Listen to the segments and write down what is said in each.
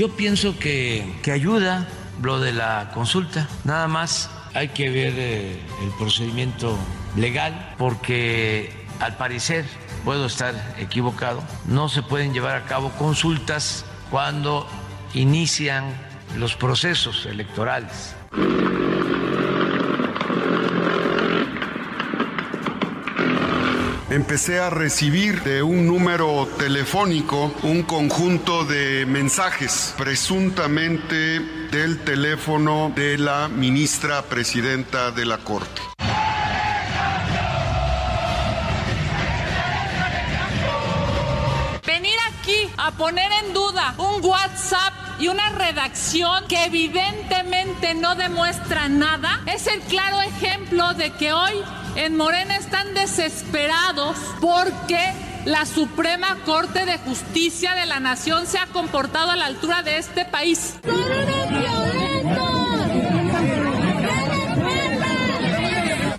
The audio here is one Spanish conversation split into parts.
Yo pienso que, que ayuda lo de la consulta. Nada más hay que ver eh, el procedimiento legal porque al parecer, puedo estar equivocado, no se pueden llevar a cabo consultas cuando inician los procesos electorales. Empecé a recibir de un número telefónico un conjunto de mensajes, presuntamente del teléfono de la ministra presidenta de la Corte. Venir aquí a poner en duda un WhatsApp y una redacción que evidentemente no demuestra nada es el claro ejemplo de que hoy en Morena están desesperados porque la Suprema Corte de Justicia de la Nación se ha comportado a la altura de este país.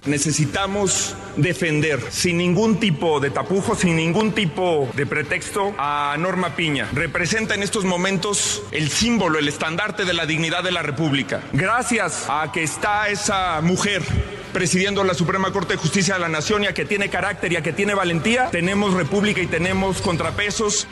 Necesitamos defender sin ningún tipo de tapujo, sin ningún tipo de pretexto a Norma Piña. Representa en estos momentos el símbolo, el estandarte de la dignidad de la República. Gracias a que está esa mujer presidiendo la Suprema Corte de Justicia de la Nación y a que tiene carácter y a que tiene valentía, tenemos república y tenemos contrapesos.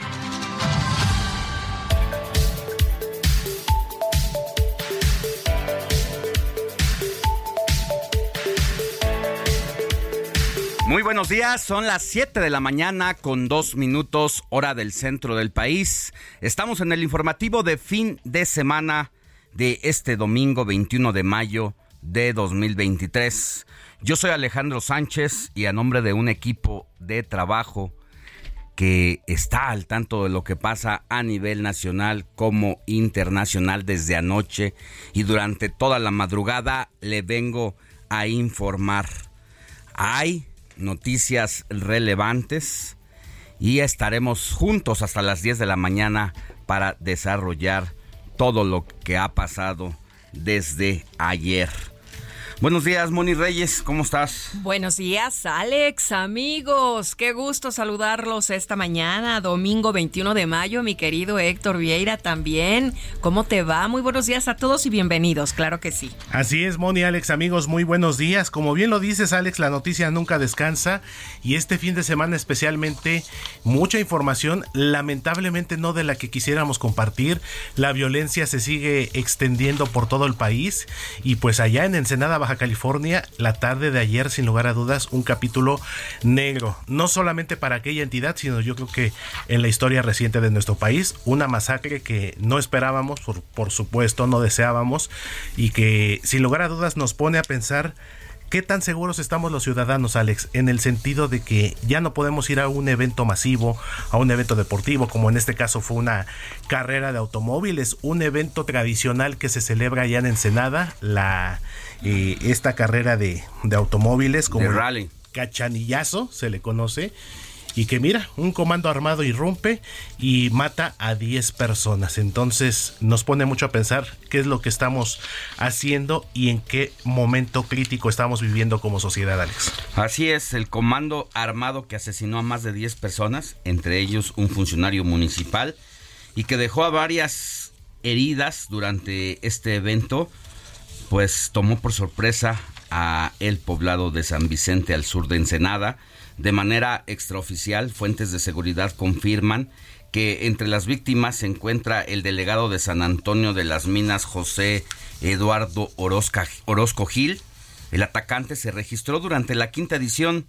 Muy buenos días, son las 7 de la mañana con dos minutos hora del centro del país. Estamos en el informativo de fin de semana de este domingo 21 de mayo de 2023. Yo soy Alejandro Sánchez y a nombre de un equipo de trabajo que está al tanto de lo que pasa a nivel nacional como internacional desde anoche y durante toda la madrugada le vengo a informar. Hay noticias relevantes y estaremos juntos hasta las 10 de la mañana para desarrollar todo lo que ha pasado desde ayer. Buenos días, Moni Reyes, ¿cómo estás? Buenos días, Alex, amigos. Qué gusto saludarlos esta mañana, domingo 21 de mayo, mi querido Héctor Vieira también. ¿Cómo te va? Muy buenos días a todos y bienvenidos, claro que sí. Así es, Moni, Alex, amigos, muy buenos días. Como bien lo dices, Alex, la noticia nunca descansa y este fin de semana especialmente mucha información, lamentablemente no de la que quisiéramos compartir. La violencia se sigue extendiendo por todo el país y pues allá en Ensenada, Baja California, la tarde de ayer, sin lugar a dudas, un capítulo negro. No solamente para aquella entidad, sino yo creo que en la historia reciente de nuestro país, una masacre que no esperábamos, por, por supuesto, no deseábamos, y que sin lugar a dudas nos pone a pensar ¿Qué tan seguros estamos los ciudadanos, Alex? En el sentido de que ya no podemos ir a un evento masivo, a un evento deportivo, como en este caso fue una carrera de automóviles, un evento tradicional que se celebra ya en Ensenada, la, eh, esta carrera de, de automóviles como De rally. cachanillazo se le conoce. y que mira, un comando armado irrumpe y mata a 10 personas. Entonces nos pone mucho a pensar qué es lo que estamos haciendo y en qué momento crítico estamos viviendo como sociedad, Alex. Así es, el comando armado que asesinó a más de 10 personas, entre ellos un funcionario municipal, y que dejó a varias heridas durante este evento, pues tomó por sorpresa a el poblado de San Vicente al sur de Ensenada. De manera extraoficial, fuentes de seguridad confirman que entre las víctimas se encuentra el delegado de San Antonio de las Minas, José Eduardo Orozco Gil. El atacante se registró durante la quinta edición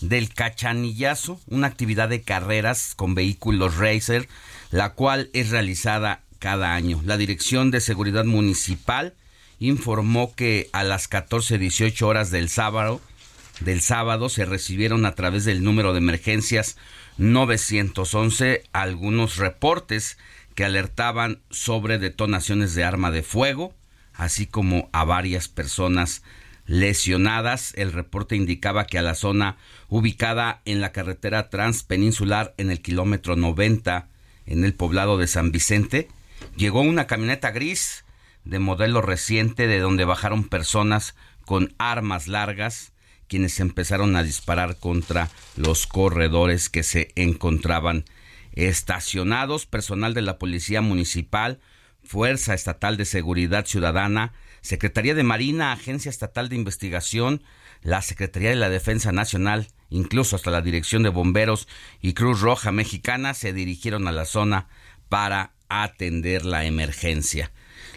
del Cachanillazo, una actividad de carreras con vehículos racer, la cual es realizada cada año. La Dirección de Seguridad Municipal informó que a las 14.18 horas del sábado, del sábado se recibieron a través del número de emergencias 911 algunos reportes que alertaban sobre detonaciones de arma de fuego, así como a varias personas lesionadas. El reporte indicaba que a la zona ubicada en la carretera transpeninsular en el kilómetro 90 en el poblado de San Vicente, llegó una camioneta gris de modelo reciente de donde bajaron personas con armas largas quienes empezaron a disparar contra los corredores que se encontraban estacionados. Personal de la Policía Municipal, Fuerza Estatal de Seguridad Ciudadana, Secretaría de Marina, Agencia Estatal de Investigación, la Secretaría de la Defensa Nacional, incluso hasta la Dirección de Bomberos y Cruz Roja Mexicana se dirigieron a la zona para atender la emergencia.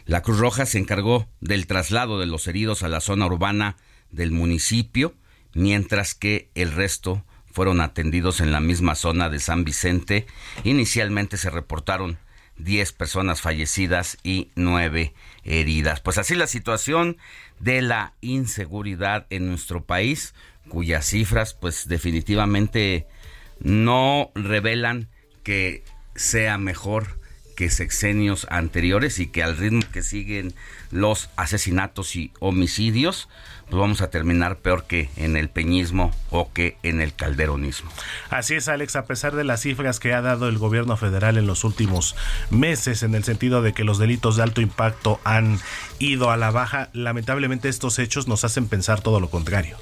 La Cruz Roja se encargó del traslado de los heridos a la zona urbana del municipio, mientras que el resto fueron atendidos en la misma zona de San Vicente. Inicialmente se reportaron 10 personas fallecidas y 9 heridas. Pues así la situación de la inseguridad en nuestro país, cuyas cifras pues definitivamente no revelan que sea mejor que sexenios anteriores y que al ritmo que siguen los asesinatos y homicidios, pues vamos a terminar peor que en el peñismo o que en el calderonismo. Así es, Alex, a pesar de las cifras que ha dado el gobierno federal en los últimos meses, en el sentido de que los delitos de alto impacto han ido a la baja, lamentablemente estos hechos nos hacen pensar todo lo contrario.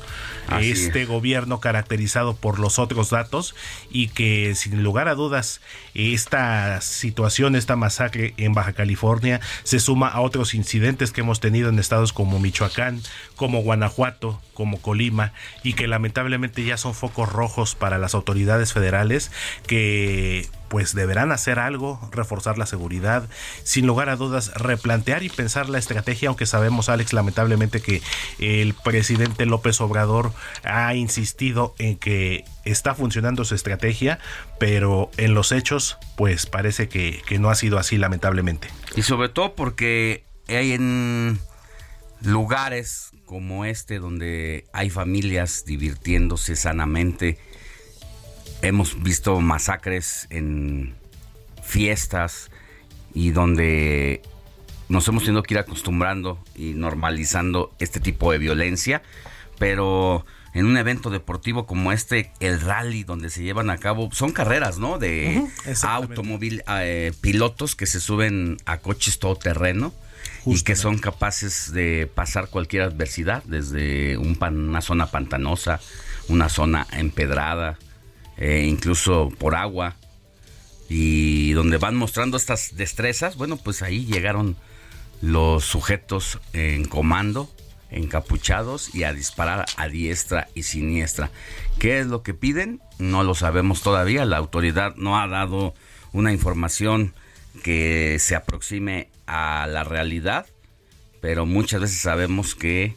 este gobierno caracterizado por los otros datos y que sin lugar a dudas esta situación, esta masacre en Baja California se suma a otros incidentes que hemos tenido en estados como Michoacán, como Guanajuato, como Colima y que lamentablemente ya son focos rojos para las autoridades federales que pues deberán hacer algo, reforzar la seguridad, sin lugar a dudas replantear y pensar la estrategia, aunque sabemos Alex lamentablemente que el presidente López Obrador ha insistido en que está funcionando su estrategia, pero en los hechos pues parece que, que no ha sido así lamentablemente. Y sobre todo porque hay en lugares como este donde hay familias divirtiéndose sanamente, hemos visto masacres en fiestas y donde nos hemos tenido que ir acostumbrando y normalizando este tipo de violencia, pero en un evento deportivo como este, el rally donde se llevan a cabo, son carreras, ¿no? De automóvil, eh, pilotos que se suben a coches todoterreno y que son capaces de pasar cualquier adversidad, desde un una zona pantanosa, una zona empedrada, eh, incluso por agua, y donde van mostrando estas destrezas, bueno, pues ahí llegaron los sujetos en comando, encapuchados y a disparar a diestra y siniestra. ¿Qué es lo que piden? No lo sabemos todavía. La autoridad no ha dado una información que se aproxime a la realidad, pero muchas veces sabemos que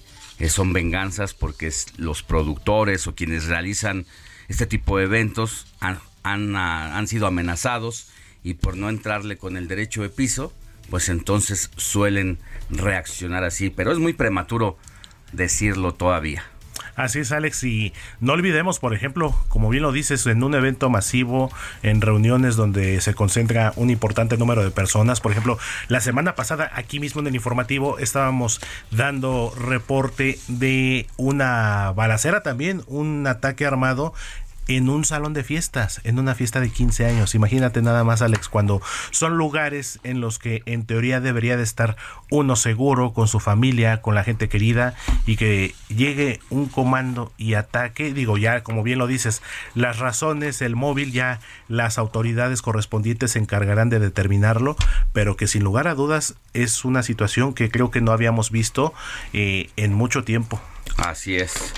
son venganzas porque los productores o quienes realizan este tipo de eventos han, han, sido amenazados y por no entrarle con el derecho de piso, pues entonces suelen reaccionar así. Pero es muy prematuro decirlo todavía. Así es, Alex. Y no olvidemos, por ejemplo, como bien lo dices, en un evento masivo, en reuniones donde se concentra un importante número de personas. Por ejemplo, la semana pasada, aquí mismo en el informativo, estábamos dando reporte de una balacera también, un ataque armado en un salón de fiestas, en una fiesta de 15 años. Imagínate nada más, Alex, cuando son lugares en los que en teoría debería de estar uno seguro con su familia, con la gente querida y que llegue un comando y ataque. Digo, ya como bien lo dices, las razones, el móvil, ya las autoridades correspondientes se encargarán de determinarlo, pero que sin lugar a dudas es una situación que creo que no habíamos visto eh, en mucho tiempo. Así es.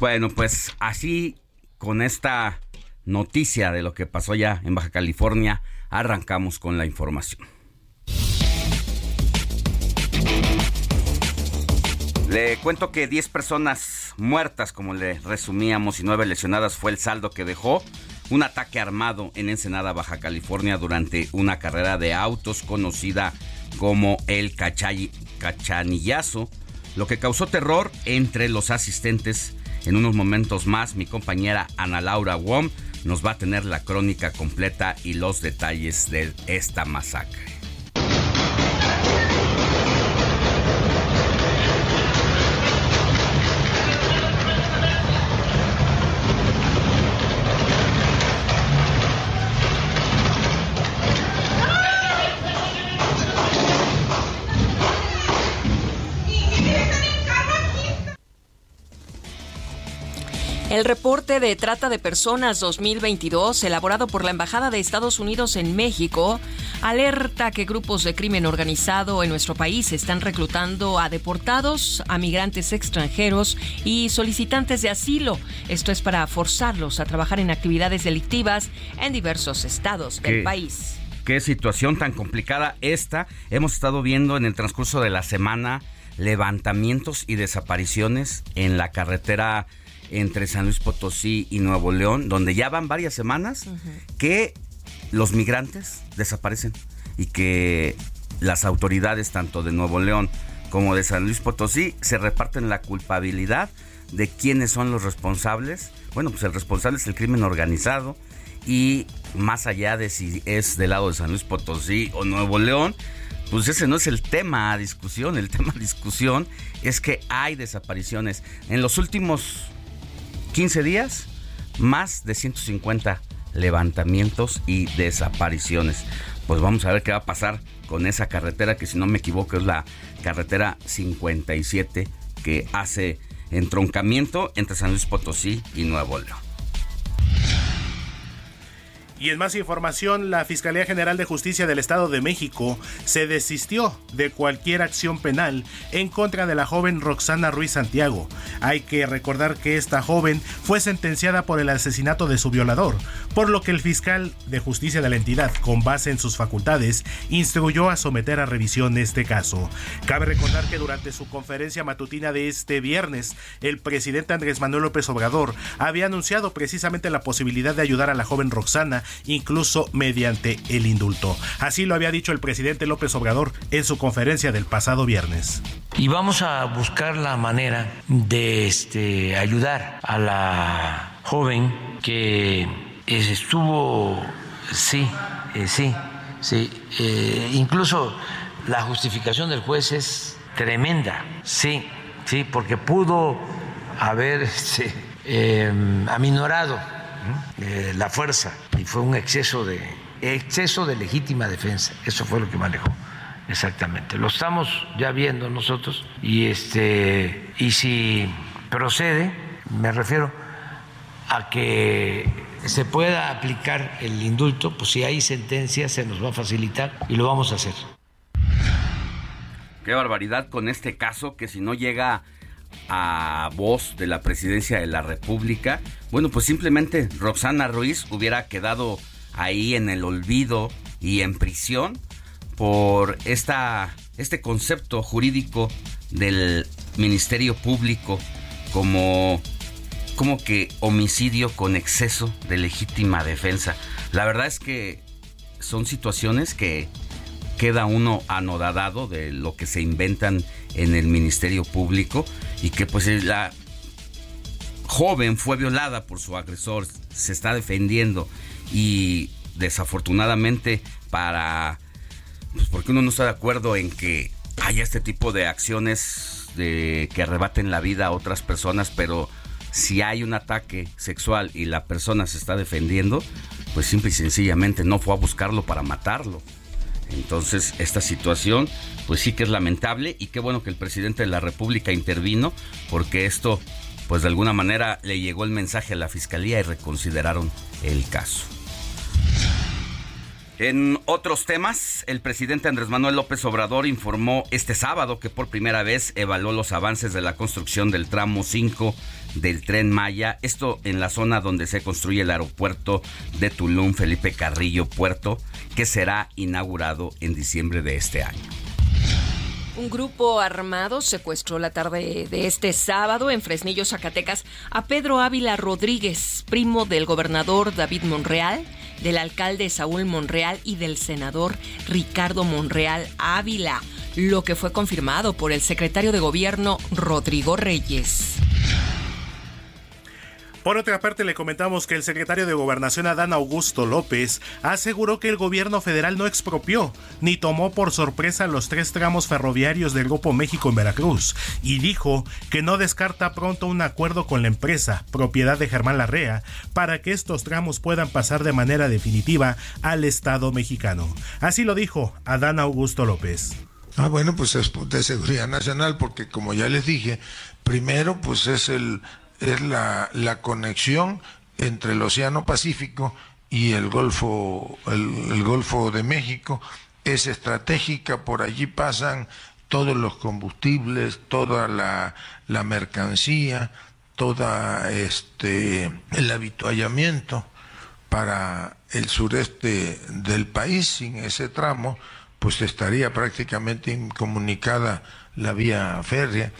Bueno, pues así con esta noticia de lo que pasó ya en Baja California, arrancamos con la información. Le cuento que 10 personas muertas, como le resumíamos, y 9 lesionadas fue el saldo que dejó un ataque armado en Ensenada, Baja California, durante una carrera de autos conocida como el Cachanillazo, lo que causó terror entre los asistentes en unos momentos más, mi compañera Ana Laura Wom nos va a tener la crónica completa y los detalles de esta masacre. El reporte de trata de personas 2022, elaborado por la Embajada de Estados Unidos en México, alerta que grupos de crimen organizado en nuestro país están reclutando a deportados, a migrantes extranjeros y solicitantes de asilo. Esto es para forzarlos a trabajar en actividades delictivas en diversos estados del país. Qué situación tan complicada esta. Hemos estado viendo en el transcurso de la semana levantamientos y desapariciones en la carretera entre San Luis Potosí y Nuevo León, donde ya van varias semanas que los migrantes desaparecen y que las autoridades tanto de Nuevo León como de San Luis Potosí se reparten la culpabilidad de quiénes son los responsables. Bueno, pues el responsable es el crimen organizado y más allá de si es del lado de San Luis Potosí o Nuevo León, pues ese no es el tema a discusión. El tema a discusión es que hay desapariciones. En los últimos 15 días, más de 150 levantamientos y desapariciones. Pues vamos a ver qué va a pasar con esa carretera que si no me equivoco es la carretera 57 que hace entroncamiento entre San Luis Potosí y Nuevo León. Y en más información, la Fiscalía General de Justicia del Estado de México se desistió de cualquier acción penal en contra de la joven Roxana Ruiz Santiago. Hay que recordar que esta joven fue sentenciada por el asesinato de su violador, por lo que el fiscal de justicia de la entidad, con base en sus facultades, instruyó a someter a revisión este caso. Cabe recordar que durante su conferencia matutina de este viernes, el presidente Andrés Manuel López Obrador había anunciado precisamente la posibilidad de ayudar a la joven Roxana incluso mediante el indulto. Así lo había dicho el presidente López Obrador en su conferencia del pasado viernes. Y vamos a buscar la manera de este, ayudar a la joven que estuvo, sí, eh, sí, sí, eh, incluso la justificación del juez es tremenda, sí, sí, porque pudo haber este, eh, aminorado eh, la fuerza y fue un exceso de exceso de legítima defensa. Eso fue lo que manejó. Exactamente. Lo estamos ya viendo nosotros y este y si procede, me refiero a que se pueda aplicar el indulto, pues si hay sentencia se nos va a facilitar y lo vamos a hacer. Qué barbaridad con este caso que si no llega a voz de la presidencia de la República, bueno, pues simplemente Roxana Ruiz hubiera quedado ahí en el olvido y en prisión por esta, este concepto jurídico del Ministerio Público como, como que homicidio con exceso de legítima defensa. La verdad es que son situaciones que queda uno anodadado de lo que se inventan en el Ministerio Público y que pues la joven fue violada por su agresor, se está defendiendo y desafortunadamente para pues porque uno no está de acuerdo en que haya este tipo de acciones de que arrebaten la vida a otras personas, pero si hay un ataque sexual y la persona se está defendiendo, pues simple y sencillamente no fue a buscarlo para matarlo. Entonces, esta situación, pues sí que es lamentable y qué bueno que el presidente de la República intervino, porque esto, pues de alguna manera le llegó el mensaje a la fiscalía y reconsideraron el caso. En otros temas, el presidente Andrés Manuel López Obrador informó este sábado que por primera vez evaluó los avances de la construcción del tramo 5 del tren Maya, esto en la zona donde se construye el aeropuerto de Tulum Felipe Carrillo Puerto, que será inaugurado en diciembre de este año. Un grupo armado secuestró la tarde de este sábado en Fresnillo, Zacatecas, a Pedro Ávila Rodríguez, primo del gobernador David Monreal, del alcalde Saúl Monreal y del senador Ricardo Monreal Ávila, lo que fue confirmado por el secretario de gobierno Rodrigo Reyes. Por otra parte, le comentamos que el secretario de Gobernación Adán Augusto López aseguró que el gobierno federal no expropió ni tomó por sorpresa los tres tramos ferroviarios del Grupo México en Veracruz y dijo que no descarta pronto un acuerdo con la empresa, propiedad de Germán Larrea, para que estos tramos puedan pasar de manera definitiva al Estado mexicano. Así lo dijo Adán Augusto López. Ah, bueno, pues es de seguridad nacional, porque como ya les dije, primero, pues es el es la, la conexión entre el Océano Pacífico y el Golfo, el, Golfo de México. Es estratégica, por allí pasan todos los combustibles, toda la, la mercancía, todo este, el habituallamiento para el sureste del país. Sin ese tramo, pues estaría prácticamente incomunicada la vía férrea.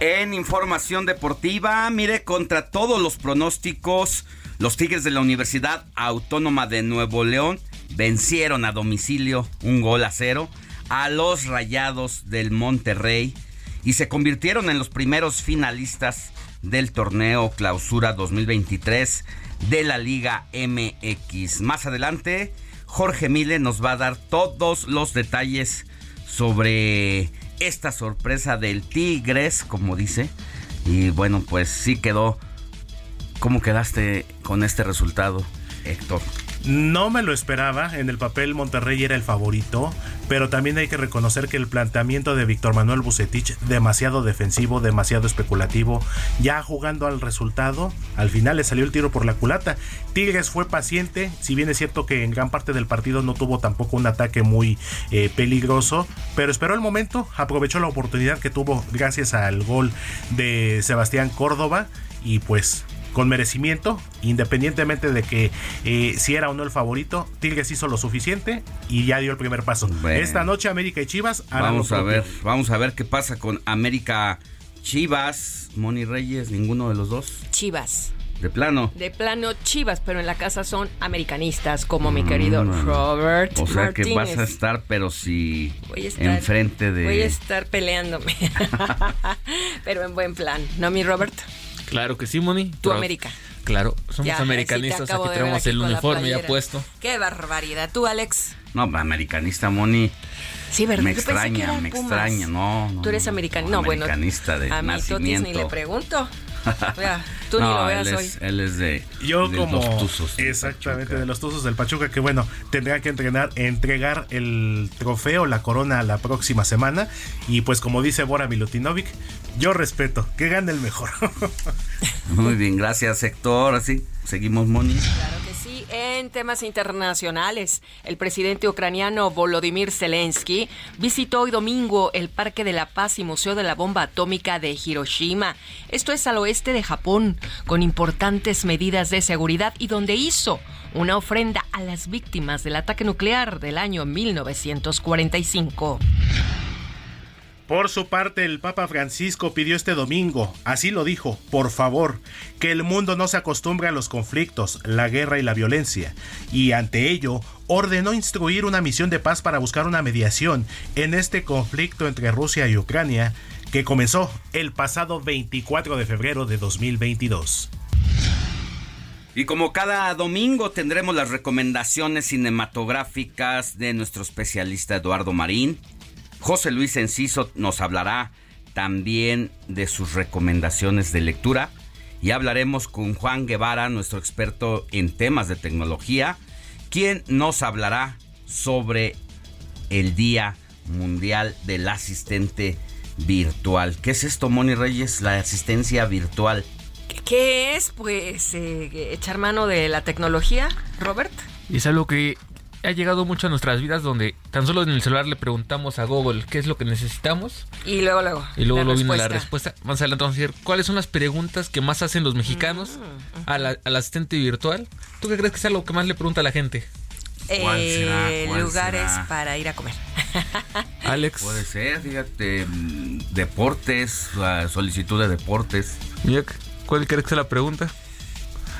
En información deportiva, mire, contra todos los pronósticos, los Tigres de la Universidad Autónoma de Nuevo León vencieron a domicilio un gol a cero a los Rayados del Monterrey y se convirtieron en los primeros finalistas del torneo Clausura 2023 de la Liga MX. Más adelante, Jorge Mile nos va a dar todos los detalles sobre esta sorpresa del Tigres, como dice. Y bueno, pues sí quedó. ¿Cómo quedaste con este resultado, Héctor? No me lo esperaba, en el papel Monterrey era el favorito, pero también hay que reconocer que el planteamiento de Víctor Manuel Bucetich, demasiado defensivo, demasiado especulativo, ya jugando al resultado, al final le salió el tiro por la culata. Tigres fue paciente, si bien es cierto que en gran parte del partido no tuvo tampoco un ataque muy eh, peligroso, pero esperó el momento, aprovechó la oportunidad que tuvo gracias al gol de Sebastián Córdoba y pues con merecimiento, independientemente de que eh, si era o no el favorito, Tigres hizo lo suficiente y ya dio el primer paso. Esta noche América y Chivas Vamos a ver, vamos a ver qué pasa con América Chivas, Moni Reyes, ninguno de los dos. Chivas. De plano. De plano Chivas, pero en la casa son americanistas, como mi querido mm, Robert. O sea que vas a estar, pero si enfrente de. Voy a estar peleándome. pero en buen plan, ¿no, mi Robert? Claro que sí, Moni. Tu América. Claro, somos americanistas, aquí tenemos el uniforme ya puesto. Qué barbaridad. ¿Tú, Alex? No, americanista, Moni. Sí, ¿verdad? Me extraña, me extraña, no, Tú eres americanista, no, bueno. Americanista de a mí nacimiento. ni le pregunto. tú ni lo veas él hoy. Es, él es de, Yo como, los tuzos. Exactamente, de los Tuzos del Pachuca, que bueno, tendrá que entrenar, entregar el trofeo, la corona la próxima semana. Y pues como dice Bora Milutinovic, yo respeto, que gane el mejor. Muy bien, gracias Héctor. Así seguimos, Moni. Claro que sí. En temas internacionales, el presidente ucraniano Volodymyr Zelensky visitó hoy domingo el Parque de la Paz y Museo de la Bomba Atómica de Hiroshima. Esto es al oeste de Japón, con importantes medidas de seguridad y donde hizo una ofrenda a las víctimas del ataque nuclear del año 1945. Por su parte, el Papa Francisco pidió este domingo, así lo dijo, por favor, que el mundo no se acostumbre a los conflictos, la guerra y la violencia, y ante ello ordenó instruir una misión de paz para buscar una mediación en este conflicto entre Rusia y Ucrania que comenzó el pasado 24 de febrero de 2022. Y como cada domingo tendremos las recomendaciones cinematográficas de nuestro especialista Eduardo Marín. José Luis Enciso nos hablará también de sus recomendaciones de lectura y hablaremos con Juan Guevara, nuestro experto en temas de tecnología, quien nos hablará sobre el Día Mundial del Asistente Virtual. ¿Qué es esto, Moni Reyes? La asistencia virtual. ¿Qué es? Pues eh, echar mano de la tecnología, Robert. Y es algo que ha llegado mucho a nuestras vidas donde tan solo en el celular le preguntamos a Google qué es lo que necesitamos. Y luego, luego. Y luego, luego viene la respuesta. Más adelante vamos a decir cuáles son las preguntas que más hacen los mexicanos mm, al asistente virtual. ¿Tú qué crees que es algo que más le pregunta a la gente? Eh, lugares para ir a comer. Alex. Puede ser, fíjate, mm, deportes, solicitud de deportes. ¿Cuál crees que es la pregunta?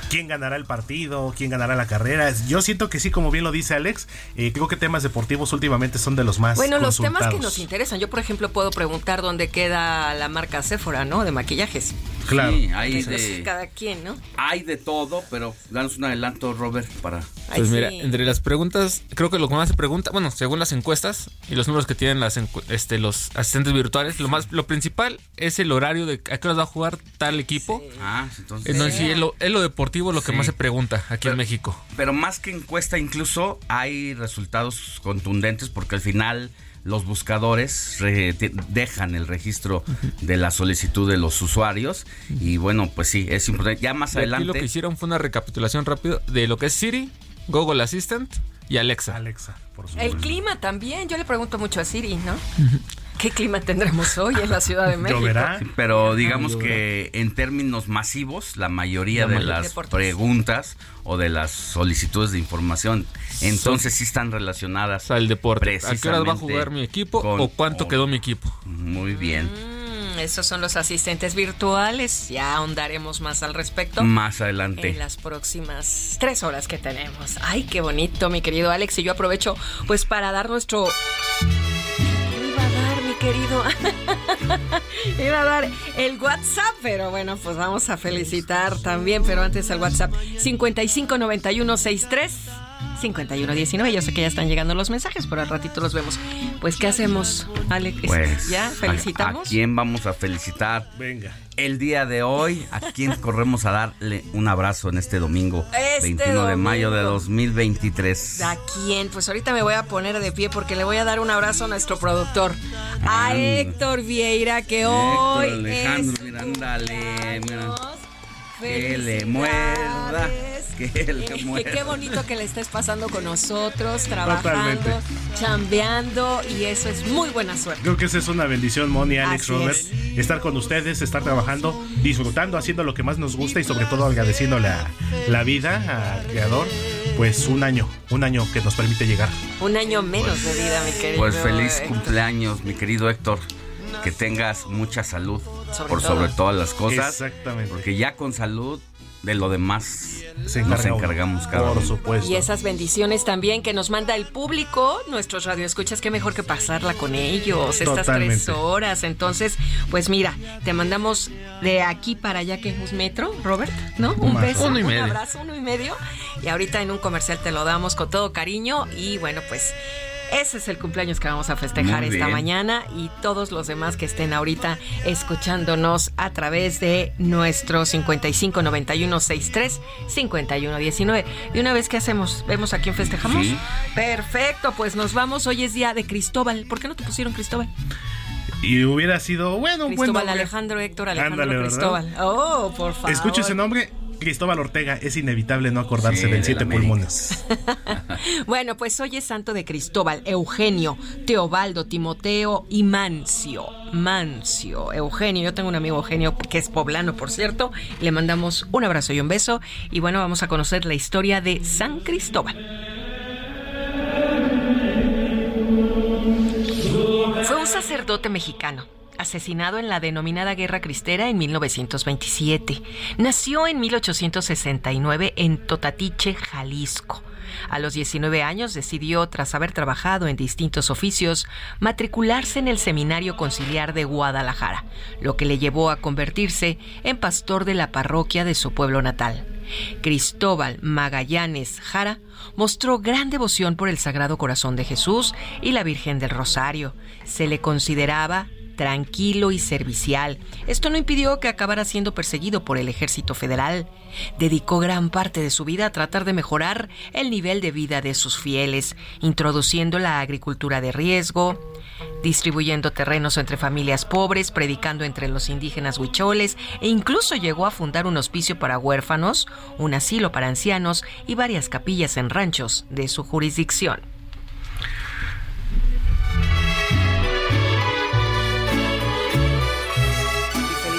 Quién ganará el partido, quién ganará la carrera. Yo siento que sí, como bien lo dice Alex, eh, creo que temas deportivos últimamente son de los más Bueno, los temas que nos interesan. Yo, por ejemplo, puedo preguntar dónde queda la marca Sephora, ¿no? De maquillajes. Claro. Sí, hay de, cada quien, ¿no? Hay de todo, pero danos un adelanto, Robert, para... Pues mira, entre las preguntas, creo que lo que más se pregunta, bueno, según las encuestas y los números que tienen las este, los asistentes virtuales, lo más lo principal es el horario de a qué hora va a jugar tal equipo. Ah, entonces... sí, es, lo, es lo deportivo lo que más se pregunta aquí en México. Pero más que encuesta, incluso hay resultados contundentes porque al final los buscadores dejan el registro de la solicitud de los usuarios y bueno, pues sí, es importante. Ya más adelante... lo que hicieron fue una recapitulación rápida de lo que es Siri, Google Assistant y Alexa. Alexa, por supuesto. El clima también, yo le pregunto mucho a Siri, ¿no? ¿Qué clima tendremos hoy en la Ciudad de México? pero digamos que en términos masivos, la mayoría de las preguntas o de las solicitudes de información, entonces sí están relacionadas al deporte. ¿A qué hora va a jugar mi equipo o cuánto quedó mi equipo? Muy bien. Mm, esos son los asistentes virtuales. Ya ahondaremos más al respecto. Más adelante. En las próximas tres horas que tenemos. Ay, qué bonito, mi querido Alex. Y yo aprovecho pues para dar nuestro querido. Iba a dar el WhatsApp, pero bueno, pues vamos a felicitar también, pero antes el WhatsApp 559163 5119. Yo sé que ya están llegando los mensajes, pero al ratito los vemos. Pues, ¿qué hacemos, Alex? Pues, ¿Ya? ¿Felicitamos? ¿A, quién vamos a felicitar? Venga. El día de hoy, ¿a quién corremos a darle un abrazo en este domingo? 21 este de mayo de 2023. ¿A quién? Pues ahorita me voy a poner de pie porque le voy a dar un abrazo a nuestro productor, a Héctor Vieira, que hoy. Alejandro, es mira, ándale, Que le muerda. Qué bonito que le estés pasando con nosotros, trabajando, chambeando y eso es muy buena suerte. Creo que esa es una bendición, Moni, Alex, Robert. Estar con ustedes, estar trabajando, disfrutando, haciendo lo que más nos gusta y sobre todo agradeciéndole la, la vida al Creador. Pues un año, un año que nos permite llegar. Un año menos de vida, mi querido. Pues feliz cumpleaños, mi querido Héctor que tengas mucha salud por sobre todas las cosas. Exactamente. Porque ya con salud de lo demás nos encargamos cada Por supuesto. Y esas bendiciones también que nos manda el público, nuestros radioescuchas, qué mejor que pasarla con ellos, estas tres horas. Entonces, pues mira, te mandamos de aquí para allá que es metro, Robert, ¿no? Un, beso, un abrazo, uno y medio. Y ahorita en un comercial te lo damos con todo cariño. Y bueno, pues ese es el cumpleaños que vamos a festejar esta mañana y todos los demás que estén ahorita escuchándonos a través de nuestro 55 91 63 51 19. Y una vez que hacemos, vemos a quién festejamos. Perfecto, pues nos vamos. Hoy es día de Cristóbal. ¿Por qué no te pusieron Cristóbal? Y hubiera sido, bueno, Cristóbal Alejandro Héctor Alejandro Cristóbal. Oh, por favor. Escucho ese nombre Cristóbal Ortega, es inevitable no acordarse del siete pulmones. bueno, pues hoy es santo de Cristóbal, Eugenio, Teobaldo, Timoteo y Mancio. Mancio, Eugenio, yo tengo un amigo Eugenio que es poblano, por cierto. Le mandamos un abrazo y un beso. Y bueno, vamos a conocer la historia de San Cristóbal. Fue un sacerdote mexicano asesinado en la denominada Guerra Cristera en 1927. Nació en 1869 en Totatiche, Jalisco. A los 19 años decidió, tras haber trabajado en distintos oficios, matricularse en el Seminario Conciliar de Guadalajara, lo que le llevó a convertirse en pastor de la parroquia de su pueblo natal. Cristóbal Magallanes Jara mostró gran devoción por el Sagrado Corazón de Jesús y la Virgen del Rosario. Se le consideraba tranquilo y servicial. Esto no impidió que acabara siendo perseguido por el ejército federal. Dedicó gran parte de su vida a tratar de mejorar el nivel de vida de sus fieles, introduciendo la agricultura de riesgo, distribuyendo terrenos entre familias pobres, predicando entre los indígenas huicholes e incluso llegó a fundar un hospicio para huérfanos, un asilo para ancianos y varias capillas en ranchos de su jurisdicción.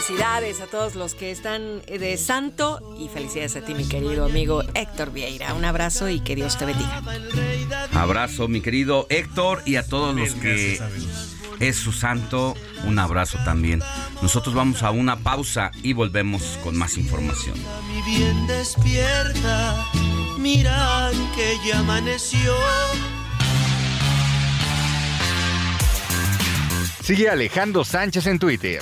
Felicidades a todos los que están de santo y felicidades a ti, mi querido amigo Héctor Vieira. Un abrazo y que Dios te bendiga. Abrazo, mi querido Héctor, y a todos los que es su santo, un abrazo también. Nosotros vamos a una pausa y volvemos con más información. Mi bien despierta, mira que ya amaneció. Sigue Alejandro Sánchez en Twitter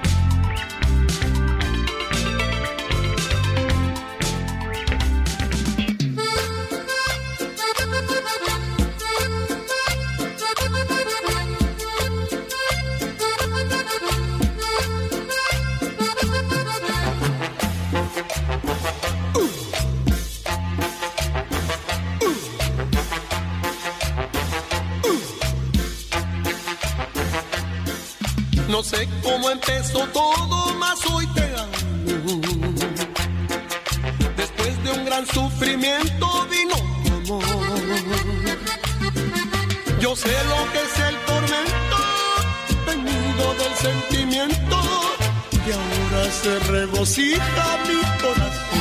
Empezó todo, más hoy te amo. Después de un gran sufrimiento vino tu amor. Yo sé lo que es el tormento, venido del sentimiento, y ahora se regocija mi corazón.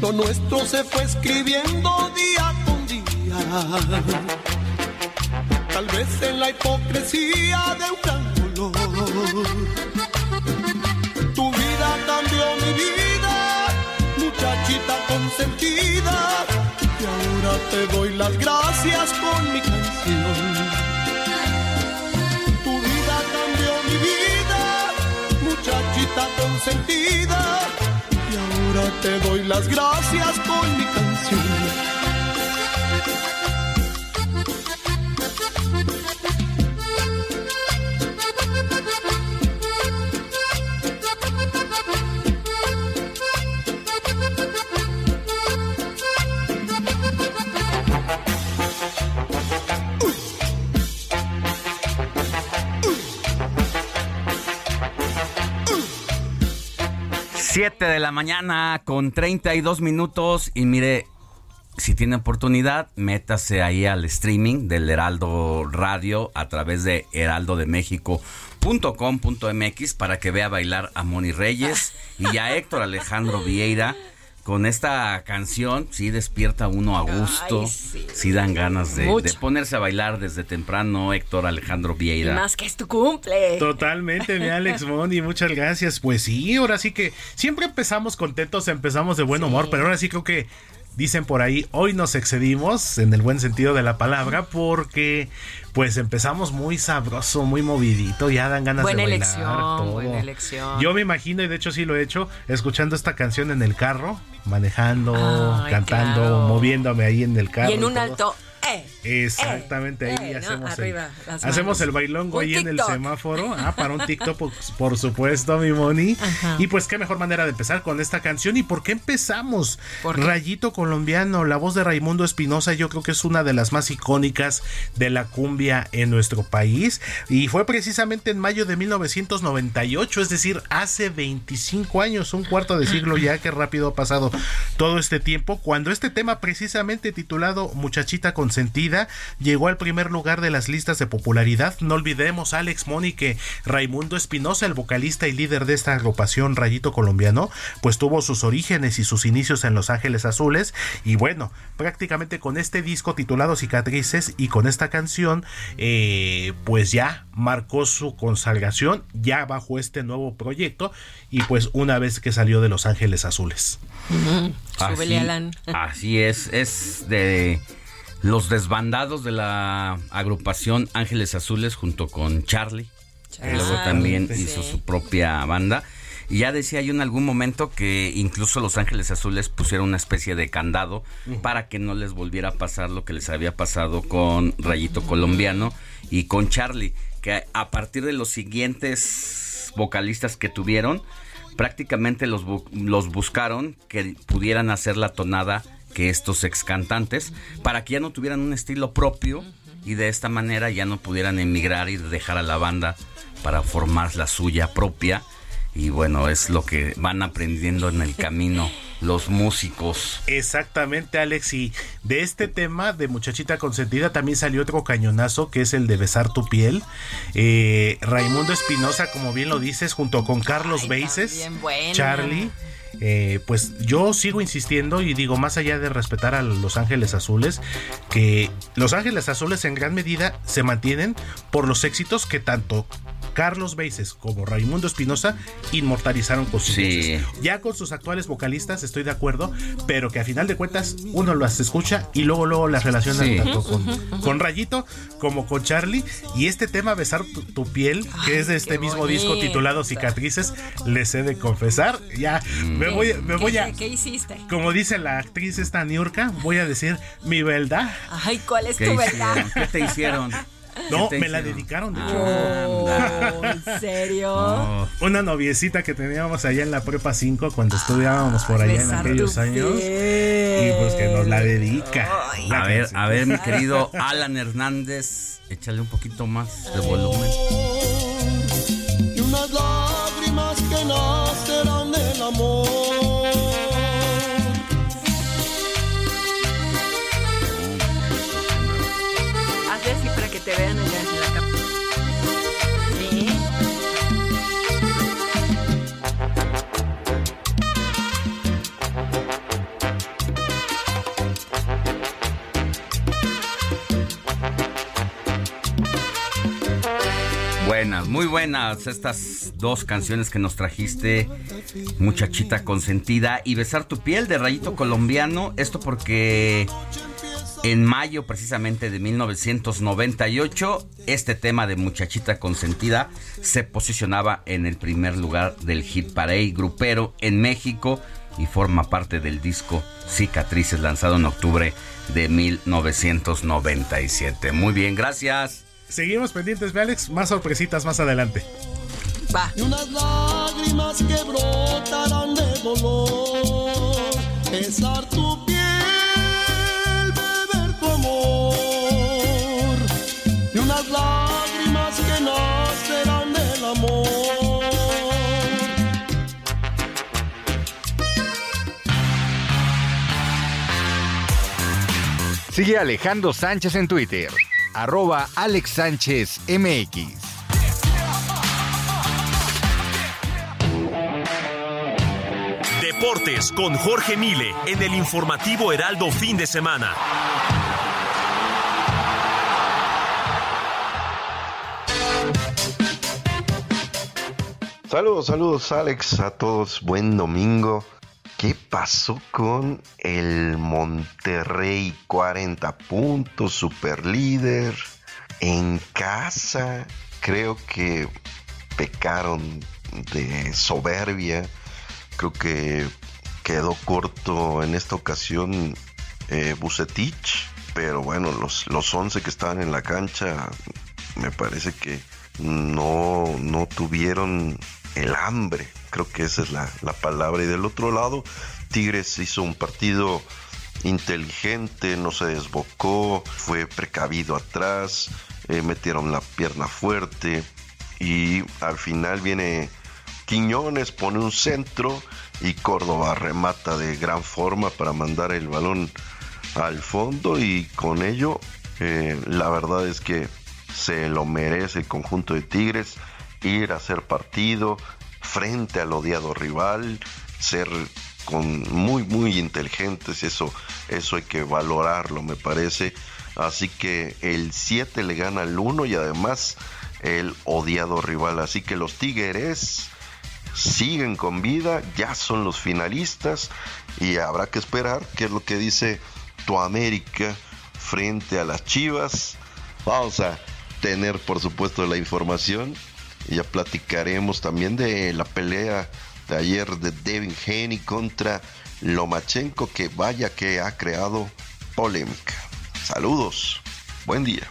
Lo nuestro se fue escribiendo día con día tal vez en la hipocresía de un gran dolor. Tu vida cambió mi vida, muchachita consentida, y ahora te doy las gracias con mi canción. Tu vida cambió mi vida, muchachita consentida, y ahora te doy las gracias con mi canción. De la mañana con 32 minutos y mire, si tiene oportunidad, métase ahí al streaming del Heraldo Radio a través de heraldodemexico.com.mx para que vea bailar a Moni Reyes y a Héctor Alejandro Vieira con esta canción sí despierta uno a gusto, sí. dan ganas de, ponerse a bailar desde temprano, Héctor Alejandro Vieira. más que es tu cumple. Totalmente, mi Alex Mondi, muchas gracias. Pues sí, ahora sí que siempre empezamos contentos, empezamos de buen humor, pero ahora sí creo que Dicen por ahí, hoy nos excedimos en el buen sentido de la palabra porque pues empezamos muy sabroso, muy movidito, ya dan ganas de bailar. Elección, Buena elección. Yo me imagino, y de hecho sí lo he hecho, escuchando esta canción en el carro, manejando, cantando, moviéndome ahí en el carro. Y en un alto Exactamente, ahí hacemos, el, hacemos el bailongo ahí en el semáforo. Ah, para un TikTok, por, supuesto, mi Moni. Y pues qué mejor manera de empezar con esta canción. ¿Y por qué empezamos? Rayito colombiano, la voz de Raimundo Espinosa, yo creo que es una de las más icónicas de la cumbia en nuestro país. Y fue precisamente en mayo de 1998, es decir, hace 25 años, un cuarto de siglo ya, que rápido ha pasado todo este tiempo, cuando este tema precisamente titulado Muchachita con Llegó al primer lugar de las listas de popularidad. No olvidemos, Alex Moni, que Raimundo Espinosa, el vocalista y líder de esta agrupación Rayito Colombiano, pues tuvo sus orígenes y sus inicios en Los Ángeles Azules. Y bueno, prácticamente con este disco titulado Cicatrices y con esta canción, eh, pues ya marcó su consagración, ya bajo este nuevo proyecto. Y pues una vez que salió de Los Ángeles Azules. así, así es, es de los desbandados de la agrupación Ángeles Azules junto con Charlie, que luego también hizo su propia banda. Y ya decía yo en algún momento que incluso Los Ángeles Azules pusieron una especie de candado para que no les volviera a pasar lo que les había pasado con Rayito Colombiano y con Charlie, que a partir de los siguientes vocalistas que tuvieron, prácticamente los, los buscaron que pudieran hacer la tonada que estos ex cantantes para que ya no tuvieran un estilo propio y de esta manera ya no pudieran emigrar y dejar a la banda para formar la suya propia y bueno, es lo que van aprendiendo en el camino los músicos. Exactamente, Alex. Y de este tema de Muchachita Consentida también salió otro cañonazo que es el de Besar tu piel. Eh, Raimundo Espinosa, como bien lo dices, junto con Carlos Beises, Charlie. Eh, pues yo sigo insistiendo y digo, más allá de respetar a Los Ángeles Azules, que Los Ángeles Azules en gran medida se mantienen por los éxitos que tanto Carlos Beises como Raimundo Espinosa inmortalizaron con sus Ya con sus actuales vocalistas estoy de acuerdo, pero que a final de cuentas uno las escucha y luego luego las relaciona tanto con, Rayito como con Charlie. Y este tema, Besar tu, piel, que es de este mismo disco titulado Cicatrices, les he de confesar, ya me voy, me voy a... ¿Qué hiciste? Como dice la actriz esta Niurka, voy a decir mi verdad. Ay, ¿cuál es tu verdad? ¿Qué te hicieron? No, me la dedicaron, de hecho. Oh, ¿En serio? Una noviecita que teníamos allá en la prepa 5 cuando estudiábamos por allá en aquellos años. Y pues que nos la dedica. a ver, a ver, mi querido Alan Hernández, échale un poquito más de volumen. Y unas lágrimas que nacerán te vean allá en. Buenas, muy buenas estas dos canciones que nos trajiste, Muchachita Consentida y Besar tu piel de Rayito Colombiano. Esto porque en mayo precisamente de 1998, este tema de Muchachita Consentida se posicionaba en el primer lugar del Hit Parade grupero en México y forma parte del disco Cicatrices lanzado en octubre de 1997. Muy bien, gracias. Seguimos pendientes, Alex. Más sorpresitas más adelante. Va. unas lágrimas que brotarán de dolor. Tu piel Sigue Alejandro Sánchez en Twitter, arroba Alex Sánchez MX. Deportes con Jorge Mile en el informativo Heraldo fin de semana. Saludos, saludos Alex, a todos, buen domingo. ¿Qué pasó con el Monterrey? 40 puntos, super líder, en casa. Creo que pecaron de soberbia. Creo que quedó corto en esta ocasión eh, Bucetich. Pero bueno, los, los 11 que estaban en la cancha, me parece que no, no tuvieron el hambre, creo que esa es la, palabra. Y del otro lado, Tigres hizo un partido inteligente, no se desbocó, fue precavido atrás, eh, metieron la pierna fuerte y al final viene Quiñones, pone un centro y Córdoba remata de gran forma para mandar el balón al fondo y con ello Eh, la verdad es que se lo merece el conjunto de Tigres ir a hacer partido frente al odiado rival, ser con muy muy inteligentes, eso eso hay que valorarlo, me parece. Así que el 7 le gana al 1 y además el odiado rival. Así que los Tigres siguen con vida, ya son los finalistas y habrá que esperar qué es lo que dice tu América frente a las Chivas. Vamos a tener por supuesto la información y ya platicaremos también de la pelea de ayer de Devin Haney contra Lomachenko que vaya que ha creado polémica. Saludos, buen día.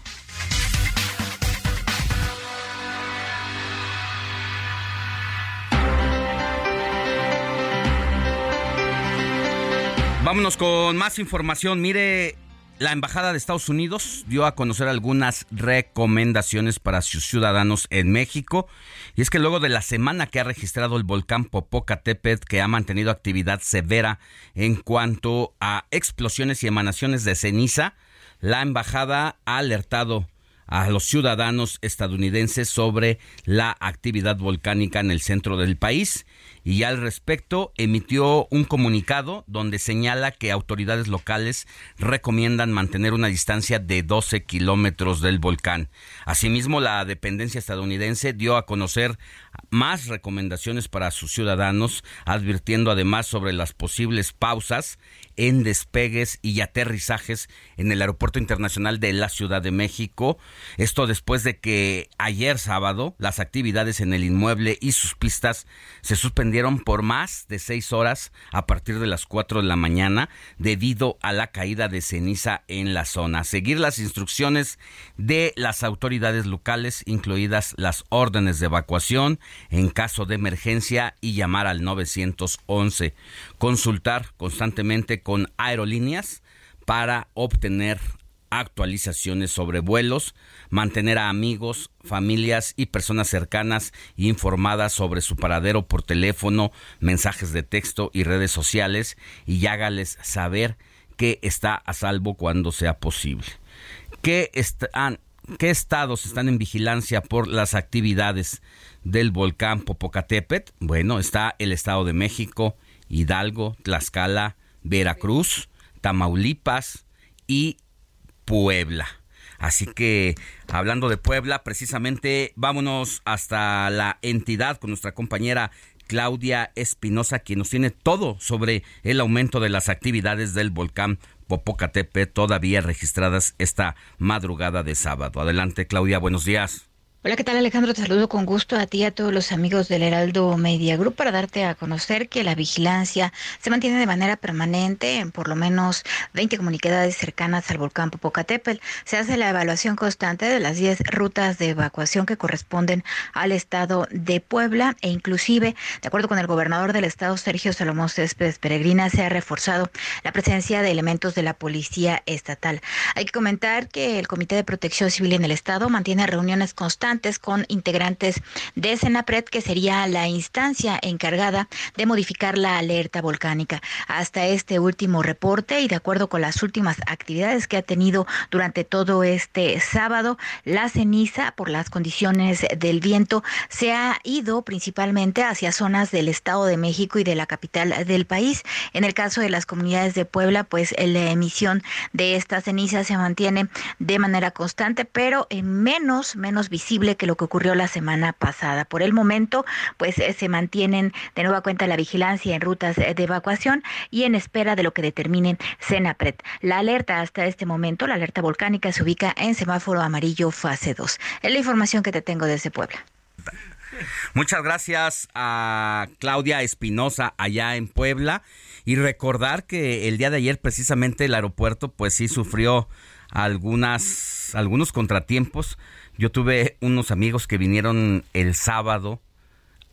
Vámonos con más información. Mire, la Embajada de Estados Unidos dio a conocer algunas recomendaciones para sus ciudadanos en México. Y es que luego de la semana que ha registrado el volcán Popocatépetl, que ha mantenido actividad severa en cuanto a explosiones y emanaciones de ceniza, la embajada ha alertado a los ciudadanos estadounidenses sobre la actividad volcánica en el centro del país y al respecto emitió un comunicado donde señala que autoridades locales recomiendan mantener una distancia de 12 kilómetros del volcán. Asimismo, la dependencia estadounidense dio a conocer más recomendaciones para sus ciudadanos, advirtiendo además sobre las posibles pausas en despegues y aterrizajes en el Aeropuerto Internacional de la Ciudad de México. Esto después de que ayer sábado las actividades en el inmueble y sus pistas se suspendieron por más de seis horas a partir de las cuatro de la mañana debido a la caída de ceniza en la zona. Seguir las instrucciones de las autoridades locales, incluidas las órdenes de evacuación en caso de emergencia y llamar al 911. Consultar constantemente con aerolíneas para obtener actualizaciones sobre vuelos, mantener a amigos, familias y personas cercanas informadas sobre su paradero por teléfono, mensajes de texto y redes sociales y hágales saber que está a salvo cuando sea posible. ¿Qué, están, ¿Qué estados están en vigilancia por las actividades del volcán Popocatépetl? Bueno, está el Estado de México, Hidalgo, Tlaxcala, Veracruz, Tamaulipas y Puebla. Así que, hablando de Puebla, precisamente vámonos hasta la entidad con nuestra compañera Claudia Espinosa, quien nos tiene todo sobre el aumento de las actividades del volcán Popocatépetl, todavía registradas esta madrugada de sábado. Adelante, Claudia, buenos días. Hola, ¿qué tal Alejandro? Te saludo con gusto a ti y a todos los amigos del Heraldo Media Group para darte a conocer que la vigilancia se mantiene de manera permanente en por lo menos 20 comunidades cercanas al volcán Popocatépetl. Se hace la evaluación constante de las 10 rutas de evacuación que corresponden al estado de Puebla e inclusive, de acuerdo con el gobernador del estado, Sergio Salomón Céspedes Peregrina, se ha reforzado la presencia de elementos de la policía estatal. Hay que comentar que el Comité de Protección Civil en el estado mantiene reuniones constantes con integrantes de Senapred, que sería la instancia encargada de modificar la alerta volcánica. Hasta este último reporte y de acuerdo con las últimas actividades que ha tenido durante todo este sábado, la ceniza por las condiciones del viento se ha ido principalmente hacia zonas del Estado de México y de la capital del país. En el caso de las comunidades de Puebla, pues la emisión de esta ceniza se mantiene de manera constante, pero menos, menos visible que lo que ocurrió la semana pasada. Por el momento, pues eh, se mantienen de nueva cuenta la vigilancia en rutas de evacuación y en espera de lo que determinen Senapred. La alerta hasta este momento, la alerta volcánica, se ubica en semáforo amarillo fase 2. Es la información que te tengo desde Puebla. Muchas gracias a Claudia Espinosa allá en Puebla y recordar que el día de ayer precisamente el aeropuerto pues sí sufrió algunas algunos contratiempos yo tuve unos amigos que vinieron el sábado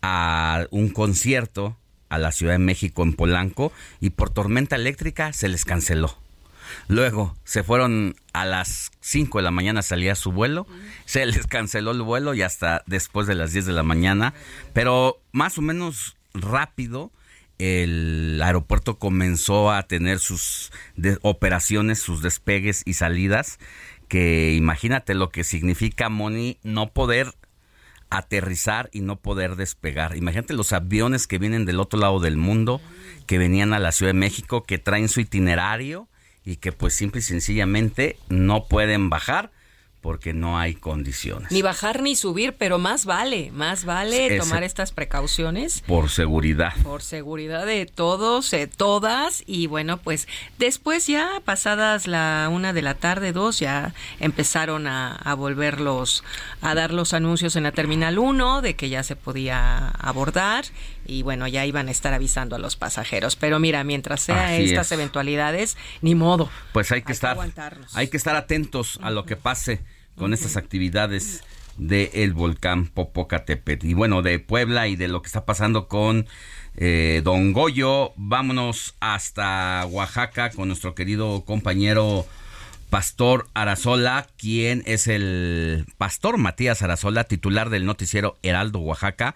a un concierto a la Ciudad de México en Polanco y por tormenta eléctrica se les canceló. Luego se fueron a las 5 de la mañana salía su vuelo, se les canceló el vuelo y hasta después de las 10 de la mañana, pero más o menos rápido el aeropuerto comenzó a tener sus operaciones, sus despegues y salidas, que imagínate lo que significa, Moni, no poder aterrizar y no poder despegar. Imagínate los aviones que vienen del otro lado del mundo, que venían a la Ciudad de México, que traen su itinerario y que pues simple y sencillamente no pueden bajar porque no hay condiciones. Ni bajar ni subir, pero más vale, más vale tomar estas precauciones. Por seguridad. Por seguridad de todos, de todas. Y bueno, pues después ya, pasadas la una de la tarde, dos, ya empezaron a, a volverlos, a dar los anuncios en la Terminal 1 de que ya se podía abordar. Y bueno, ya iban a estar avisando a los pasajeros. Pero mira, mientras sea estas eventualidades, ni modo. Pues hay que estar, hay que estar atentos a lo que pase con estas actividades del volcán Popocatépetl. Y bueno, de Puebla y de lo que está pasando con eh, Don Goyo, vámonos hasta Oaxaca con nuestro querido compañero Pastor Arazola, quien es el Pastor Matías Arazola, titular del noticiero Heraldo Oaxaca,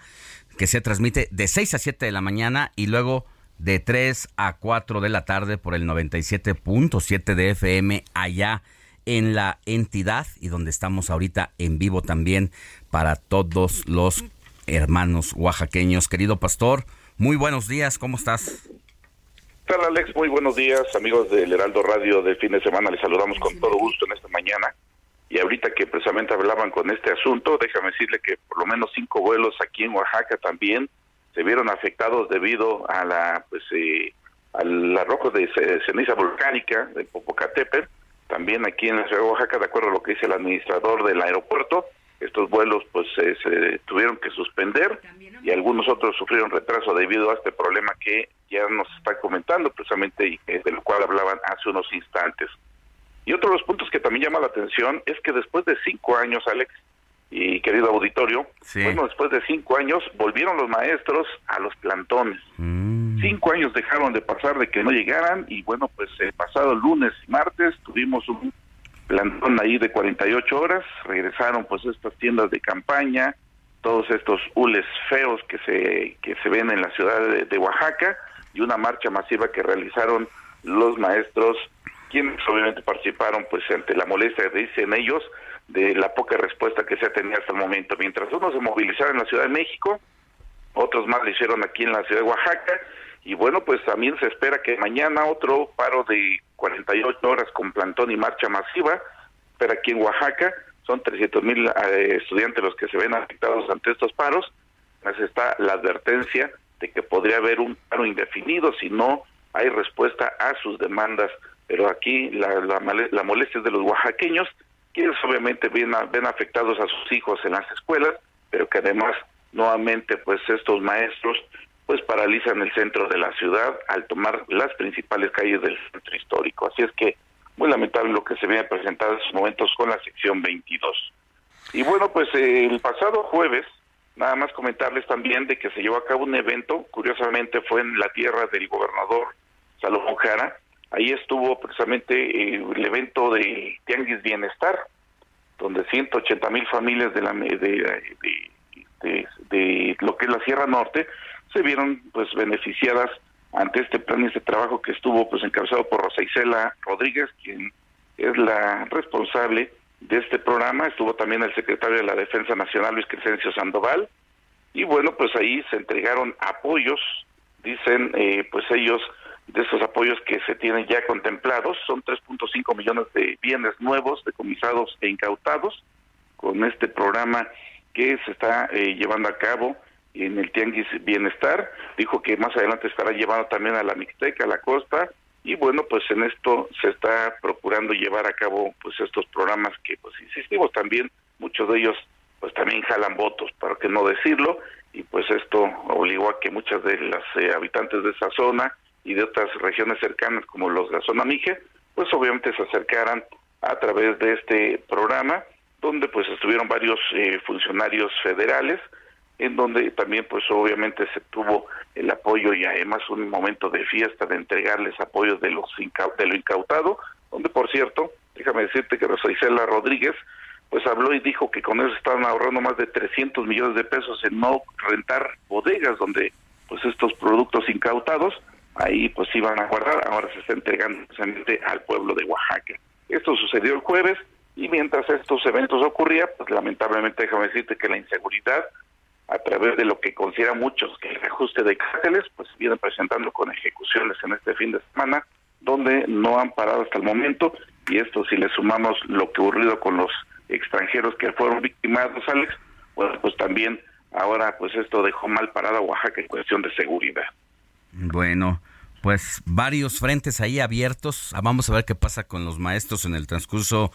que se transmite de 6 a 7 de la mañana y luego de 3 a 4 de la tarde por el 97.7 de FM allá en la entidad y donde estamos ahorita en vivo también para todos los hermanos oaxaqueños. Querido pastor, muy buenos días, ¿cómo estás? tal Alex? Muy buenos días, amigos del Heraldo Radio de fin de semana. Les saludamos con todo gusto en esta mañana. Y ahorita que precisamente hablaban con este asunto, déjame decirle que por lo menos cinco vuelos aquí en Oaxaca también se vieron afectados debido a la pues eh, al arrojo de ceniza volcánica de Popocatépetl también aquí en la ciudad de Oaxaca, de acuerdo a lo que dice el administrador del aeropuerto, estos vuelos pues se tuvieron que suspender y algunos otros sufrieron retraso debido a este problema que ya nos está comentando precisamente y de lo cual hablaban hace unos instantes. Y otro de los puntos que también llama la atención es que después de cinco años, Alex, y querido auditorio, bueno, después de cinco años volvieron los maestros a los plantones. Mm. Cinco años dejaron de pasar de que no llegaran y bueno, pues el pasado lunes y martes tuvimos un plantón ahí de 48 horas, regresaron pues estas tiendas de campaña, todos estos hules feos que se, que se ven en la ciudad de Oaxaca y una marcha masiva que realizaron los maestros, quienes obviamente participaron pues ante la molestia, dicen ellos, de la poca respuesta que se ha tenido hasta el momento. Mientras unos se movilizaron en la Ciudad de México, otros más lo hicieron aquí en la Ciudad de Oaxaca, y bueno, pues también se espera que mañana otro paro de 48 horas con plantón y marcha masiva, pero aquí en Oaxaca son 300 mil eh, estudiantes los que se ven afectados ante estos paros, pues está la advertencia de que podría haber un paro indefinido si no hay respuesta a sus demandas, pero aquí la, la, la molestia de los oaxaqueños quienes obviamente ven, ven afectados a sus hijos en las escuelas, pero que además nuevamente pues estos maestros pues paralizan el centro de la ciudad al tomar las principales calles del centro histórico. Así es que muy lamentable lo que se viene presentado en estos momentos con la sección 22. Y bueno, pues el pasado jueves, nada más comentarles también de que se llevó a cabo un evento, curiosamente fue en la tierra del gobernador Salomón Jara, Ahí estuvo precisamente eh, el evento de Tianguis Bienestar, donde 180 mil familias de, la, de, de, lo que es la Sierra Norte se vieron pues beneficiadas ante este plan y este trabajo que estuvo pues encabezado por Rosa Isela Rodríguez, quien es la responsable de este programa. Estuvo también el secretario de la Defensa Nacional, Luis Crescencio Sandoval. Y bueno, pues ahí se entregaron apoyos, dicen eh, pues ellos, de estos apoyos que se tienen ya contemplados. Son 3.5 millones de bienes nuevos, decomisados e incautados con este programa que se está eh, llevando a cabo en el Tianguis Bienestar. Dijo que más adelante estará llevando también a la Mixteca, a la costa. Y bueno, pues en esto se está procurando llevar a cabo pues estos programas que, pues insistimos también, muchos de ellos pues también jalan votos, para que no decirlo, y pues esto obligó a que muchas de las eh, habitantes de esa zona y de otras regiones cercanas como los Mije, pues obviamente se acercaran a través de este programa, donde pues estuvieron varios eh, funcionarios federales, en donde también pues obviamente se tuvo el apoyo y además un momento de fiesta de entregarles apoyo de los de lo incautado, donde por cierto, déjame decirte que Rosa Isela Rodríguez pues habló y dijo que con eso estaban ahorrando más de 300 millones de pesos en no rentar bodegas donde pues estos productos incautados, ahí pues iban a guardar, ahora se está entregando precisamente al pueblo de Oaxaca. Esto sucedió el jueves y mientras estos eventos ocurrían, pues lamentablemente déjame decirte que la inseguridad a través de lo que consideran muchos que el ajuste de cárteles, pues viene presentando con ejecuciones en este fin de semana, donde no han parado hasta el momento, y esto si le sumamos lo que ocurrido con los extranjeros que fueron victimados, Alex, bueno, pues también ahora pues esto dejó mal parado a Oaxaca en cuestión de seguridad. Bueno, pues varios frentes ahí abiertos. Ah, vamos a ver qué pasa con los maestros en el transcurso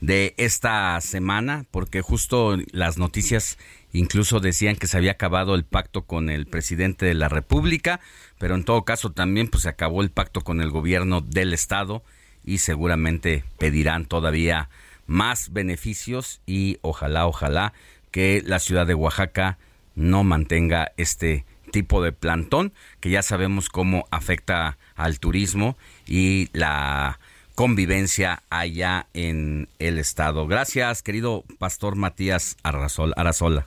de esta semana, porque justo las noticias incluso decían que se había acabado el pacto con el presidente de la República, pero en todo caso también pues se acabó el pacto con el gobierno del estado y seguramente pedirán todavía más beneficios y ojalá, ojalá que la ciudad de Oaxaca no mantenga este tipo de plantón que ya sabemos cómo afecta al turismo y la convivencia allá en el estado. Gracias, querido pastor Matías Arazola.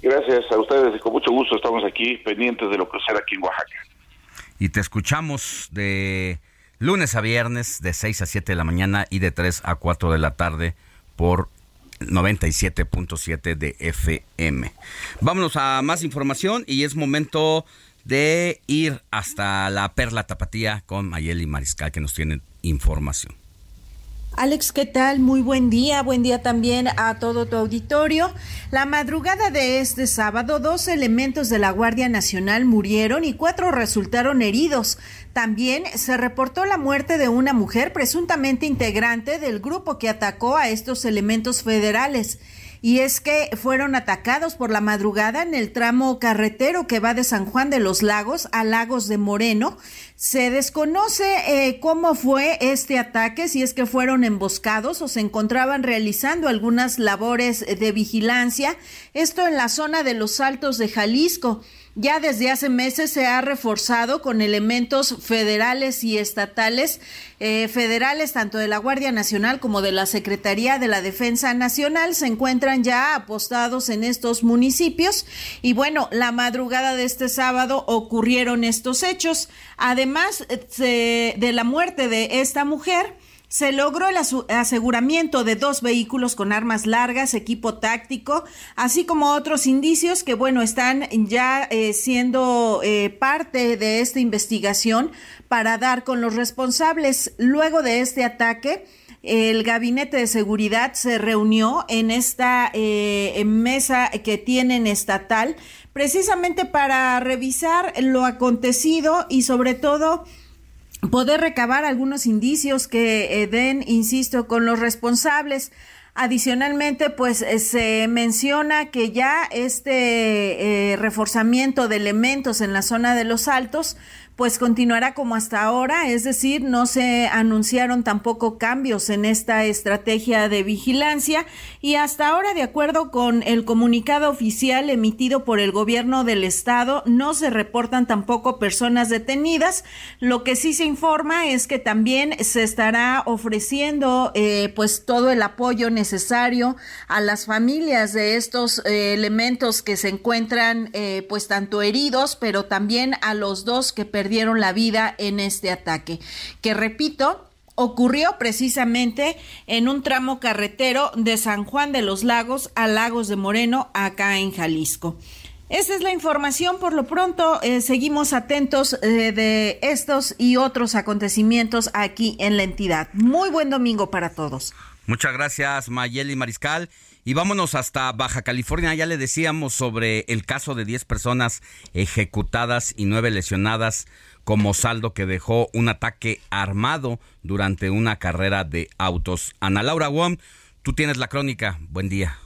Gracias a ustedes y con mucho gusto estamos aquí pendientes de lo que será aquí en Oaxaca. Y te escuchamos de lunes a viernes de 6 a 7 de la mañana y de 3 a 4 de la tarde por 97.7 de FM. Vámonos a más información y es momento de ir hasta la Perla Tapatía con Mayeli Mariscal que nos tienen información. Alex, ¿qué tal? Muy buen día. Buen día también a todo tu auditorio. La madrugada de este sábado, dos elementos de la Guardia Nacional murieron y cuatro resultaron heridos. También se reportó la muerte de una mujer presuntamente integrante del grupo que atacó a estos elementos federales y es que fueron atacados por la madrugada en el tramo carretero que va de San Juan de los Lagos a Lagos de Moreno. Se desconoce eh, cómo fue este ataque, si es que fueron emboscados o se encontraban realizando algunas labores de vigilancia. Esto en la zona de los Altos de Jalisco ya desde hace meses se ha reforzado con elementos federales y estatales, eh, federales tanto de la Guardia Nacional como de la Secretaría de la Defensa Nacional, se encuentran ya apostados en estos municipios y bueno, la madrugada de este sábado ocurrieron estos hechos. Además eh, de la muerte de esta mujer, se logró el aseguramiento de dos vehículos con armas largas, equipo táctico, así como otros indicios que, bueno, están ya eh, siendo eh, parte de esta investigación para dar con los responsables. Luego de este ataque, el gabinete de seguridad se reunió en esta eh, mesa que tienen estatal precisamente para revisar lo acontecido y sobre todo poder recabar algunos indicios que eh, den, insisto, con los responsables. Adicionalmente, pues eh, se menciona que ya este eh, reforzamiento de elementos en la zona de los altos pues continuará como hasta ahora, es decir, no se anunciaron tampoco cambios en esta estrategia de vigilancia y hasta ahora, de acuerdo con el comunicado oficial emitido por el gobierno del estado, no se reportan tampoco personas detenidas. Lo que sí se informa es que también se estará ofreciendo eh, pues todo el apoyo necesario a las familias de estos eh, elementos que se encuentran eh, pues tanto heridos, pero también a los dos que la vida en este ataque, que repito, ocurrió precisamente en un tramo carretero de San Juan de los Lagos a Lagos de Moreno, acá en Jalisco. Esa es la información. Por lo pronto, eh, seguimos atentos eh, de estos y otros acontecimientos aquí en la entidad. Muy buen domingo para todos. Muchas gracias, Mayeli Mariscal. Y vámonos hasta Baja California. Ya le decíamos sobre el caso de 10 personas ejecutadas y 9 lesionadas como saldo que dejó un ataque armado durante una carrera de autos. Ana Laura Wong, tú tienes la crónica. Buen día.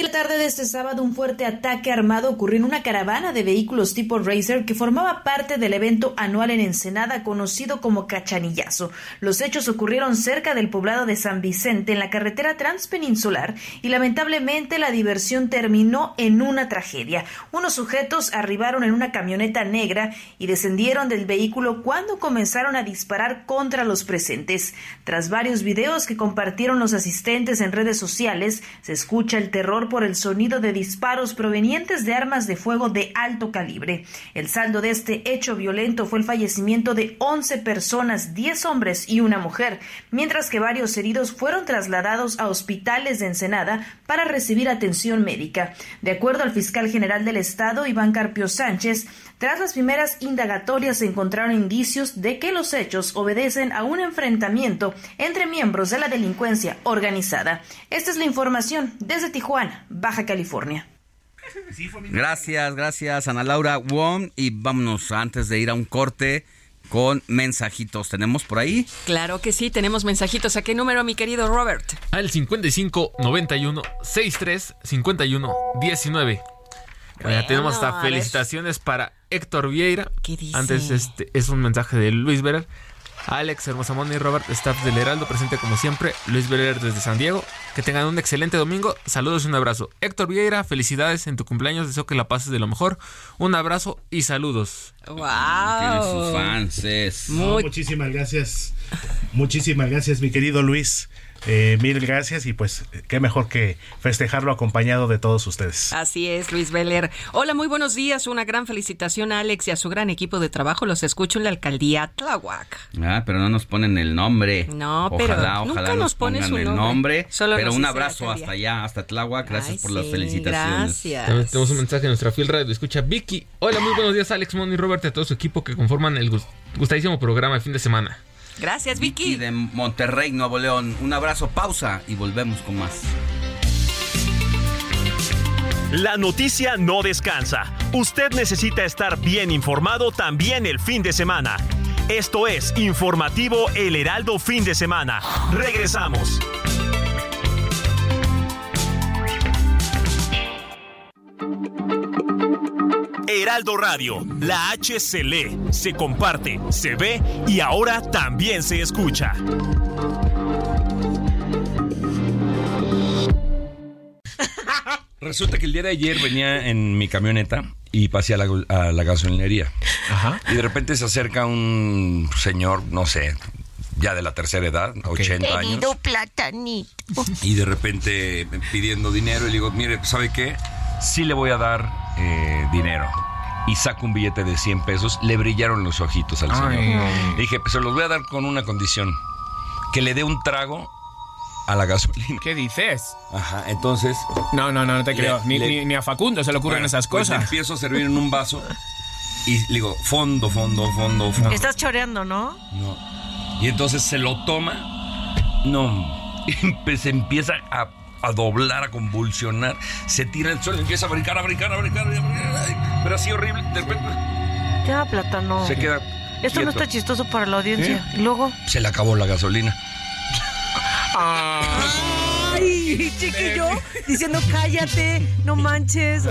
Y la tarde de este sábado un fuerte ataque armado ocurrió en una caravana de vehículos tipo Racer que formaba parte del evento anual en Ensenada conocido como Cachanillazo. Los hechos ocurrieron cerca del poblado de San Vicente en la carretera transpeninsular y lamentablemente la diversión terminó en una tragedia. Unos sujetos arribaron en una camioneta negra y descendieron del vehículo cuando comenzaron a disparar contra los presentes. Tras varios videos que compartieron los asistentes en redes sociales, se escucha el terror por el sonido de disparos provenientes de armas de fuego de alto calibre. El saldo de este hecho violento fue el fallecimiento de 11 personas, 10 hombres y una mujer, mientras que varios heridos fueron trasladados a hospitales de Ensenada para recibir atención médica. De acuerdo al fiscal general del Estado, Iván Carpio Sánchez, tras las primeras indagatorias se encontraron indicios de que los hechos obedecen a un enfrentamiento entre miembros de la delincuencia organizada. Esta es la información desde Tijuana, Baja California. Gracias, gracias Ana Laura Wong y vámonos antes de ir a un corte con mensajitos. ¿Tenemos por ahí? Claro que sí, tenemos mensajitos. ¿A qué número, mi querido Robert? Al 55 91 63 51 19. Bueno, tenemos hasta felicitaciones para Héctor Vieira. ¿Qué dice? Antes este es un mensaje de Luis Berer. Alex Hermosamón y Robert, staff del Heraldo, presente como siempre. Luis Berer desde San Diego. Que tengan un excelente domingo. Saludos y un abrazo. Héctor Vieira, felicidades en tu cumpleaños. Deseo que la pases de lo mejor. Un abrazo y saludos. ¡Wow! sus fans. muchísimas gracias. Muchísimas gracias, mi querido Luis. Eh, mil gracias y pues qué mejor que festejarlo acompañado de todos ustedes. Así es, Luis Veller. Hola, muy buenos días. Una gran felicitación a Alex y a su gran equipo de trabajo. Los escucho en la alcaldía Tláhuac. Ah, pero no nos ponen el nombre. No, pero ojalá, nunca ojalá nos ponen su el nombre. nombre. Solo pero nos un abrazo hasta allá, hasta Tláhuac. Gracias Ay, por las felicitaciones. gracias. También tenemos un mensaje de nuestra fiel radio. Escucha Vicky. Hola, muy buenos días, Alex, Mon y Robert, y a todo su equipo que conforman el gust- gustadísimo programa de fin de semana. Gracias, Vicky. Y de Monterrey, Nuevo León. Un abrazo, pausa y volvemos con más. La noticia no descansa. Usted necesita estar bien informado también el fin de semana. Esto es Informativo El Heraldo Fin de Semana. Regresamos. Heraldo Radio, la H se lee, se comparte, se ve y ahora también se escucha. Resulta que el día de ayer venía en mi camioneta y pasé a la, a la gasolinería. Y de repente se acerca un señor, no sé, ya de la tercera edad, 80 años. Querido platanito. Y de repente pidiendo dinero y le digo, mire, ¿sabe qué? Sí le voy a dar eh, dinero. Y saco un billete de 100 pesos. Le brillaron los ojitos al señor. Ay. Le dije, pues se los voy a dar con una condición. Que le dé un trago a la gasolina. ¿Qué dices? Ajá, entonces... No, no, no, no te Le- creo. Ni, le- ni- ni a Facundo se le ocurren Bueno, esas pues cosas. empiezo a servir en un vaso y le digo, fondo, fondo, fondo, fondo. Estás choreando, ¿no? No. Y entonces se lo toma. No. Se empieza a, a doblar, a convulsionar. Se tira al suelo, empieza a brincar, a brincar, a brincar. a brincar, ay, Pero así horrible. De repente Ya, plátano. se queda. Esto no está chistoso para la audiencia. Y luego. Se le acabó la gasolina. ¡Ay, chiquillo! Diciendo cállate, no manches.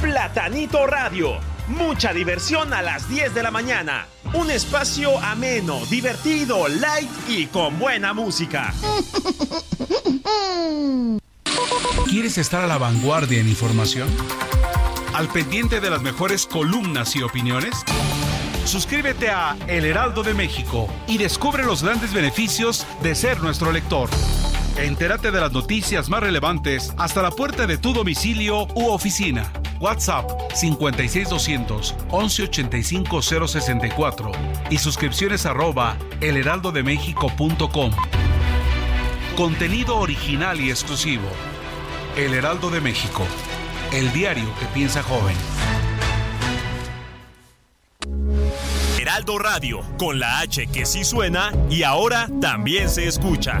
Platanito Radio. Mucha diversión a las 10 de la mañana. Un espacio ameno, divertido, light y con buena música. ¿Quieres estar a la vanguardia en información? ¿Al pendiente de las mejores columnas y opiniones? Suscríbete a El Heraldo de México y descubre los grandes beneficios de ser nuestro lector. Entérate de las noticias más relevantes hasta la puerta de tu domicilio u oficina. WhatsApp 56200 1185 064 y suscripciones arroba elheraldodemexico.com. Contenido original y exclusivo. El Heraldo de México. El diario que piensa joven. Heraldo Radio, con la H que sí suena y ahora también se escucha.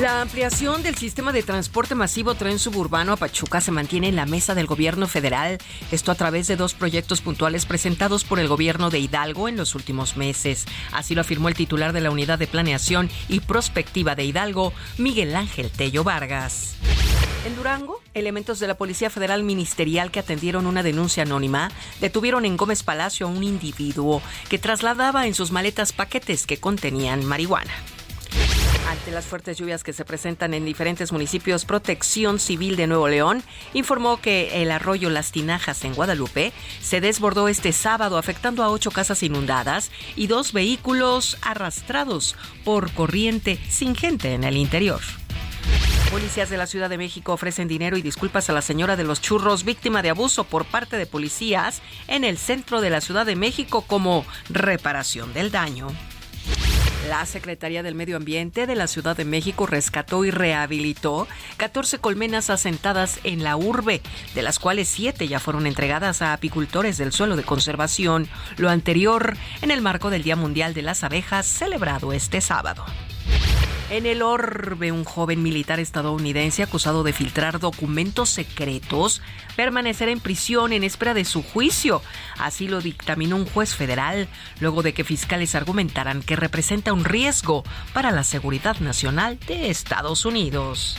La ampliación del sistema de transporte masivo tren suburbano a Pachuca se mantiene en la mesa del gobierno federal, esto a través de dos proyectos puntuales presentados por el gobierno de Hidalgo en los últimos meses. Así lo afirmó el titular de la Unidad de Planeación y Prospectiva de Hidalgo, Miguel Ángel Tello Vargas. En Durango, elementos de la Policía Federal Ministerial que atendieron una denuncia anónima detuvieron en Gómez Palacio a un individuo que trasladaba en sus maletas paquetes que contenían marihuana. Ante las fuertes lluvias que se presentan en diferentes municipios, Protección Civil de Nuevo León informó que el arroyo Las Tinajas en Guadalupe se desbordó este sábado afectando a ocho casas inundadas y dos vehículos arrastrados por corriente sin gente en el interior. Policías de la Ciudad de México ofrecen dinero y disculpas a la señora de los churros víctima de abuso por parte de policías en el centro de la Ciudad de México como reparación del daño. La Secretaría del Medio Ambiente de la Ciudad de México rescató y rehabilitó 14 colmenas asentadas en la urbe, de las cuales 7 ya fueron entregadas a apicultores del suelo de conservación, lo anterior en el marco del Día Mundial de las Abejas celebrado este sábado. En el orbe, un joven militar estadounidense acusado de filtrar documentos secretos permanecerá en prisión en espera de su juicio. Así lo dictaminó un juez federal, luego de que fiscales argumentaran que representa un riesgo para la seguridad nacional de Estados Unidos.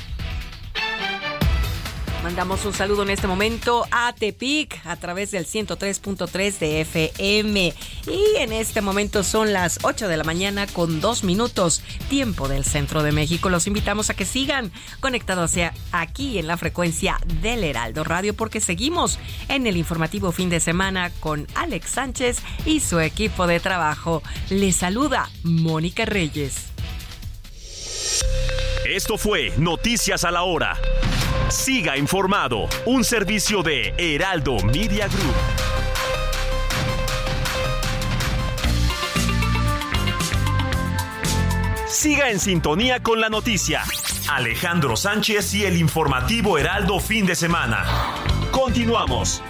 Mandamos un saludo en este momento a Tepic a través del 103.3 de FM. Y en este momento son las 8 de la mañana con dos minutos, tiempo del centro de México. Los invitamos a que sigan conectados aquí en la frecuencia del Heraldo Radio porque seguimos en el informativo fin de semana con Alex Sánchez y su equipo de trabajo. Les saluda Mónica Reyes. Esto fue Noticias a la Hora. Siga informado, un servicio de Heraldo Media Group. Siga en sintonía con la noticia. Alejandro Sánchez y el informativo Heraldo fin de semana. Continuamos.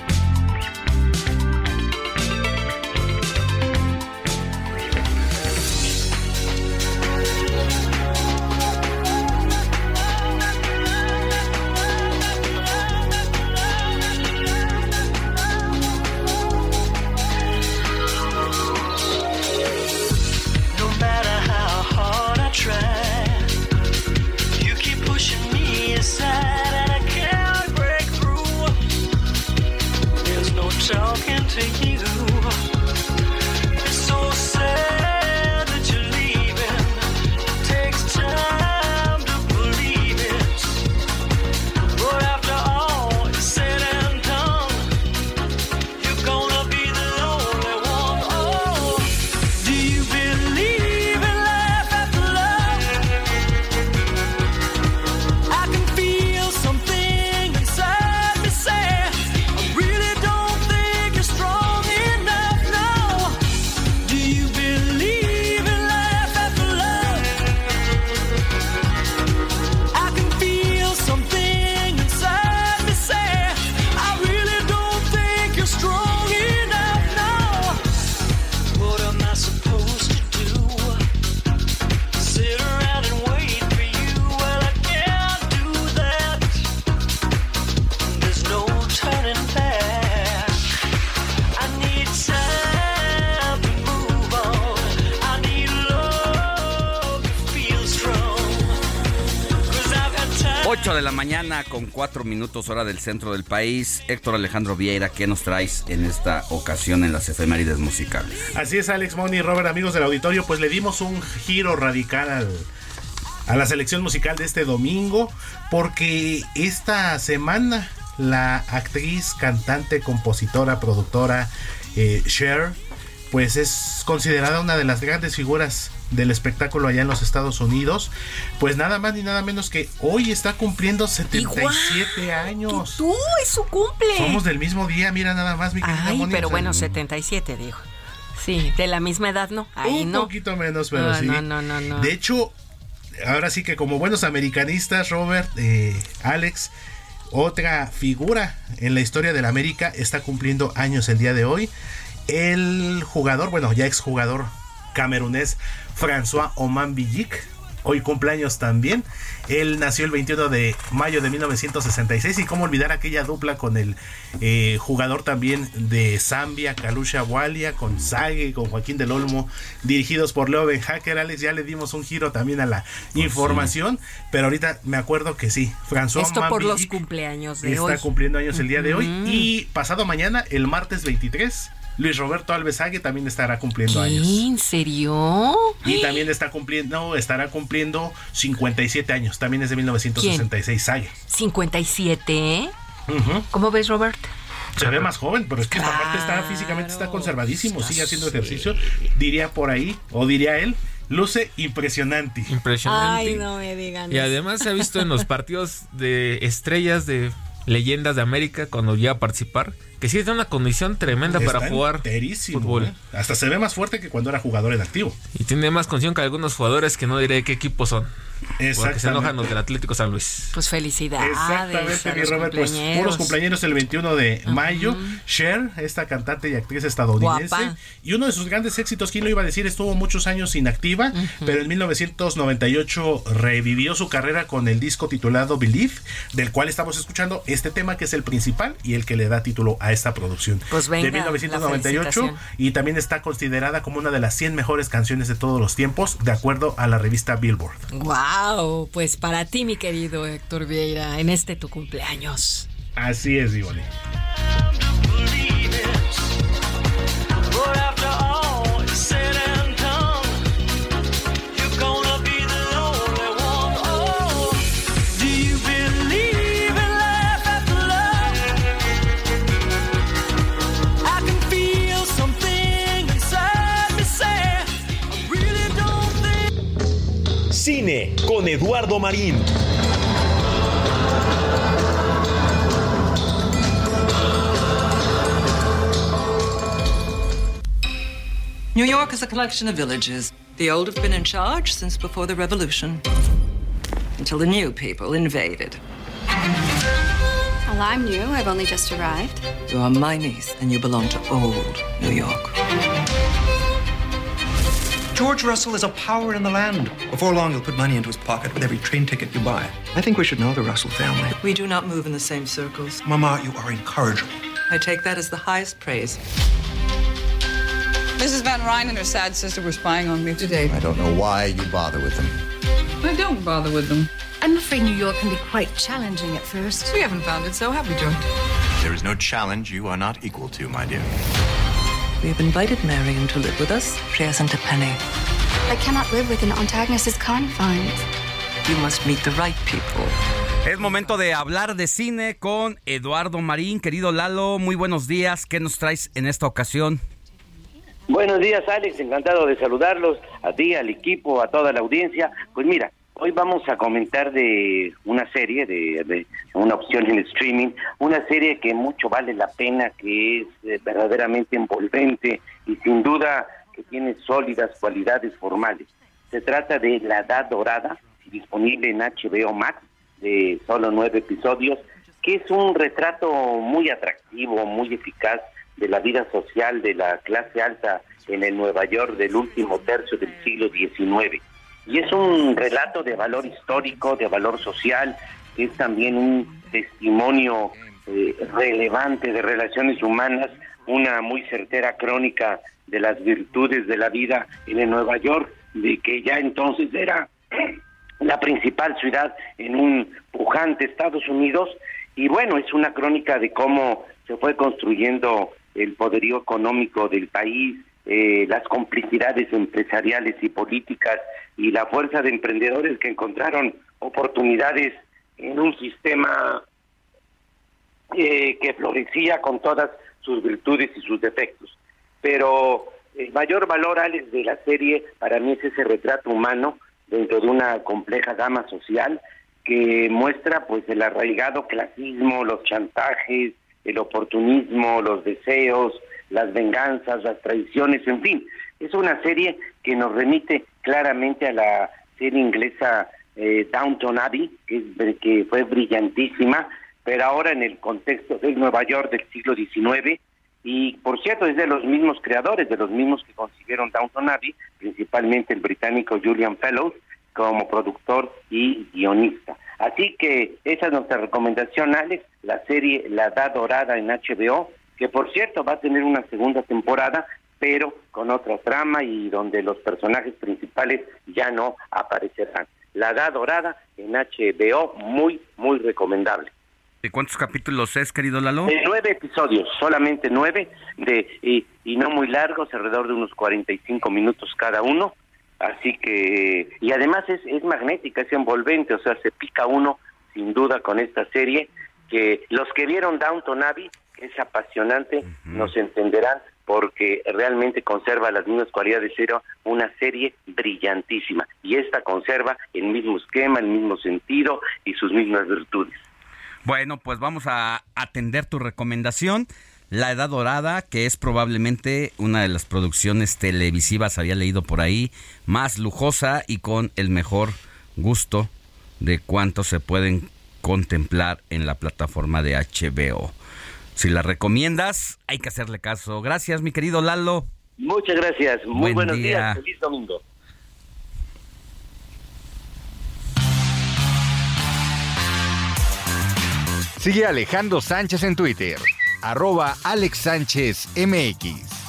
8 de la mañana con 4 minutos hora del centro del país. Héctor Alejandro Vieira, ¿qué nos traes en esta ocasión en las efemérides musicales? Así es, Alex Moni, Robert, amigos del auditorio, pues le dimos un giro radical al, a la selección musical de este domingo, porque esta semana la actriz, cantante, compositora, productora eh, Cher, pues es considerada una de las grandes figuras del espectáculo allá en los Estados Unidos, pues nada más ni nada menos que hoy está cumpliendo 77 años. Tú es su cumple. Somos del mismo día, mira nada más, mi querida Ay, Moni, pero o sea, bueno, 77 dijo. Sí, de la misma edad, ¿no? Ahí un no. poquito menos, pero No, sí. no, no, no, no. De hecho, ahora sí que como buenos americanistas, Robert, eh, Alex, otra figura en la historia del América está cumpliendo años el día de hoy. El jugador, bueno, ya exjugador camerunés François Oman Villic. Hoy cumpleaños también. Él nació el 21 de mayo de 1966 y cómo olvidar aquella dupla con el eh, jugador también de Zambia, Kalusha Walia, con Sage, con Joaquín del Olmo, dirigidos por Leo Ben Hacker. Alex, ya le dimos un giro también a la información, pero ahorita me acuerdo que sí, François Esto por los cumpleaños de está hoy. cumpliendo años el día de hoy y pasado mañana, el martes 23, Luis Roberto Alves Sague también estará cumpliendo años. ¿En serio? Y también está cumpliendo, estará cumpliendo 57 años. También es de 1966, Sague. 57. Ujú. ¿Cómo ves, Robert? Se ve más joven, pero es que esta parte está físicamente está conservadísimo, sigue haciendo ejercicio, diría por ahí, o diría él, luce impresionante. Impresionante. Ay, no me digan. Y además se ha visto en los partidos de estrellas de leyendas de América cuando llega a participar que sí tiene una condición tremenda Está para jugar fútbol. ¿eh? Hasta se ve más fuerte que cuando era jugador en activo. Y tiene más condición que algunos jugadores que no diré qué equipos son. Porque se enojan los del Atlético San Luis. Pues felicidades. Exactamente, mi Robert. Pues puros cumpleaños el 21 de mayo. Cher, esta cantante y actriz estadounidense. Guapa. Y uno de sus grandes éxitos, ¿quién lo iba a decir? Estuvo muchos años inactiva, pero en 1998 revivió su carrera con el disco titulado Believe, del cual estamos escuchando este tema que es el principal y el que le da título a esta producción. Pues venga, de 1998 la felicitación. y también está considerada como una de las 100 mejores canciones de todos los tiempos, de acuerdo a la revista Billboard. Wow, pues para ti, mi querido Héctor Vieira, en este tu cumpleaños. Así es, Ivone. Cine con Eduardo Marín. New York is a collection of villages. The old have been in charge since before the Revolution, until the new people invaded. Well, I'm new. I've only just arrived. You are my niece, and you belong to old New York. George Russell is a power in the land. Before long, he'll put money into his pocket with every train ticket you buy. I think we should know the Russell family. We do not move in the same circles. Mama, you are incorrigible. I take that as the highest praise. Mrs. Van Ryn and her sad sister were spying on me today. I don't know why you bother with them. I don't bother with them. I'm afraid New York can be quite challenging at first. We haven't found it so, have we, George? There is no challenge you are not equal to, my dear. We have invited Marion to live with us. She hasn't a penny. I cannot live with an Aunt Agnes's confines. You must meet the right people. Es momento de hablar de cine con Eduardo Marín. Querido Lalo, muy buenos días. ¿Qué nos traes en esta ocasión? Buenos días, Alex. Encantado de saludarlos, a ti, al equipo, a toda la audiencia. Pues mira, hoy vamos a comentar de una serie, de, de una opción en streaming, una serie que mucho vale la pena, que es eh, verdaderamente envolvente y sin duda que tiene sólidas cualidades formales. Se trata de La Edad Dorada, disponible en HBO Max, de solo nueve episodios, que es un retrato muy atractivo, muy eficaz de la vida social de la clase alta en el Nueva York del último tercio del siglo XIX. Y es un relato de valor histórico, de valor social, es también un testimonio eh, relevante de relaciones humanas, una muy certera crónica de las virtudes de la vida en Nueva York, de que ya entonces era la principal ciudad en un pujante Estados Unidos. Y bueno, es una crónica de cómo se fue construyendo el poderío económico del país, eh, las complicidades empresariales y políticas y la fuerza de emprendedores que encontraron oportunidades en un sistema eh, que florecía con todas sus virtudes y sus defectos. Pero el mayor valor, Alex, de la serie para mí es ese retrato humano dentro de una compleja gama social que muestra pues el arraigado clasismo, los chantajes, el oportunismo, los deseos, las venganzas, las traiciones, en fin. Es una serie que nos remite claramente a la serie inglesa eh, Downton Abbey, que, que fue brillantísima, pero ahora en el contexto del Nueva York del siglo XIX, y por cierto es de los mismos creadores, de los mismos que concibieron Downton Abbey, principalmente el británico Julian Fellows, como productor y guionista. Así que esa es nuestra recomendación, Alex, la serie La Edad Dorada en HBO, que por cierto va a tener una segunda temporada, pero con otra trama y donde los personajes principales ya no aparecerán. La Edad Dorada en HBO, muy, muy recomendable. ¿De cuántos capítulos es, querido Lalo? De nueve episodios, solamente nueve, de, y, y no muy largos, alrededor de unos 45 minutos cada uno. Así que, y además es, es magnética, es envolvente, o sea, se pica uno sin duda con esta serie, que los que vieron Downton Abbey, que es apasionante, nos entenderán porque realmente conserva las mismas cualidades, era una serie brillantísima. Y esta conserva el mismo esquema, el mismo sentido y sus mismas virtudes. Bueno, pues vamos a atender tu recomendación. La Edad Dorada, que es probablemente una de las producciones televisivas, había leído por ahí, más lujosa y con el mejor gusto de cuánto se pueden contemplar en la plataforma de HBO. Si la recomiendas, hay que hacerle caso. Gracias, mi querido Lalo. Muchas gracias, muy Buen buenos día. días, feliz domingo. Sigue a Alejandro Sánchez en Twitter, arroba Alex Sánchez MX.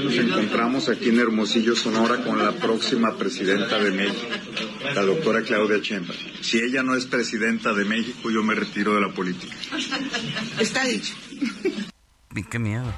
Nos encontramos aquí en Hermosillo, Sonora, con la próxima presidenta de México, la doctora Claudia Sheinbaum. Si ella no es presidenta de México, yo me retiro de la política. Está dicho. Y Qué miedo.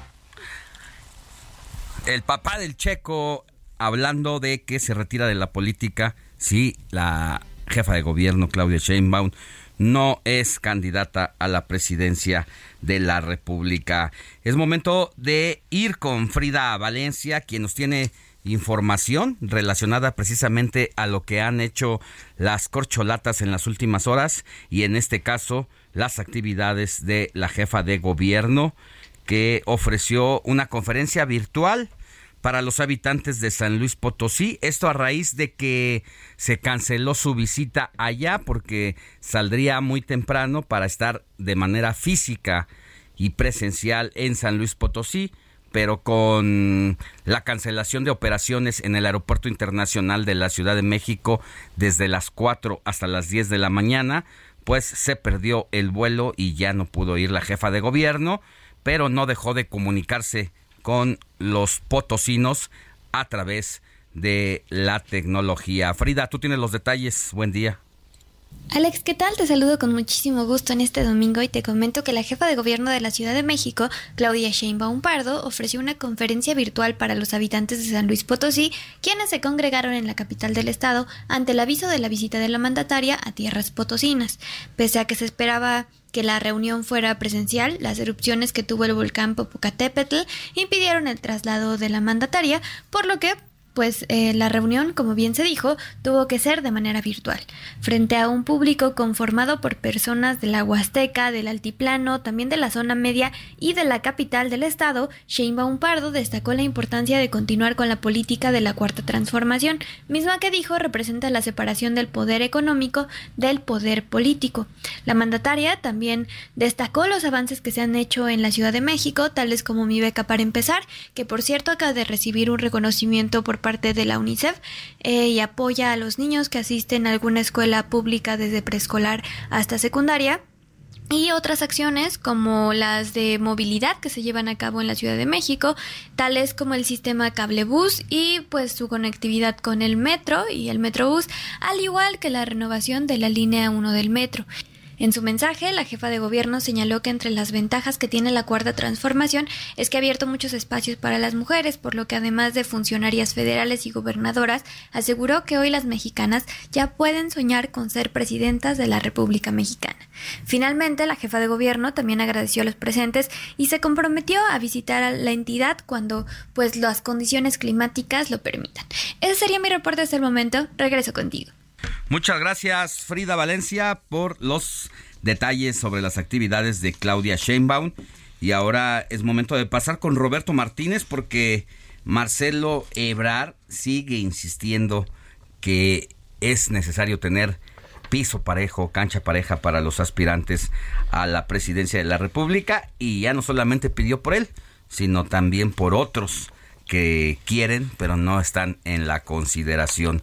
El papá del checo hablando de que se retira de la política si la jefa de gobierno Claudia Sheinbaum no es candidata a la presidencia de la República. Es momento de ir con Frida Valencia, quien nos tiene información relacionada precisamente a lo que han hecho las corcholatas en las últimas horas y en este caso las actividades de la jefa de gobierno que ofreció una conferencia virtual para los habitantes de San Luis Potosí. Esto a raíz de que se canceló su visita allá porque saldría muy temprano para estar de manera física y presencial en San Luis Potosí, pero con la cancelación de operaciones en el Aeropuerto Internacional de la Ciudad de México desde las 4 hasta las 10 de la mañana, pues se perdió el vuelo y ya no pudo ir la jefa de gobierno, pero no dejó de comunicarse con los potosinos a través de la tecnología. Frida, tú tienes los detalles. Buen día. Alex, ¿qué tal? Te saludo con muchísimo gusto en este domingo y te comento que la jefa de gobierno de la Ciudad de México, Claudia Sheinbaum Pardo, ofreció una conferencia virtual para los habitantes de San Luis Potosí, quienes se congregaron en la capital del estado ante el aviso de la visita de la mandataria a tierras potosinas. Pese a que se esperaba que la reunión fuera presencial, las erupciones que tuvo el volcán Popocatépetl impidieron el traslado de la mandataria, por lo que pues eh, la reunión, como bien se dijo, tuvo que ser de manera virtual, frente a un público conformado por personas de la Huasteca, del Altiplano, también de la zona media y de la capital del estado, Sheinbaum Pardo destacó la importancia de continuar con la política de la Cuarta Transformación, misma que dijo representa la separación del poder económico del poder político. La mandataria también destacó los avances que se han hecho en la Ciudad de México, tales como mi beca para empezar, que por cierto acaba de recibir un reconocimiento por parte de la UNICEF eh, y apoya a los niños que asisten a alguna escuela pública desde preescolar hasta secundaria. Y otras acciones como las de movilidad que se llevan a cabo en la Ciudad de México, tales como el sistema cablebús y pues su conectividad con el metro y el metrobús, al igual que la renovación de la línea 1 del metro. En su mensaje, la jefa de gobierno señaló que entre las ventajas que tiene la cuarta transformación es que ha abierto muchos espacios para las mujeres, por lo que además de funcionarias federales y gobernadoras, aseguró que hoy las mexicanas ya pueden soñar con ser presidentas de la República Mexicana. Finalmente, la jefa de gobierno también agradeció a los presentes y se comprometió a visitar a la entidad cuando pues las condiciones climáticas lo permitan. Ese sería mi reporte hasta el momento. Regreso contigo. Muchas gracias Frida Valencia por los detalles sobre las actividades de Claudia Sheinbaum. Y ahora es momento de pasar con Roberto Martínez porque Marcelo Ebrar sigue insistiendo que es necesario tener piso parejo, cancha pareja para los aspirantes a la presidencia de la República y ya no solamente pidió por él, sino también por otros que quieren pero no están en la consideración.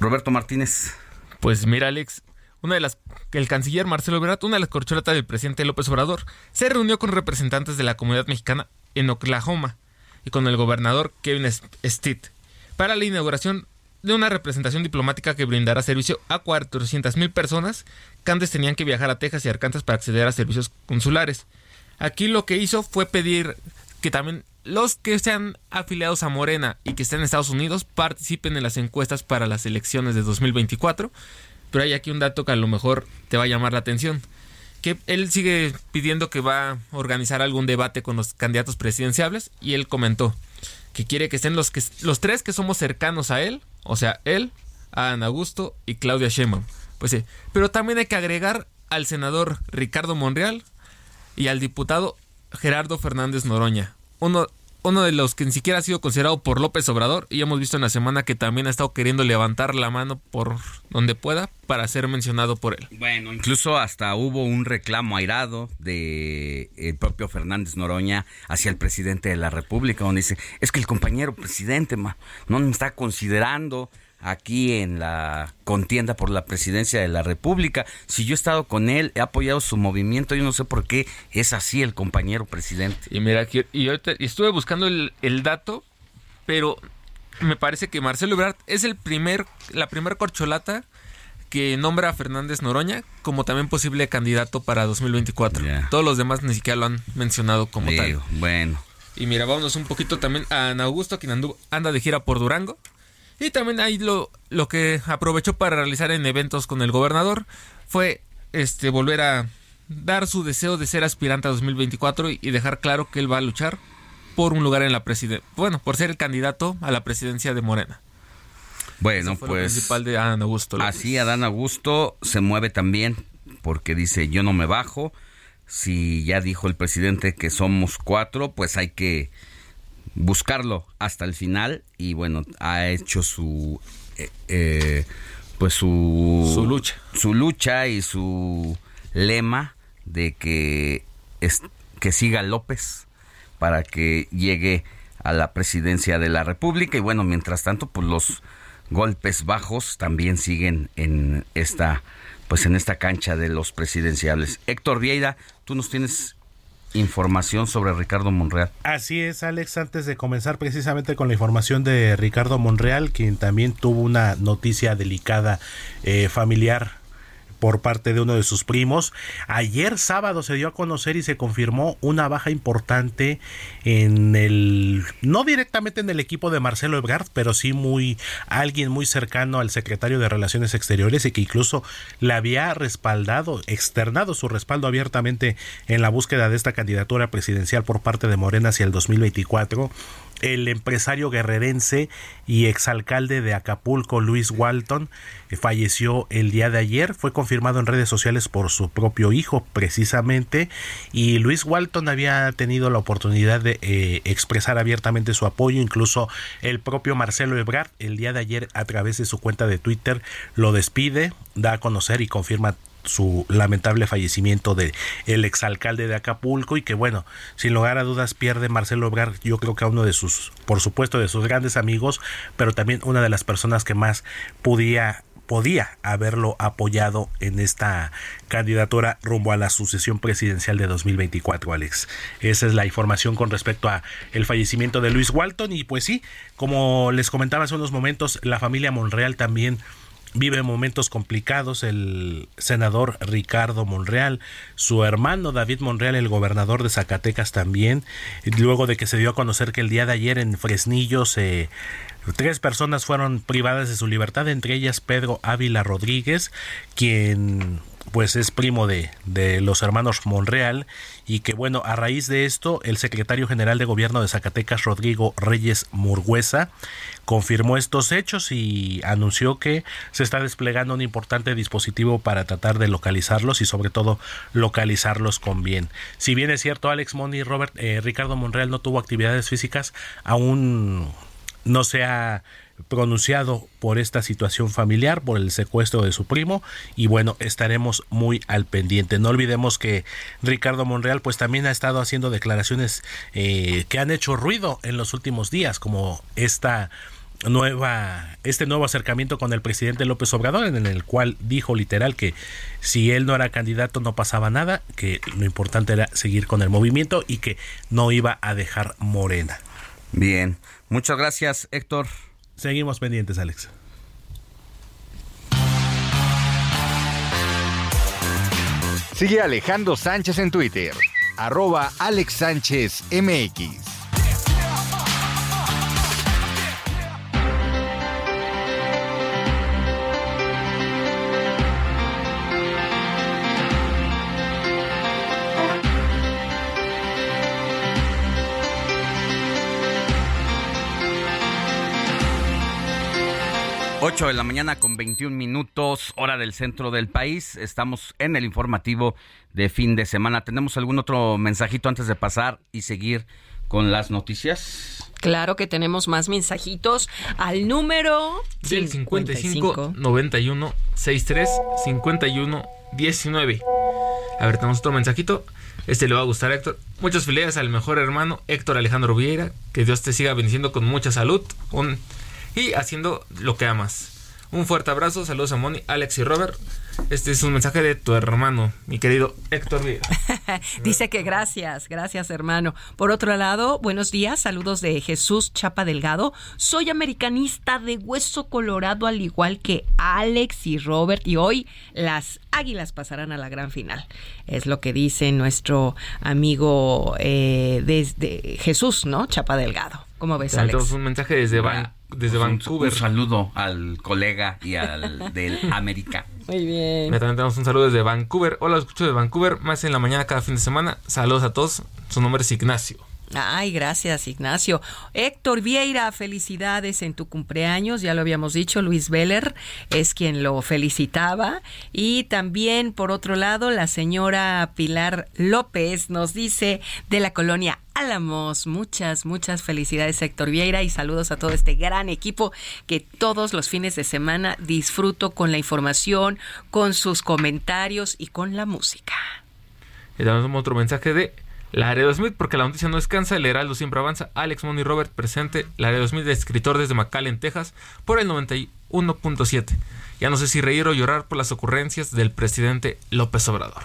Roberto Martínez. Pues mira, Alex, una de las el canciller Marcelo Ebrard, una de las corcholatas del presidente López Obrador, se reunió con representantes de la comunidad mexicana en Oklahoma y con el gobernador Kevin Stitt para la inauguración de una representación diplomática que brindará servicio a 400 mil personas que antes tenían que viajar a Texas y Arkansas para acceder a servicios consulares. Aquí lo que hizo fue pedir que también los que sean afiliados a Morena y que estén en Estados Unidos participen en las encuestas para las elecciones de 2024. Pero hay aquí un dato que a lo mejor te va a llamar la atención. Que él sigue pidiendo que va a organizar algún debate con los candidatos presidenciables y él comentó que quiere que estén los, que, los tres que somos cercanos a él, o sea, él, Adán Augusto y Claudia Sheinbaum. Pues sí, pero también hay que agregar al senador Ricardo Monreal y al diputado Gerardo Fernández Noroña, uno, uno de los que ni siquiera ha sido considerado por López Obrador y hemos visto en la semana que también ha estado queriendo levantar la mano por donde pueda para ser mencionado por él. Bueno, incluso hasta hubo un reclamo airado de el propio Fernández Noroña hacia el presidente de la República, donde dice, es que el compañero presidente no me está considerando aquí en la contienda por la presidencia de la República. Si yo he estado con él, he apoyado su movimiento, yo no sé por qué es así el compañero presidente. Y mira, aquí- y ahorita estuve buscando el, el dato, pero me parece que Marcelo Ebrard es el primer, la primer corcholata que nombra a Fernández Noroña como también posible candidato para 2024. Todos los demás ni siquiera lo han mencionado como Digo, tal. Bueno. Y mira, vámonos un poquito también a Ana Augusto, quien anda de gira por Durango. Y también ahí lo, lo que aprovechó para realizar en eventos con el gobernador fue este volver a dar su deseo de ser aspirante a 2024 y y dejar claro que él va a luchar por un lugar en la presidencia. Bueno, por ser el candidato a la presidencia de Morena. Bueno, fue pues principal de Adán Augusto. López. así Adán Augusto se mueve también porque dice yo no me bajo. Si ya dijo el presidente que somos cuatro, pues hay que buscarlo hasta el final y bueno ha hecho su eh, eh, pues su Su lucha. su lucha y su lema de que es que siga López para que llegue a la presidencia de la República y bueno mientras tanto pues los golpes bajos también siguen en esta pues en esta cancha de los presidenciales Héctor Vieira tú nos tienes información sobre Ricardo Monreal. Así es, Alex, antes de comenzar precisamente con la información de Ricardo Monreal, quien también tuvo una noticia delicada eh, familiar por parte de uno de sus primos. Ayer sábado se dio a conocer y se confirmó una baja importante en el, no directamente en el equipo de Marcelo Ebrard, pero sí muy, alguien muy cercano al secretario de Relaciones Exteriores y que incluso le había respaldado, externado su respaldo abiertamente en la búsqueda de esta candidatura presidencial por parte de Morena hacia el 2024 el empresario guerrerense y exalcalde de Acapulco, Luis Walton, falleció el día de ayer. Fue confirmado en redes sociales por su propio hijo, precisamente. Y Luis Walton había tenido la oportunidad de eh, expresar abiertamente su apoyo. Incluso el propio Marcelo Ebrard, el día de ayer, a través de su cuenta de Twitter, lo despide, da a conocer y confirma su lamentable fallecimiento de el exalcalde de Acapulco y que bueno, sin lugar a dudas pierde Marcelo Ebrard, yo creo que a uno de sus, por supuesto, de sus grandes amigos, pero también una de las personas que más podía podía haberlo apoyado en esta candidatura rumbo a la sucesión presidencial de 2024, Alex. Esa es la información con respecto a el fallecimiento de Luis Walton y pues sí, como les comentaba hace unos momentos, la familia Monreal también vive momentos complicados el senador Ricardo Monreal, su hermano David Monreal, el gobernador de Zacatecas también, luego de que se dio a conocer que el día de ayer en Fresnillo se Tres personas fueron privadas de su libertad, entre ellas Pedro Ávila Rodríguez, quien pues es primo de, de los hermanos Monreal y que bueno, a raíz de esto el secretario general de gobierno de Zacatecas, Rodrigo Reyes Murguesa, confirmó estos hechos y anunció que se está desplegando un importante dispositivo para tratar de localizarlos y sobre todo localizarlos con bien. Si bien es cierto, Alex Moni y Robert, eh, Ricardo Monreal no tuvo actividades físicas, aún no se ha pronunciado por esta situación familiar, por el secuestro de su primo y bueno, estaremos muy al pendiente. No olvidemos que Ricardo Monreal pues también ha estado haciendo declaraciones eh, que han hecho ruido en los últimos días, como esta nueva este nuevo acercamiento con el presidente López Obrador en el cual dijo literal que si él no era candidato no pasaba nada, que lo importante era seguir con el movimiento y que no iba a dejar Morena. Bien, muchas gracias Héctor. Seguimos pendientes, Alex. Sigue Alejandro Sánchez en Twitter, arroba Alex Sánchez Ocho de la mañana con 21 minutos, hora del centro del país. Estamos en el informativo de fin de semana. ¿Tenemos algún otro mensajito antes de pasar y seguir con las noticias? Claro que tenemos más mensajitos al número Del 55 91 63 51 19. A ver, tenemos otro mensajito. Este le va a gustar, Héctor. Muchas felicidades al mejor hermano Héctor Alejandro Vieira. Que Dios te siga bendiciendo con mucha salud un- y haciendo lo que amas. Un fuerte abrazo. Saludos a Moni, Alex y Robert. Este es un mensaje de tu hermano, mi querido Héctor Vieira. Dice que gracias, gracias hermano. Por otro lado, buenos días, saludos de Jesús Chapa Delgado. Soy americanista de hueso colorado al igual que Alex y Robert y hoy las águilas pasarán a la gran final. Es lo que dice nuestro amigo eh, desde Jesús, ¿no? Chapa Delgado. ¿Cómo ves, Alex? un mensaje desde, Van- desde Pues un- Vancouver. Un saludo al colega y al del América. Muy bien. Mira, También tenemos un saludo desde Vancouver. Hola, los escucho de Vancouver, más en la mañana cada fin de semana. Saludos a todos. Su nombre es Ignacio. Ay, gracias, Ignacio. Héctor Vieira, felicidades en tu cumpleaños, ya lo habíamos dicho, Luis Veller es quien lo felicitaba. Y también, por otro lado, la señora Pilar López nos dice de la colonia Álamos, muchas, muchas felicidades, Héctor Vieira, y saludos a todo este gran equipo que todos los fines de semana disfruto con la información, con sus comentarios y con la música. Y tenemos otro mensaje de Laredo Smith, porque la noticia no descansa, el Heraldo siempre avanza. Alex Money Robert presente, Laredo Smith, escritor desde McAllen, Texas, por el 91.7. Ya no sé si reír o llorar por las ocurrencias del presidente López Obrador.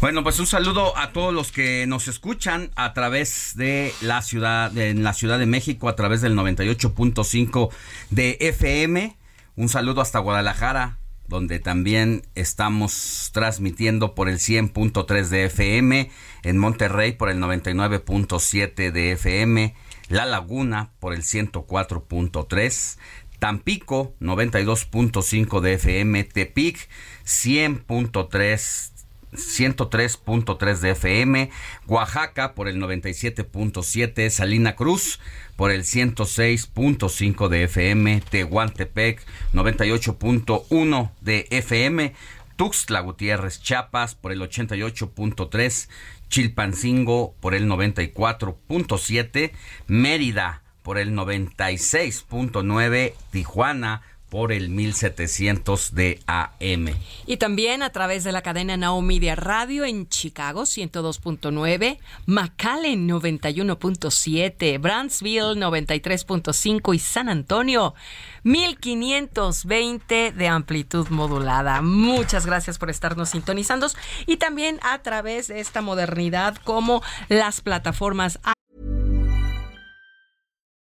Bueno, pues un saludo a todos los que nos escuchan a través de la ciudad, en la Ciudad de México, a través del 98.5 de FM. Un saludo hasta Guadalajara, donde también estamos transmitiendo por el 100.3 de FM, en Monterrey por el 99.7 de FM, La Laguna por el 104.3, Tampico 92.5 de FM, Tepic 100.3 103.3 de FM, Oaxaca por el 97.7, Salina Cruz por el 106.5 de FM, Tehuantepec 98.1 de FM, Tuxtla Gutiérrez Chiapas por el 88.3, Chilpancingo por el 94.7, Mérida por el 96.9, Tijuana por el 1700 de AM. Y también a través de la cadena Now Media Radio en Chicago 102.9, McAllen 91.7, Brownsville 93.5 y San Antonio 1520 de amplitud modulada. Muchas gracias por estarnos sintonizando y también a través de esta modernidad como las plataformas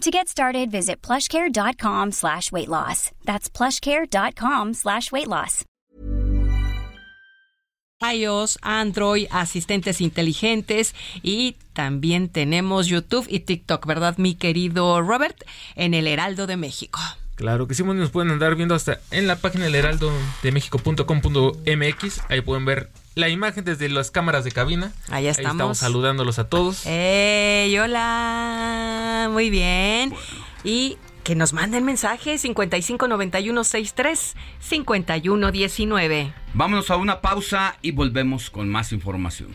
To get started, visit plushcare.com slash weight loss. That's plushcare.com slash weight loss. iOS, Android, asistentes inteligentes y también tenemos YouTube y TikTok, ¿verdad, mi querido Robert? En el Heraldo de México. Claro que sí, bueno, nos pueden andar viendo hasta en la página del heraldo de México.com.mx. Ahí pueden ver la imagen desde las cámaras de cabina. Ahí estamos. estamos saludándolos a todos. ¡Ey, hola! Muy bien. Y que nos manden mensajes 559163 5119. Vámonos a una pausa y volvemos con más información.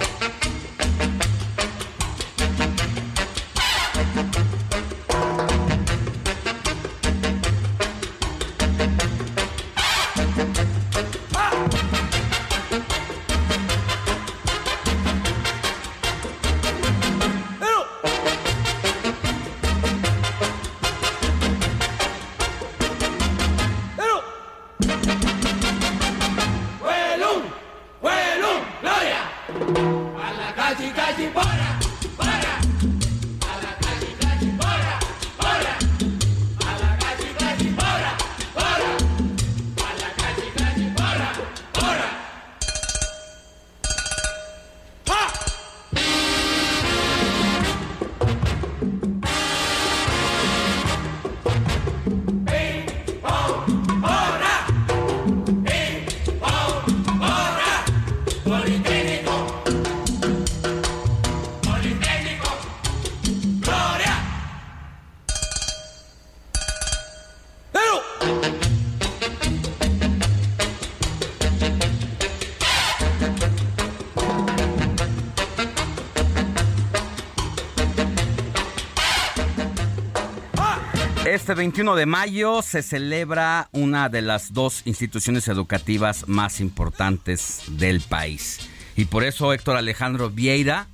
21 de mayo se celebra una de las dos instituciones educativas más importantes del país. Y por eso Héctor Alejandro Vieira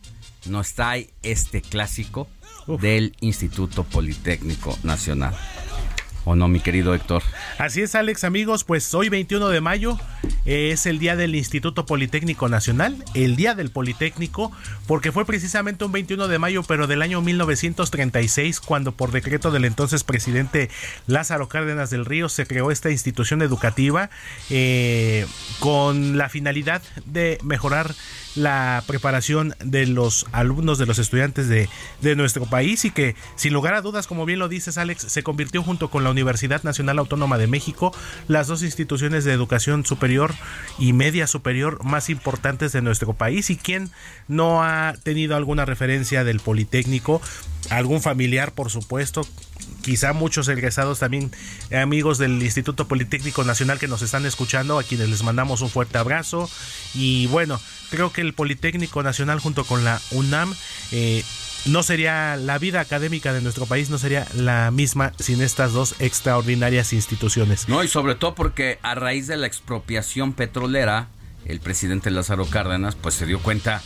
nos trae este clásico del Instituto Politécnico Nacional. ¿O no, mi querido Héctor? Así es, Alex, amigos, pues hoy 21 de mayo eh, es el día del Instituto Politécnico Nacional, el día del Politécnico, porque fue precisamente un 21 de mayo, pero del año 1936, cuando por decreto del entonces presidente Lázaro Cárdenas del Río se creó esta institución educativa eh, con la finalidad de mejorar la preparación de los alumnos, de los estudiantes de, de, nuestro país y que sin lugar a dudas, como bien lo dices Alex, se convirtió junto con la Universidad Nacional Autónoma de México las dos instituciones de educación superior y media superior más importantes de nuestro país. Y quien no ha tenido alguna referencia del Politécnico, algún familiar por supuesto, quizá muchos egresados también amigos del Instituto Politécnico Nacional que nos están escuchando, a quienes les mandamos un fuerte abrazo y bueno, creo que el Politécnico Nacional junto con la UNAM eh, no sería la vida académica de nuestro país no sería la misma sin estas dos extraordinarias instituciones. No, y sobre todo porque a raíz de la expropiación petrolera, el presidente Lázaro Cárdenas pues se dio cuenta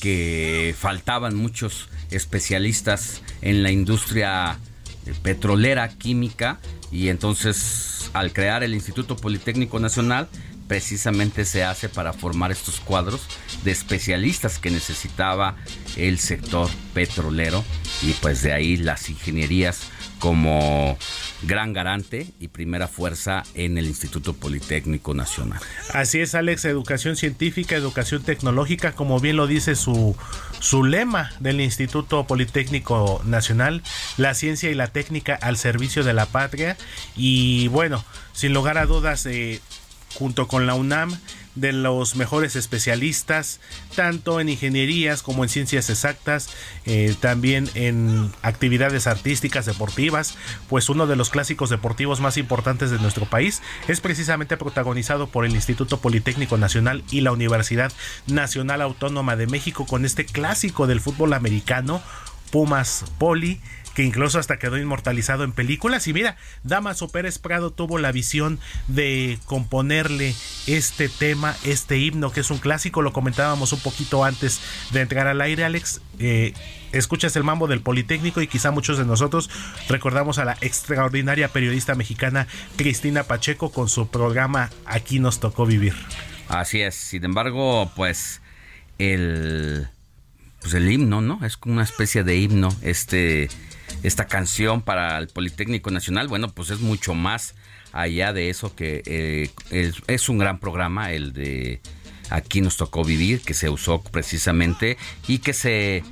que faltaban muchos especialistas en la industria petrolera química y entonces al crear el Instituto Politécnico Nacional precisamente se hace para formar estos cuadros de especialistas que necesitaba el sector petrolero y pues de ahí las ingenierías como gran garante y primera fuerza en el Instituto Politécnico Nacional. Así es, Alex, educación científica, educación tecnológica, como bien lo dice su, su lema del Instituto Politécnico Nacional, la ciencia y la técnica al servicio de la patria. Y bueno, sin lugar a dudas, eh, junto con la UNAM, de los mejores especialistas, tanto en ingenierías como en ciencias exactas, eh, también en actividades artísticas, deportivas, pues uno de los clásicos deportivos más importantes de nuestro país es precisamente protagonizado por el Instituto Politécnico Nacional y la Universidad Nacional Autónoma de México con este clásico del fútbol americano Pumas Poli que incluso hasta quedó inmortalizado en películas. Y mira, Damaso Pérez Prado tuvo la visión de componerle este tema, este himno, que es un clásico, lo comentábamos un poquito antes de entrar al aire, Alex. Eh, escuchas el mambo del Politécnico y quizá muchos de nosotros recordamos a la extraordinaria periodista mexicana Cristina Pacheco con su programa Aquí nos tocó vivir. Así es, sin embargo, pues el pues el himno, ¿no? Es como una especie de himno este esta canción para el Politécnico Nacional, bueno, pues es mucho más allá de eso que eh, es, es, un gran programa, el de Aquí nos tocó vivir, que se usó precisamente y que se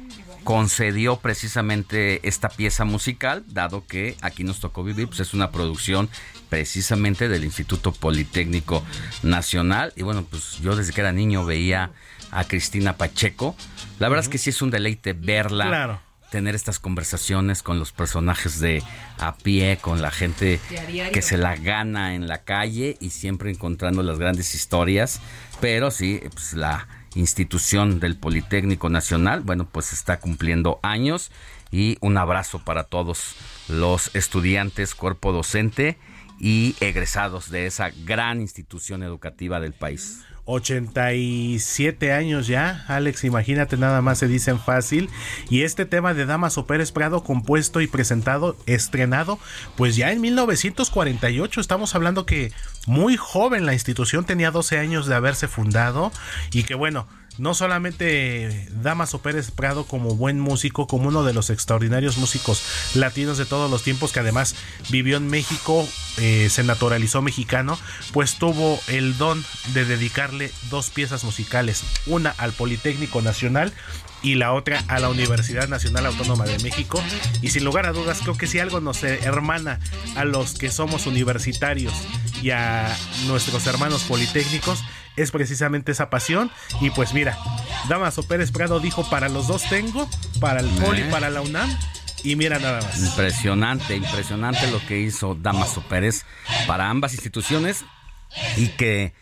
concedió precisamente esta pieza musical, dado que Aquí nos tocó vivir, pues es una producción precisamente del Instituto Politécnico Nacional. Y bueno, pues yo desde que era niño veía a Cristina Pacheco. La verdad uh -huh. es que sí es un deleite verla. Claro tener estas conversaciones con los personajes de a pie, con la gente que se la gana en la calle y siempre encontrando las grandes historias. Pero sí, pues la institución del Politécnico Nacional, bueno, pues está cumpliendo años y un abrazo para todos los estudiantes, cuerpo docente y egresados de esa gran institución educativa del país. 87 años ya, Alex, imagínate nada más se dicen fácil. Y este tema de Damaso Pérez Prado, compuesto y presentado, estrenado, pues ya en 1948, estamos hablando que muy joven la institución, tenía 12 años de haberse fundado y que bueno, no solamente Damaso Pérez Prado como buen músico, como uno de los extraordinarios músicos latinos de todos los tiempos, que además vivió en México, eh, se naturalizó mexicano, pues tuvo el don de dedicarle dos piezas musicales, una al Politécnico Nacional y la otra a la Universidad Nacional Autónoma de México. Y sin lugar a dudas, creo que si algo nos hermana a los que somos universitarios y a nuestros hermanos politécnicos, es precisamente esa pasión. Y pues mira, Damaso Pérez Prado dijo: Para los dos tengo, para el Poli, Eh. para la UNAM. Y mira nada más. Impresionante, impresionante lo que hizo Damaso Pérez para ambas instituciones y que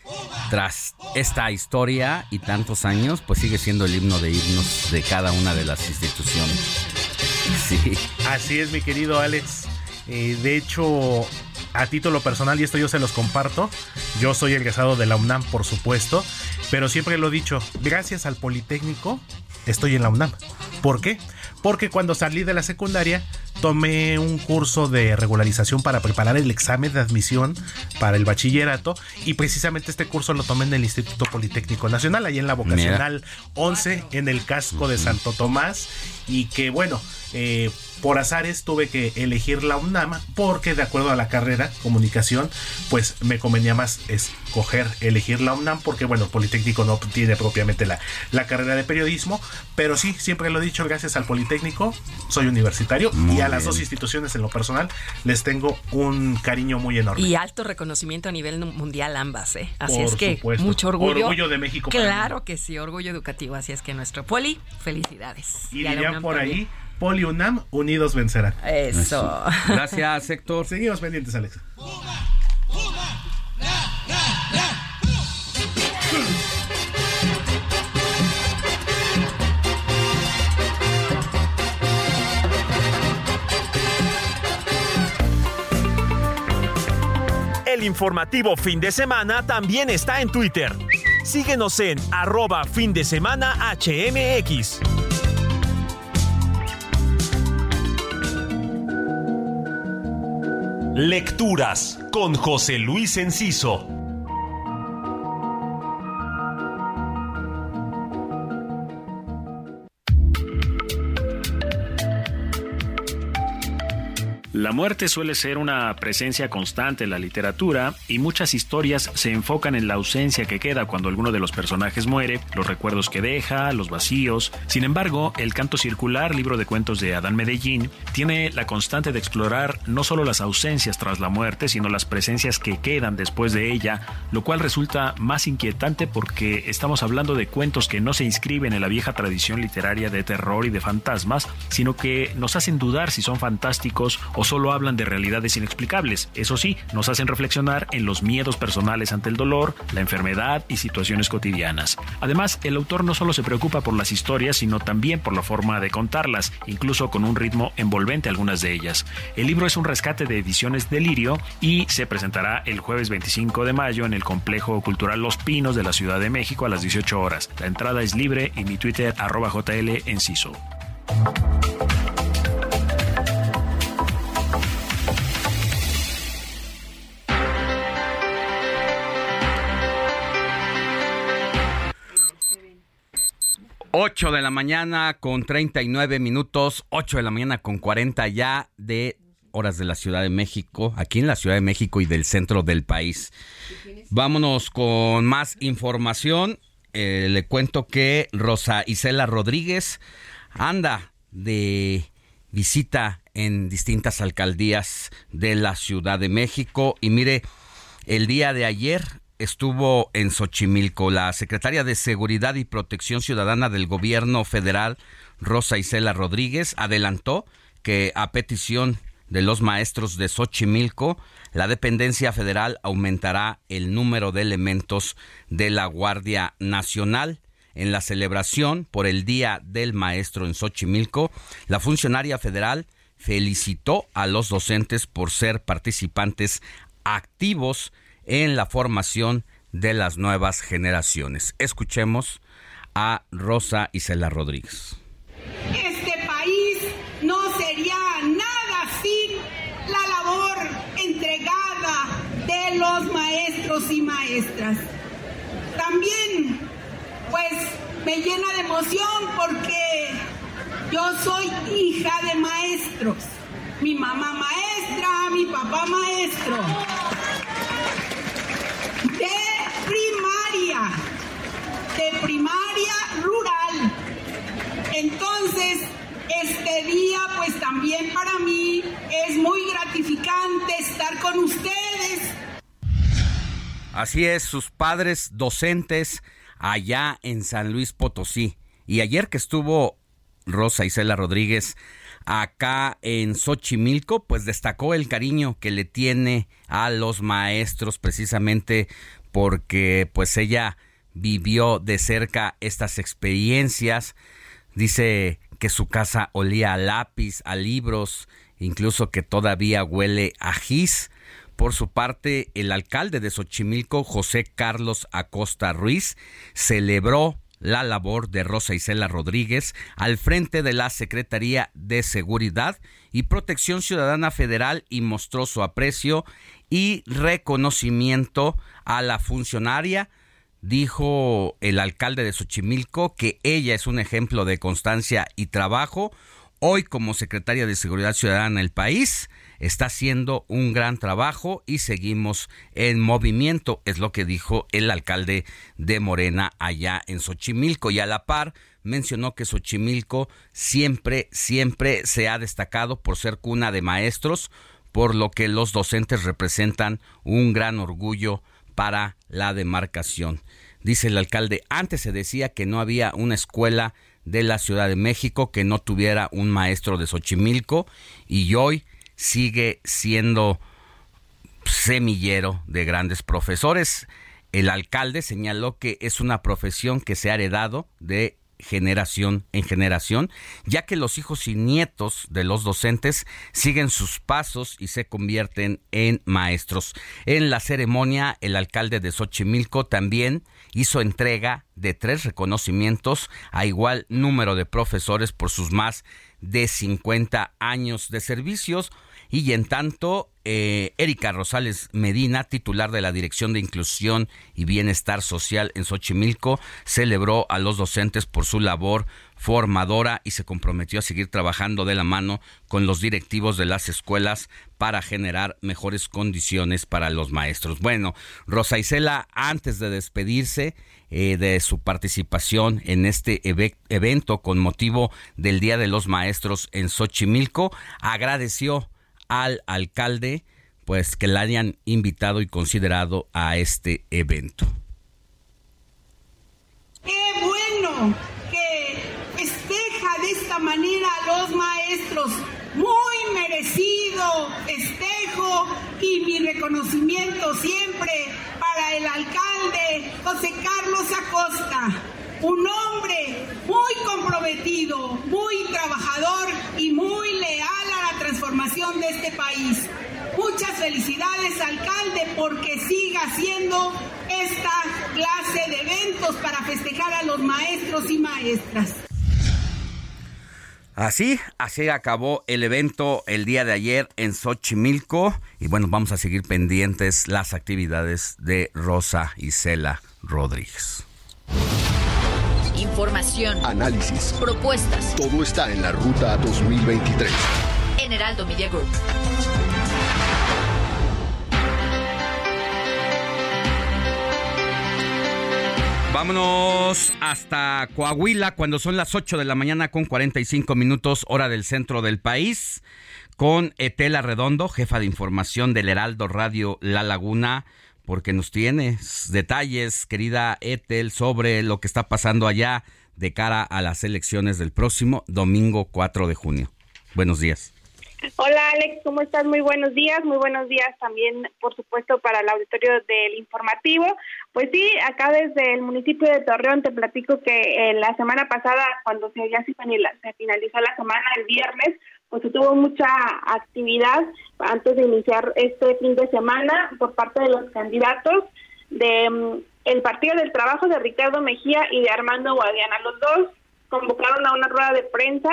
tras esta historia y tantos años, pues sigue siendo el himno de himnos de cada una de las instituciones. Sí. Así es, mi querido Alex. Eh, de hecho, a título personal, y esto yo se los comparto, yo soy egresado de la UNAM, por supuesto, pero siempre lo he dicho, gracias al Politécnico estoy en la UNAM. ¿Por qué? Porque cuando salí de la secundaria tomé un curso de regularización para preparar el examen de admisión para el bachillerato y precisamente este curso lo tomé en el Instituto Politécnico Nacional, ahí en la vocacional 11, en el casco de Santo Tomás y que bueno, eh, por azares tuve que elegir la UNAM porque de acuerdo a la carrera comunicación pues me convenía más escoger elegir la UNAM porque bueno Politécnico no tiene propiamente la, la carrera de periodismo pero sí siempre lo he dicho gracias al Politécnico soy universitario Muy y a las dos instituciones en lo personal les tengo un cariño muy enorme Y alto reconocimiento a nivel mundial ambas, ¿eh? Así Por es que supuesto. mucho orgullo. Orgullo de México Claro que sí, orgullo educativo. Así es que nuestro poli, felicidades. y dirían por también. ahí Poli UNAM unidos vencerán Eso. Gracias, Héctor. Seguimos pendientes, Alex. El informativo fin de semana también está en Twitter. Síguenos en arroba fin de semana HMX. Lecturas con José Luis Enciso. La muerte suele ser una presencia constante en la literatura y muchas historias se enfocan en la ausencia que queda cuando alguno de los personajes muere, los recuerdos que deja, los vacíos. Sin embargo, el canto circular, libro de cuentos de Adán Medellín, tiene la constante de explorar no solo las ausencias tras la muerte, sino las presencias que quedan después de ella, lo cual resulta más inquietante porque estamos hablando de cuentos que no se inscriben en la vieja tradición literaria de terror y de fantasmas, sino que nos hacen dudar si son fantásticos o solo hablan de realidades inexplicables, eso sí, nos hacen reflexionar en los miedos personales ante el dolor, la enfermedad y situaciones cotidianas. Además, el autor no solo se preocupa por las historias, sino también por la forma de contarlas, incluso con un ritmo envolvente algunas de ellas. El libro es un rescate de ediciones Delirio y se presentará el jueves 25 de mayo en el Complejo Cultural Los Pinos de la Ciudad de México a las 18 horas. La entrada es libre y mi Twitter arroba JL Enciso. Ocho de la mañana con 39 minutos, 8 de la mañana con 40 ya de horas de la Ciudad de México, aquí en la Ciudad de México y del centro del país. Vámonos con más información. Eh, le cuento que Rosa Isela Rodríguez anda de visita en distintas alcaldías de la Ciudad de México y mire, el día de ayer estuvo en Xochimilco la secretaria de Seguridad y Protección Ciudadana del Gobierno Federal, Rosa Isela Rodríguez, adelantó que a petición de los maestros de Xochimilco, la dependencia federal aumentará el número de elementos de la Guardia Nacional. En la celebración por el Día del Maestro en Xochimilco, la funcionaria federal felicitó a los docentes por ser participantes activos en la formación de las nuevas generaciones. Escuchemos a Rosa Isela Rodríguez. Este país no sería nada sin la labor entregada de los maestros y maestras. También, pues, me llena de emoción porque yo soy hija de maestros. Mi mamá maestra, mi papá maestro. De primaria, de primaria rural. Entonces, este día, pues también para mí es muy gratificante estar con ustedes. Así es, sus padres docentes allá en San Luis Potosí. Y ayer que estuvo Rosa Isela Rodríguez acá en Xochimilco, pues destacó el cariño que le tiene a los maestros precisamente porque pues ella vivió de cerca estas experiencias. Dice que su casa olía a lápiz, a libros, incluso que todavía huele a gis. Por su parte, el alcalde de Xochimilco, José Carlos Acosta Ruiz, celebró la labor de Rosa Isela Rodríguez al frente de la Secretaría de Seguridad y Protección Ciudadana Federal y mostró su aprecio y reconocimiento a la funcionaria. Dijo el alcalde de Xochimilco que ella es un ejemplo de constancia y trabajo. Hoy como secretaria de Seguridad Ciudadana del país está haciendo un gran trabajo y seguimos en movimiento, es lo que dijo el alcalde de Morena allá en Xochimilco y a la par mencionó que Xochimilco siempre, siempre se ha destacado por ser cuna de maestros, por lo que los docentes representan un gran orgullo para la demarcación. Dice el alcalde, antes se decía que no había una escuela de la Ciudad de México que no tuviera un maestro de Xochimilco y hoy sigue siendo semillero de grandes profesores. El alcalde señaló que es una profesión que se ha heredado de generación en generación, ya que los hijos y nietos de los docentes siguen sus pasos y se convierten en maestros. En la ceremonia, el alcalde de Xochimilco también hizo entrega de tres reconocimientos a igual número de profesores por sus más de 50 años de servicios. Y en tanto, eh, Erika Rosales Medina, titular de la Dirección de Inclusión y Bienestar Social en Xochimilco, celebró a los docentes por su labor formadora y se comprometió a seguir trabajando de la mano con los directivos de las escuelas para generar mejores condiciones para los maestros. Bueno, Rosa Isela, antes de despedirse eh, de su participación en este evento con motivo del Día de los Maestros en Xochimilco, agradeció al alcalde pues que la hayan invitado y considerado a este evento. ¡Qué bueno que festeja de esta manera a los maestros! muy merecido festejo y mi reconocimiento siempre para el alcalde José Carlos Acosta, un hombre muy comprometido, muy trabajador y muy leal a transformación de este país. Muchas felicidades, alcalde, porque siga haciendo esta clase de eventos para festejar a los maestros y maestras. Así, así acabó el evento el día de ayer en Xochimilco. Y bueno, vamos a seguir pendientes las actividades de Rosa Isela Rodríguez. Información, Análisis. propuestas. Todo está en la ruta 2023. En Heraldo Media. Vámonos hasta Coahuila cuando son las 8 de la mañana con 45 minutos hora del centro del país con Etela Redondo, jefa de información del Heraldo Radio La Laguna, porque nos tienes detalles, querida Etel, sobre lo que está pasando allá de cara a las elecciones del próximo domingo 4 de junio. Buenos días. Hola Alex, ¿cómo estás? Muy buenos días, muy buenos días también, por supuesto, para el auditorio del informativo. Pues sí, acá desde el municipio de Torreón te platico que eh, la semana pasada, cuando se, ya se finalizó la semana, el viernes, pues se tuvo mucha actividad antes de iniciar este fin de semana por parte de los candidatos de mm, el Partido del Trabajo de Ricardo Mejía y de Armando Guadiana. Los dos convocaron a una rueda de prensa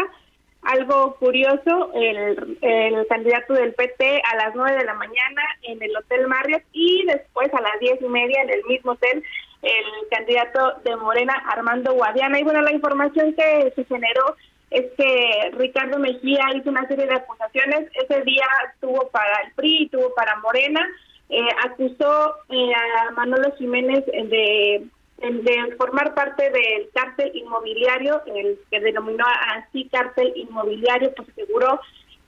algo curioso, el, el candidato del PT a las 9 de la mañana en el Hotel Marriott y después a las diez y media en el mismo hotel el candidato de Morena, Armando Guadiana. Y bueno, la información que se generó es que Ricardo Mejía hizo una serie de acusaciones. Ese día tuvo para el PRI tuvo para Morena. Eh, acusó eh, a Manolo Jiménez de de formar parte del cártel inmobiliario, el que denominó así cártel inmobiliario, pues aseguró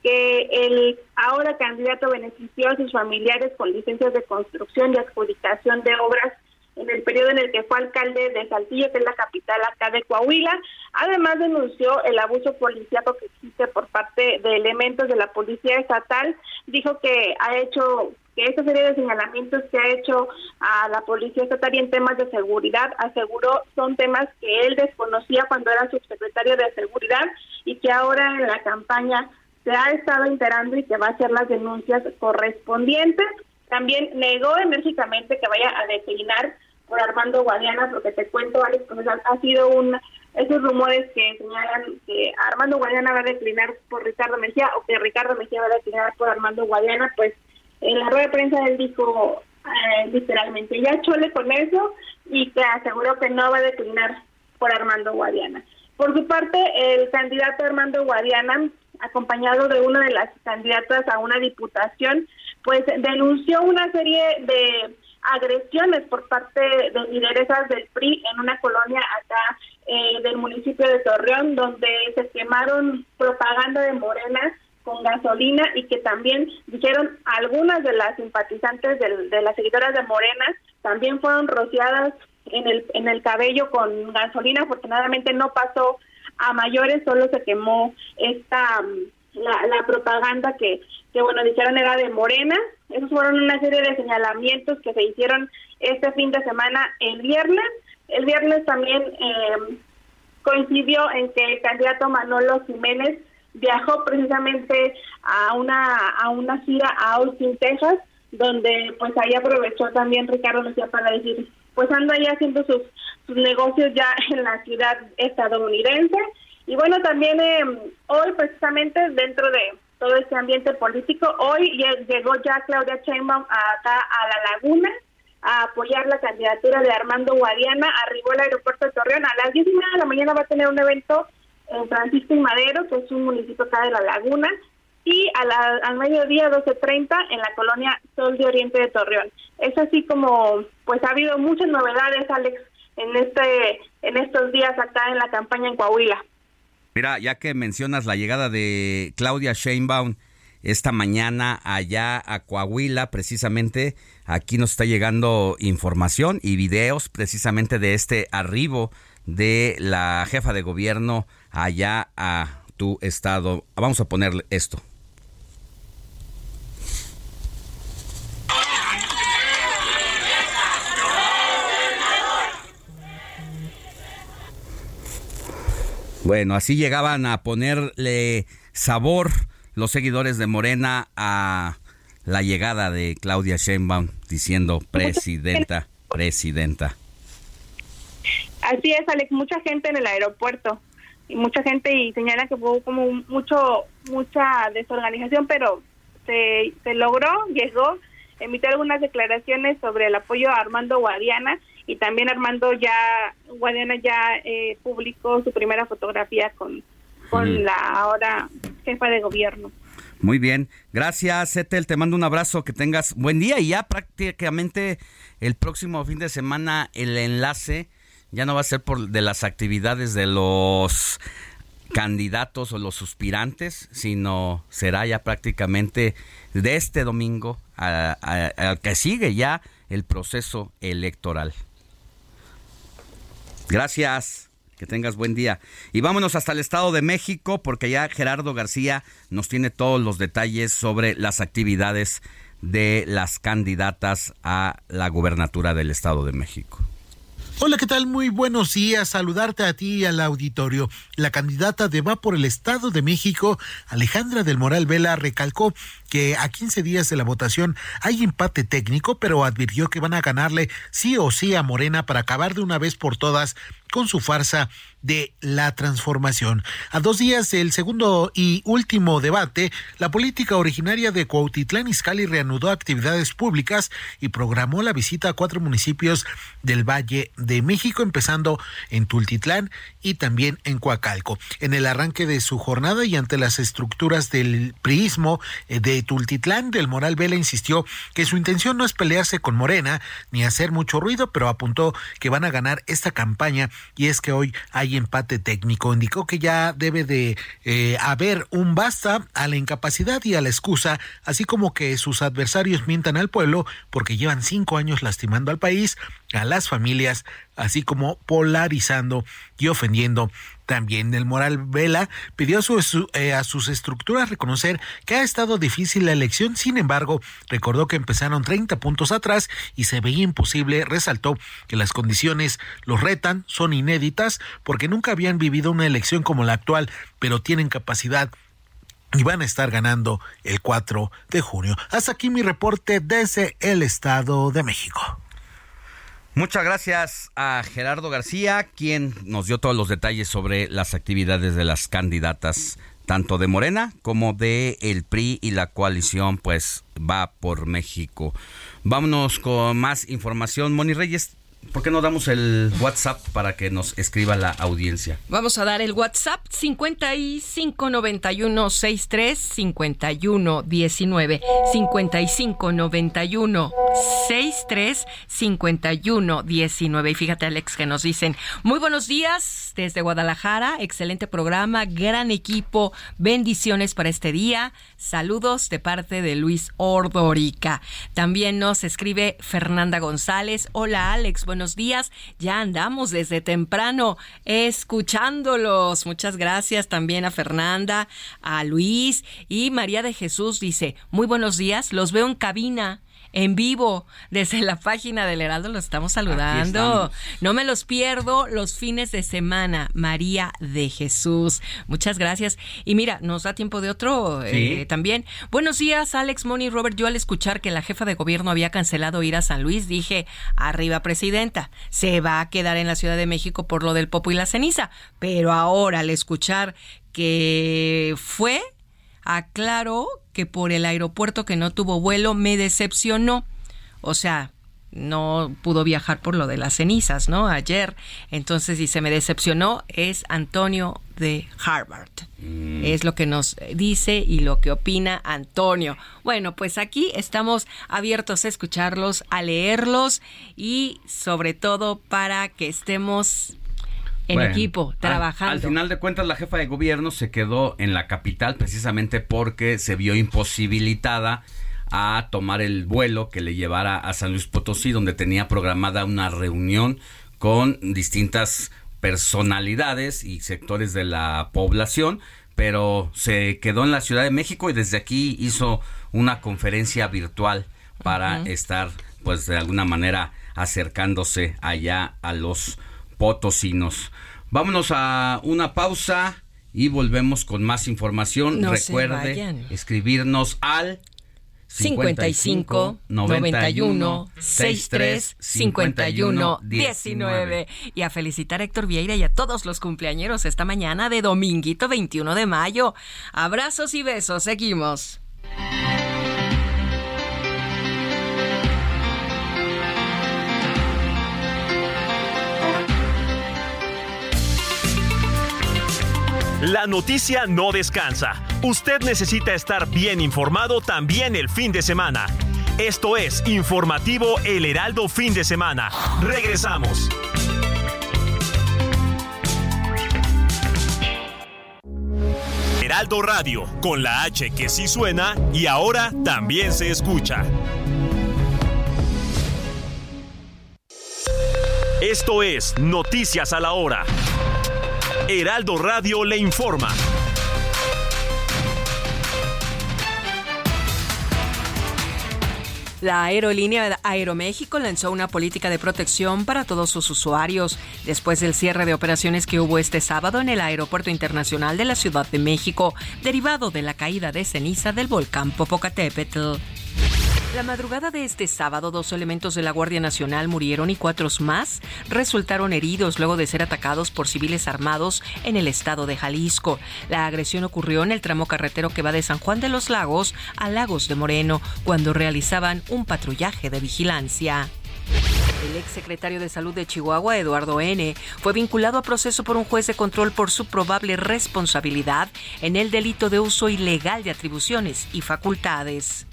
que el ahora candidato benefició a sus familiares con licencias de construcción y adjudicación de obras en el periodo en el que fue alcalde de Saltillo, que es la capital acá de Coahuila. Además denunció el abuso policíaco que existe por parte de elementos de la policía estatal. Dijo que ha hecho esta serie de señalamientos que ha hecho a la policía estatal y en temas de seguridad, aseguró son temas que él desconocía cuando era subsecretario de seguridad y que ahora en la campaña se ha estado enterando y que va a hacer las denuncias correspondientes. También negó enérgicamente que vaya a declinar por Armando Guadiana, porque te cuento, Alex, pues ha sido un esos rumores que señalan que Armando Guadiana va a declinar por Ricardo Mejía o que Ricardo Mejía va a declinar por Armando Guadiana, pues en la rueda de prensa él dijo eh, literalmente, ya chole con eso y que aseguró que no va a declinar por Armando Guadiana. Por su parte, el candidato Armando Guadiana, acompañado de una de las candidatas a una diputación, pues denunció una serie de agresiones por parte de lideresas del PRI en una colonia acá eh, del municipio de Torreón, donde se quemaron propaganda de Morena con gasolina y que también dijeron algunas de las simpatizantes del- de, las seguidoras de Morena también fueron rociadas en el en el cabello con gasolina. Afortunadamente no pasó a mayores solo se quemó esta mm, la, la propaganda que que bueno dijeron era de Morena. Esos fueron una serie de señalamientos que se hicieron este fin de semana el viernes. El viernes también eh, coincidió en que el candidato Manolo Jiménez viajó precisamente a una a una gira a Austin, Texas, donde pues ahí aprovechó también Ricardo Mejía para decir, pues anda ahí haciendo sus, sus negocios ya en la ciudad estadounidense. Y bueno, también eh, hoy precisamente dentro de todo este ambiente político, hoy lle- llegó ya Claudia Sheinbaum acá a La Laguna a apoyar la candidatura de Armando Guadiana, arribó al aeropuerto de Torreón a las 10 y media de la mañana va a tener un evento en Francisco y Madero, que es un municipio acá de La Laguna, y a la- al mediodía 12.30 en la colonia Sol de Oriente de Torreón. Es así como, pues ha habido muchas novedades, Alex, en este en estos días acá en la campaña en Coahuila. Mira, ya que mencionas la llegada de Claudia Sheinbaum esta mañana allá a Coahuila, precisamente aquí nos está llegando información y videos precisamente de este arribo de la jefa de gobierno allá a tu estado. Vamos a ponerle esto. Bueno, así llegaban a ponerle sabor los seguidores de Morena a la llegada de Claudia Sheinbaum diciendo presidenta, presidenta. Así es, Alex, mucha gente en el aeropuerto y mucha gente y señala que hubo como mucho mucha desorganización, pero se, se logró, llegó, emitió algunas declaraciones sobre el apoyo a Armando Guadiana y también Armando ya Guadiana ya eh, publicó su primera fotografía con con la ahora jefa de gobierno. Muy bien, gracias Etel, te mando un abrazo, que tengas buen día y ya prácticamente el próximo fin de semana el enlace ya no va a ser por de las actividades de los candidatos o los suspirantes, sino será ya prácticamente de este domingo al que sigue ya el proceso electoral. Gracias. Que tengas buen día. Y vámonos hasta el Estado de México porque ya Gerardo García nos tiene todos los detalles sobre las actividades de las candidatas a la gubernatura del Estado de México. Hola, ¿qué tal? Muy buenos días. Saludarte a ti y al auditorio. La candidata de Va por el Estado de México, Alejandra del Moral Vela, recalcó que a 15 días de la votación hay empate técnico, pero advirtió que van a ganarle sí o sí a Morena para acabar de una vez por todas con su farsa de la transformación. A dos días del segundo y último debate, la política originaria de Cuautitlán Izcalli reanudó actividades públicas y programó la visita a cuatro municipios del Valle de México, empezando en Tultitlán y también en Coacalco. En el arranque de su jornada y ante las estructuras del priismo eh, de Tultitlán, del Moral Vela insistió que su intención no es pelearse con Morena ni hacer mucho ruido, pero apuntó que van a ganar esta campaña y es que hoy hay empate técnico. Indicó que ya debe de eh, haber un basta a la incapacidad y a la excusa, así como que sus adversarios mientan al pueblo porque llevan cinco años lastimando al país, a las familias, así como polarizando y ofendiendo también el Moral Vela pidió a, su- eh, a sus estructuras reconocer que ha estado difícil la elección, sin embargo, recordó que empezaron 30 puntos atrás y se veía imposible, resaltó que las condiciones los retan, son inéditas, porque nunca habían vivido una elección como la actual, pero tienen capacidad y van a estar ganando el 4 de junio. Hasta aquí mi reporte desde el Estado de México. Muchas gracias a Gerardo García, quien nos dio todos los detalles sobre las actividades de las candidatas, tanto de Morena como de el PRI y la coalición, pues va por México. Vámonos con más información. Moni Reyes, ¿por qué no damos el WhatsApp para que nos escriba la audiencia? Vamos a dar el WhatsApp 559163 5119 5591 63 5119 y fíjate Alex que nos dicen muy buenos días desde Guadalajara excelente programa gran equipo bendiciones para este día. Saludos de parte de Luis Ordorica también nos escribe Fernanda González. Hola Alex días. Ya andamos desde temprano escuchándolos. Muchas gracias también a Fernanda a Luis y María de Jesús. Dice muy buenos días. Los veo en cabina en vivo desde la página del Heraldo lo estamos saludando. No me los pierdo los fines de semana. María de Jesús. Muchas gracias. Y mira, nos da tiempo de otro eh, también. Buenos días, Alex, Moni, Robert. Yo al escuchar que la jefa de gobierno había cancelado ir a San Luis, dije, arriba presidenta, se va a quedar en la Ciudad de México por lo del popo y la ceniza. Pero ahora al escuchar que fue, aclaró que por el aeropuerto que no tuvo vuelo me decepcionó. O sea, no pudo viajar por lo de las cenizas, ¿no? Ayer. Entonces, si se me decepcionó, es Antonio de Harvard. Es lo que nos dice y lo que opina Antonio. Bueno, pues aquí estamos abiertos a escucharlos, a leerlos y sobre todo para que estemos en Bueno, equipo, trabajando. Al, final de cuentas, la jefa de gobierno se quedó en la capital precisamente porque se vio imposibilitada a tomar el vuelo que le llevara a San Luis Potosí, donde tenía programada una reunión con distintas personalidades y sectores de la población pero se quedó en la Ciudad de México y desde aquí hizo una conferencia virtual para estar, pues de alguna manera, acercándose allá a los potosinos. Vámonos a una pausa y volvemos con más información. No Recuerde escribirnos al 55 91 63 51 19 y a felicitar a Héctor Vieira y a todos los cumpleañeros esta mañana de dominguito 21 de mayo. Abrazos y besos, seguimos. La noticia no descansa. Usted necesita estar bien informado también el fin de semana. Esto es Informativo El Heraldo Fin de Semana. Regresamos. Heraldo Radio, con la H que sí suena y ahora también se escucha. Esto es Noticias a la Hora. Heraldo Radio le informa. La aerolínea Aeroméxico lanzó una política de protección para todos sus usuarios después del cierre de operaciones que hubo este sábado en el Aeropuerto Internacional de la Ciudad de México, derivado de la caída de ceniza del volcán Popocatépetl. La madrugada de este sábado, dos elementos de la Guardia Nacional murieron y cuatro más resultaron heridos luego de ser atacados por civiles armados en el estado de Jalisco. La agresión ocurrió en el tramo carretero que va de San Juan de los Lagos a Lagos de Moreno, cuando realizaban un patrullaje de vigilancia. El exsecretario de Salud de Chihuahua, Eduardo N., fue vinculado a proceso por un juez de control por su probable responsabilidad en el delito de uso ilegal de atribuciones y facultades.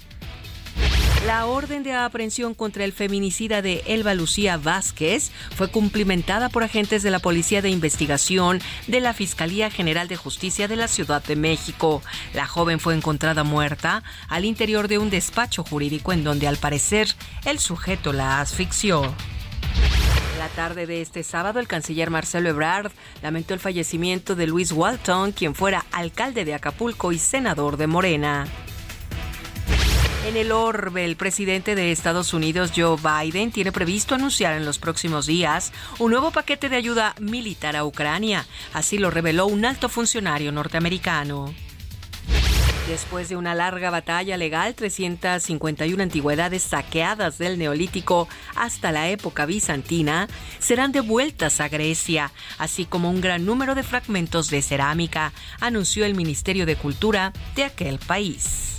La orden de aprehensión contra el feminicida de Elba Lucía Vázquez fue cumplimentada por agentes de la Policía de Investigación de la Fiscalía General de Justicia de la Ciudad de México. La joven fue encontrada muerta al interior de un despacho jurídico en donde al parecer el sujeto la asfixió. La tarde de este sábado, el canciller Marcelo Ebrard lamentó el fallecimiento de Luis Walton, quien fuera alcalde de Acapulco y senador de Morena. En el orbe, el presidente de Estados Unidos, Joe Biden, tiene previsto anunciar en los próximos días un nuevo paquete de ayuda militar a Ucrania. Así lo reveló un alto funcionario norteamericano. Después de una larga batalla legal, 351 antigüedades saqueadas del Neolítico hasta la época bizantina serán devueltas a Grecia, así como un gran número de fragmentos de cerámica, anunció el Ministerio de Cultura de aquel país.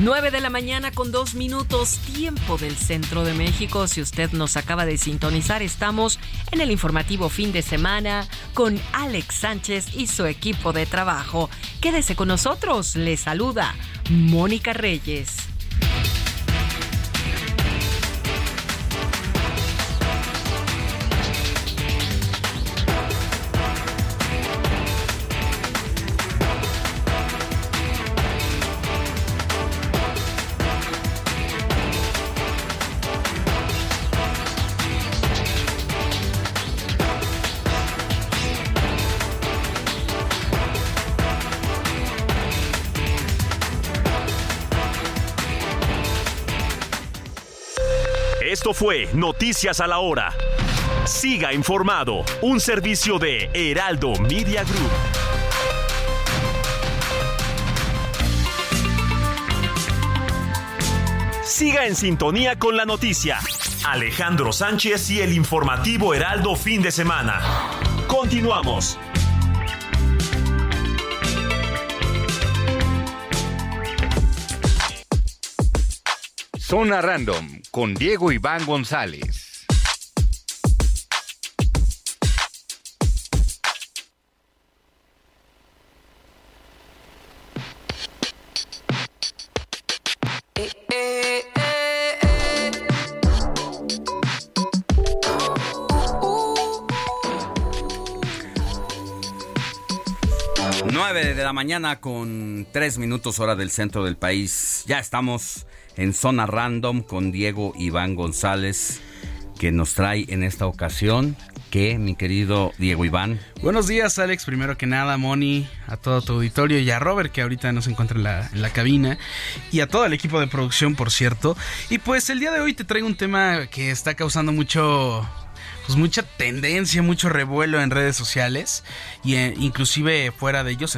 9 de la mañana con dos minutos, tiempo del centro de México. Si usted nos acaba de sintonizar, estamos en el informativo fin de semana con Alex Sánchez y su equipo de trabajo. Quédese con nosotros, le saluda Mónica Reyes. Fue Noticias a la Hora. Siga informado, un servicio de Heraldo Media Group. Siga en sintonía con la noticia. Alejandro Sánchez y el informativo Heraldo fin de semana. Continuamos. Zona Random con Diego Iván González. Nueve de la mañana con tres minutos hora del centro del país. Ya estamos en zona random con Diego Iván González que nos trae en esta ocasión ¿Qué, mi querido Diego Iván? Buenos días, Alex. Primero que nada, Moni, a todo tu auditorio y a Robert, que ahorita no se encuentra en la, en la cabina, y a todo el equipo de producción, por cierto. Y pues el día de hoy te traigo un tema que está causando mucho, pues mucha tendencia, mucho revuelo en redes sociales y eh, inclusive fuera de ellos,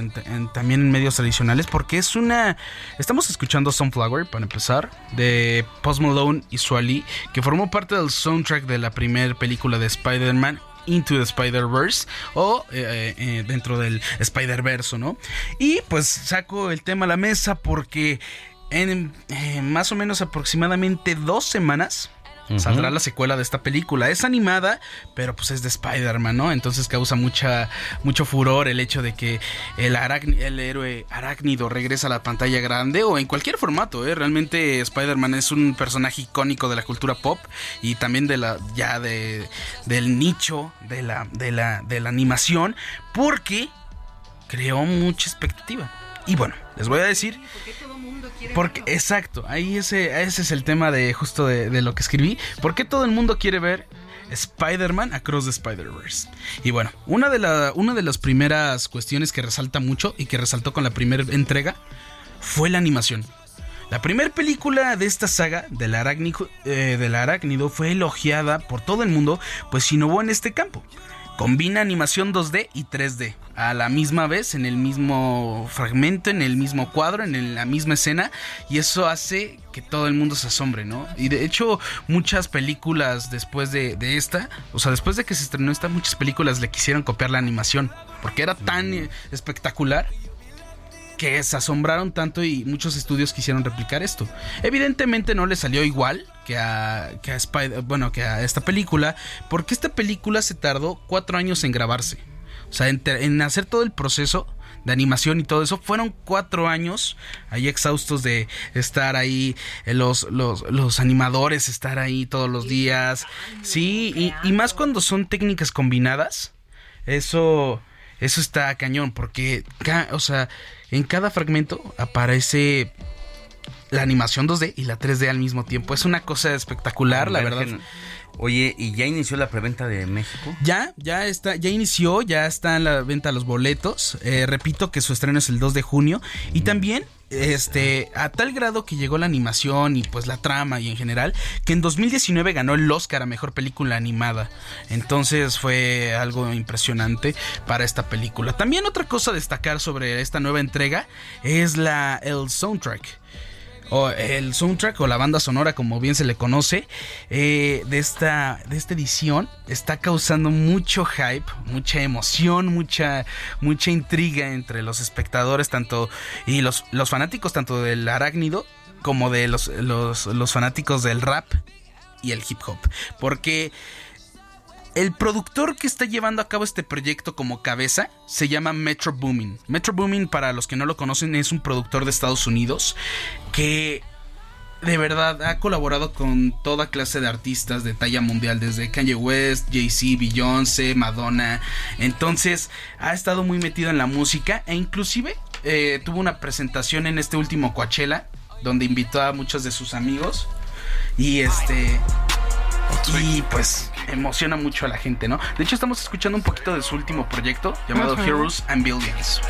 también en medios tradicionales, porque es una... Estamos escuchando Sunflower, para empezar, de Post Malone y Swally, que formó parte del soundtrack de la primera película de Spider-Man. Into the Spider-Verse o eh, eh, dentro del Spider-Verse, ¿no? Y pues saco el tema a la mesa porque en más o menos aproximadamente dos semanas Saldrá la secuela de esta película. Es animada, pero pues es de Spider-Man, ¿no? Entonces causa mucha, mucho furor el hecho de que el, el héroe arácnido regresa a la pantalla grande o en cualquier formato, ¿eh? Realmente Spider-Man es un personaje icónico de la cultura pop y también de la, ya de, del nicho de la, de la, de la animación, porque creó mucha expectativa. Y bueno, les voy a decir porque, exacto, ahí ese, ese es el tema de justo de, de lo que escribí. ¿Por qué todo el mundo quiere ver Spider-Man Across the Spider-Verse? Y bueno, una de, la, una de las primeras cuestiones que resalta mucho y que resaltó con la primera entrega fue la animación. La primera película de esta saga del arácnido, eh, del arácnido fue elogiada por todo el mundo, pues innovó en este campo. Combina animación 2D y 3D a la misma vez, en el mismo fragmento, en el mismo cuadro, en la misma escena, y eso hace que todo el mundo se asombre, ¿no? Y de hecho, muchas películas después de, de esta, o sea, después de que se estrenó esta, muchas películas le quisieron copiar la animación, porque era tan eh, espectacular que se asombraron tanto y muchos estudios quisieron replicar esto. Evidentemente no le salió igual que a, que a Spider- bueno, que a esta película, porque esta película se tardó cuatro años en grabarse. O sea, en, hacer todo el proceso de animación y todo eso, fueron cuatro años ahí exhaustos de estar ahí, eh, los, los, los animadores, estar ahí todos los días. Sí, y, y más cuando son técnicas combinadas, eso, eso está cañón, porque, o sea, en cada fragmento aparece la animación 2D y la 3D al mismo tiempo. Es una cosa espectacular, la verdad. Oye, ¿y ya inició la preventa de México? Ya, ya está, ya inició, ya está en la venta los boletos. Eh, repito que su estreno es el 2 de junio. Y también, este, a tal grado que llegó la animación y pues la trama y en general, que en 2019 ganó el Oscar a Mejor Película Animada. Entonces fue algo impresionante para esta película. También otra cosa a destacar sobre esta nueva entrega es la, el soundtrack o el soundtrack o la banda sonora como bien se le conoce eh, de esta de esta edición está causando mucho hype mucha emoción mucha mucha intriga entre los espectadores tanto y los, los fanáticos tanto del arácnido como de los, los, los fanáticos del rap y el hip hop. Porque el productor que está llevando a cabo este proyecto como cabeza se llama Metro Boomin. Metro Boomin, para los que no lo conocen, es un productor de Estados Unidos que de verdad ha colaborado con toda clase de artistas de talla mundial, desde Kanye West, Jay-Z, Beyoncé, Madonna. Entonces ha estado muy metido en la música e inclusive eh, tuvo una presentación en este último Coachella donde invitó a muchos de sus amigos y este y pues emociona mucho a la gente, ¿no? De hecho estamos escuchando un poquito de su último proyecto llamado. Heroes and Billions.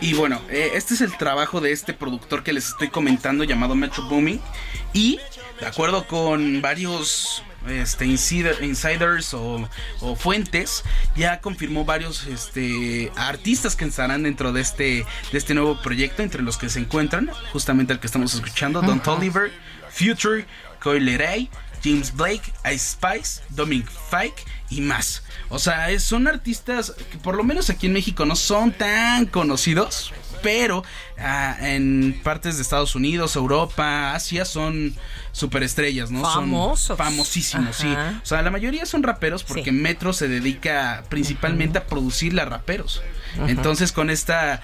Y bueno, eh, este es el trabajo de este productor que les estoy comentando llamado Metro Booming. Y de acuerdo con varios este, insider- insiders o, o fuentes, ya confirmó varios este, artistas que estarán dentro de este, de este nuevo proyecto, entre los que se encuentran justamente el que estamos escuchando, Don Ujú. Toliver, Future, Coyle Ray, James Blake, Ice Spice, Dominic Fike y más. O sea, son artistas que por lo menos aquí en México no son tan conocidos, pero ah, en partes de Estados Unidos, Europa, Asia son superestrellas, ¿no? Famosos. Son famosísimos, sí. O sea, la mayoría son raperos porque Metro se dedica principalmente a producirle a raperos. Entonces, con esta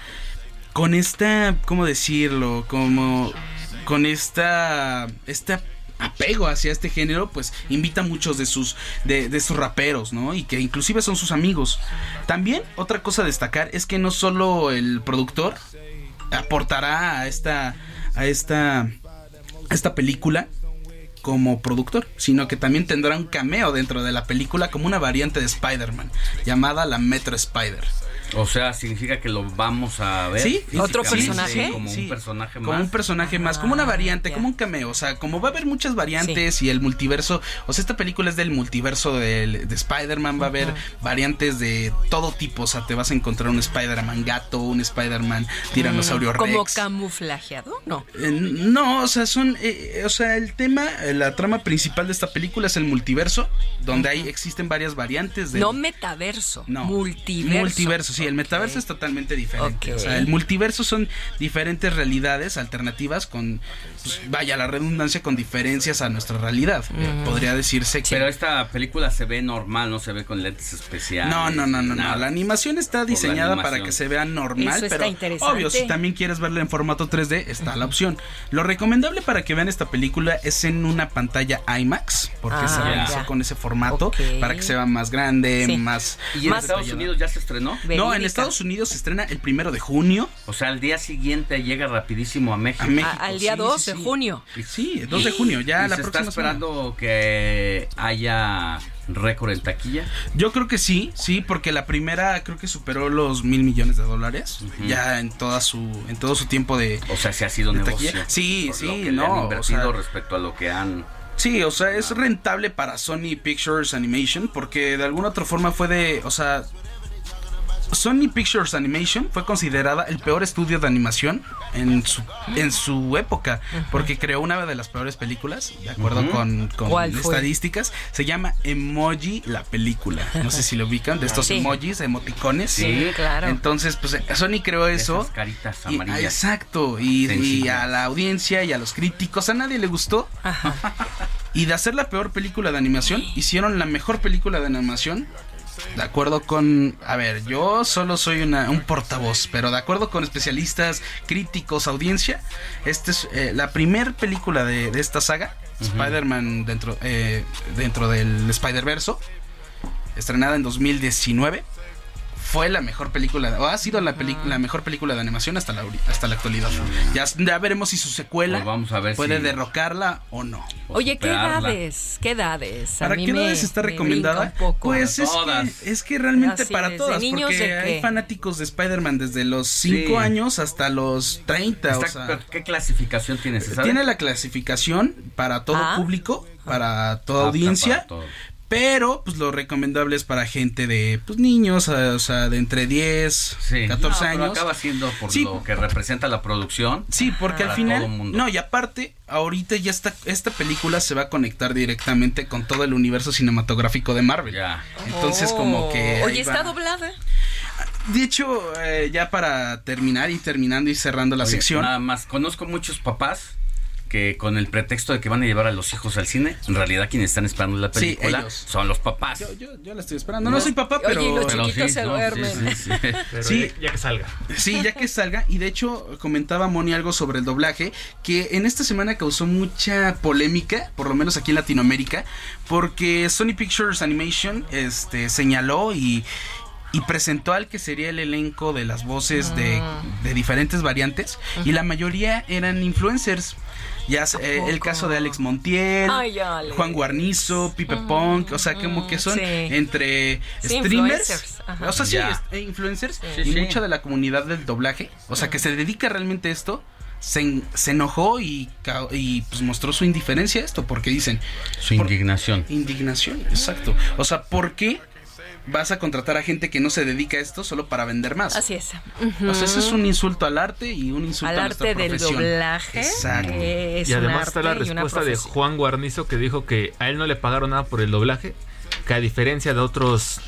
con esta, ¿cómo decirlo? Como con esta esta apego hacia este género, pues invita a muchos de sus de, sus raperos, ¿no? Y que inclusive son sus amigos. También otra cosa a destacar es que no solo el productor aportará a esta a esta a esta película como productor, sino que también tendrá un cameo dentro de la película como una variante de Spider-Man llamada la Metro Spider. O sea, significa que lo vamos a ver. Sí, ¿Otro personaje? Como sí. un personaje Como más. un personaje más, como una variante, como un cameo. O sea, como va a haber muchas variantes y el multiverso. O sea, esta película es del multiverso del- de, Spider-Man. Va a haber variantes de todo tipo. O sea, te vas a encontrar un Spider-Man gato, un Spider-Man tiranosaurio Mm, ¿Como rex. camuflajeado? No. Eh, No, o sea, son, eh, o sea, el tema, eh, la trama principal de esta película es el multiverso, donde ahí existen varias variantes de No metaverso. No. Multiverso. multiverso, sí, el metaverso es totalmente diferente. O sea, el multiverso son diferentes realidades alternativas con, pues, vaya la redundancia, con diferencias a nuestra realidad. podría decirse que. Pero esta película se ve normal, no se ve con lentes especiales. No, no, no, no, no. La animación está diseñada para que se vea normal, Eso está pero interesante. obvio, si también quieres verla en formato 3D, está la opción. Lo recomendable para que vean esta película es en una pantalla IMAX, porque Ah, se realizó ya. con ese formato para que se vea más grande, Sí. más ¿Y en Estados Unidos ya se estrenó? No, en Estados Unidos se estrena el primero de junio. O sea, al día siguiente llega rapidísimo a México. A México, A- al día sí, 2 sí, de sí. junio. Sí, el 2 de junio, ya ¿Y la se está próxima semana. esperando que haya récord en taquilla? Yo creo que sí, sí, porque la primera creo que superó los mil millones de dólares ya en toda su en todo su tiempo de O sea, si ha sido negocio. taquilla. Sí, Por sí, lo que le no, han o invertido sea, respecto a lo que han... Sí, o sea, es rentable para Sony Pictures Animation porque de alguna otra forma fue de, o sea, Sony Pictures Animation fue considerada el peor estudio de animación en su, en su época, porque creó una de las peores películas, de acuerdo con, con ¿Cuál fue? estadísticas. Se llama Emoji la película. No sé si lo ubican, de estos Sí. emojis, emoticones. Sí, claro. Entonces, pues Sony creó eso. Esas caritas Y- amarillas. exacto, y, a la audiencia y a los críticos, a nadie le gustó. Y de hacer la peor película de animación, hicieron la mejor película de animación. De acuerdo con, a ver, yo solo soy una- un portavoz, pero de acuerdo con especialistas, críticos, audiencia, esta es eh, la primer película de, de esta saga, Spider-Man dentro, eh, dentro del Spider-Verso, estrenada en 2019. Fue la mejor película, o ha sido la, peli- la mejor película de animación hasta la, hasta la actualidad. Ya, ya veremos si su secuela Pues vamos a ver puede si- derrocarla o no. Oye, ¿qué edades? ¿Qué edades? A ¿Para mí qué me- edades está me recomendada? brinca un poco. Pues es Todas. que, es que realmente Así, para ¿desde todas, niños porque hay qué? fanáticos de Spider-Man desde los 5 Sí. años hasta los 30. o sea, ¿Qué clasificación tiene? Tiene la clasificación para todo Ah. público, para toda Apta audiencia. para todo. Pero, pues lo recomendable es para gente de, pues niños, o sea, de entre 10, Sí. 14 No, pero años. acaba siendo por Sí. lo que representa la producción. Sí, porque al final. todo mundo. No, y aparte, ahorita ya está. Esta película se va a conectar directamente con todo el universo cinematográfico de Marvel. Ya. Entonces, como que. Oh. Oye, ¿está doblada? De hecho, eh, ya para terminar y terminando y cerrando la Oye, sección. Nada más, conozco muchos papás que con el pretexto de que van a llevar a los hijos al cine, en realidad quienes están esperando la película son los papás. Yo, yo, yo la estoy esperando. No, soy papá, Oye, pero. y los Pero chiquitos sí, se no, duermen. sí, sí, sí. Pero Sí. ya, ya que salga. Sí, ya que salga. Y de hecho, comentaba Moni algo sobre el doblaje, que en esta semana causó mucha polémica, por lo menos aquí en Latinoamérica, porque Sony Pictures Animation este, señaló y, y presentó al que sería el elenco de las voces de, de diferentes variantes, y la mayoría eran influencers. Ya eh, el caso de Alex Montiel, Ay. Juan Guarnizo, Pipe Punk, o sea, como que son sí. entre Sí, streamers, o sea, sí, Ya. es- e influencers Sí, y sí. mucha de la comunidad del doblaje, o sea, que se dedica realmente a esto, se, en- se enojó y pues mostró su indiferencia a esto, porque dicen, Su indignación. indignación, exacto. O sea, ¿por qué vas a contratar a gente que no se dedica a esto solo para vender más? Así es. O sea, eso es un insulto al arte y un insulto Al a nuestra arte del profesión. doblaje. Exacto. es y además está la respuesta de. Juan Guarnizo que dijo que a él no le pagaron nada por el doblaje, que a diferencia de otros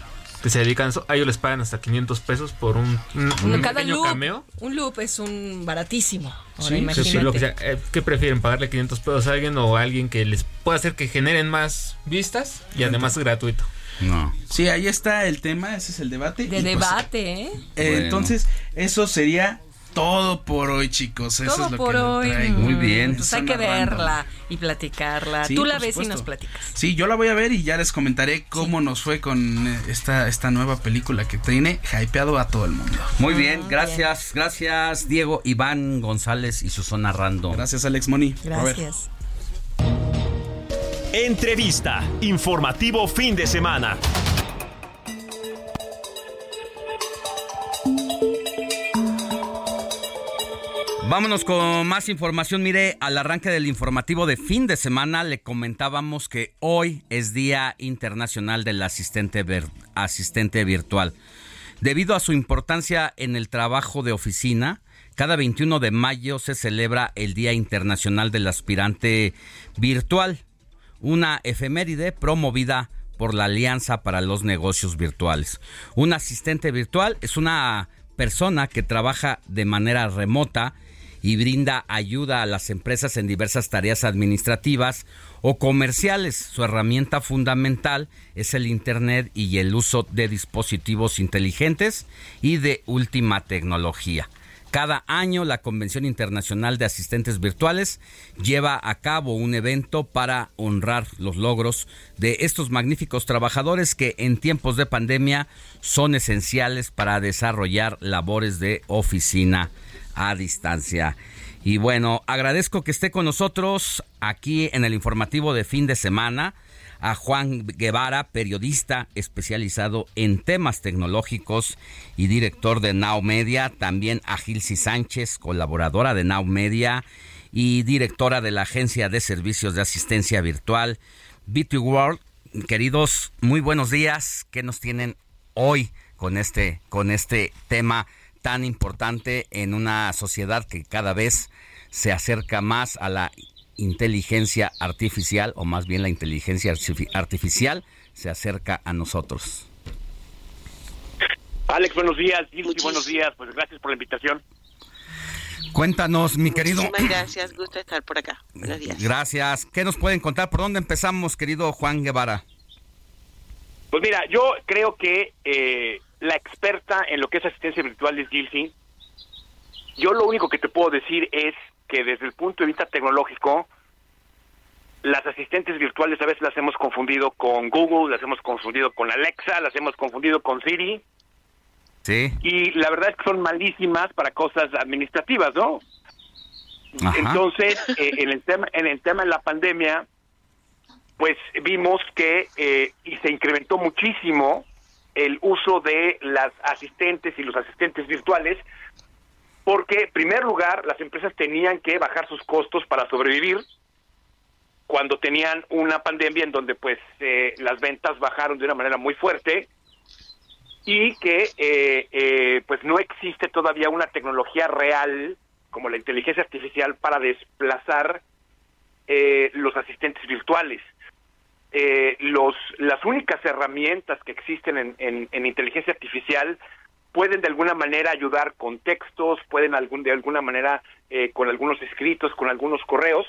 que se dedican a eso, a ellos les pagan hasta 500 pesos por un, un- un Cada pequeño loop, cameo. un loop es un baratísimo. Ahora Sí, imagínate. sí, lo que sea. Eh, ¿Qué prefieren? ¿Pagarle 500 pesos a alguien o a alguien que les pueda hacer que generen más vistas y además es gratuito? No. Sí, ahí está el tema, ese es el debate. De y, pues, debate, ¿eh? Eh, Bueno. Entonces, eso sería todo por hoy, chicos. Eso Todo es lo por que hoy. traigo. Muy bien. Pues hay que narrando. verla y platicarla. Sí, Tú la ves y nos platicas. Sí, yo la voy a ver y ya les comentaré cómo nos fue con eh, esta, esta nueva película que tiene hypeado a todo el mundo. Muy bien, gracias, gracias Diego, Iván González y Susana Rando. Gracias Alex Moni. Gracias. Entrevista. Informativo fin de semana. Vámonos con más información. Mire, al arranque del informativo de fin de semana le comentábamos que hoy es Día Internacional del Asistente, asistente Virtual. Debido a su importancia en el trabajo de oficina, cada 21 de mayo se celebra el Día Internacional del Aspirante Virtual, una efeméride promovida por la Alianza para los Negocios Virtuales. Un asistente virtual es una persona que trabaja de manera remota y brinda ayuda a las empresas en diversas tareas administrativas o comerciales. Su herramienta fundamental es el Internet y el uso de dispositivos inteligentes y de última tecnología. Cada año la Convención Internacional de Asistentes Virtuales lleva a cabo un evento para honrar los logros de estos magníficos trabajadores que en tiempos de pandemia son esenciales para desarrollar labores de oficina a distancia. Y bueno, agradezco que esté con nosotros aquí en el informativo de fin de semana a Juan Guevara, periodista especializado en temas tecnológicos y director de Now Media, también a Gilsi Sánchez, colaboradora de Now Media y directora de la Agencia de Servicios de Asistencia Virtual B2 World. Queridos, muy buenos días. ¿Qué nos tienen hoy con este con este tema tan importante en una sociedad que cada vez se acerca más a la inteligencia artificial, o más bien la inteligencia artifi- artificial, se acerca a nosotros. Alex, buenos días. Gilsi, buenos días. Pues gracias por la invitación. Cuéntanos, mi querido. Muchísimas gracias, gusto estar por acá. Buenos días. Gracias. ¿Qué nos pueden contar? ¿Por dónde empezamos, querido Juan Guevara? Pues mira, yo creo que eh, la experta en lo que es asistencia virtual es Gilsi. Yo lo único que te puedo decir es que desde el punto de vista tecnológico, las asistentes virtuales a veces las hemos confundido con Google, las hemos confundido con Alexa, las hemos confundido con Siri. Sí. Y la verdad es que son malísimas para cosas administrativas, ¿no? Ajá. Entonces, eh, en el tema en el tema de la pandemia, pues vimos que eh, y se incrementó muchísimo el uso de las asistentes y los asistentes virtuales, porque en primer lugar las empresas tenían que bajar sus costos para sobrevivir cuando tenían una pandemia en donde pues eh, las ventas bajaron de una manera muy fuerte y que eh, eh, pues no existe todavía una tecnología real como la inteligencia artificial para desplazar eh, los asistentes virtuales. Eh, los, las únicas herramientas que existen en, en- en inteligencia artificial pueden de alguna manera ayudar con textos, pueden de alguna manera eh, con algunos escritos, con algunos correos,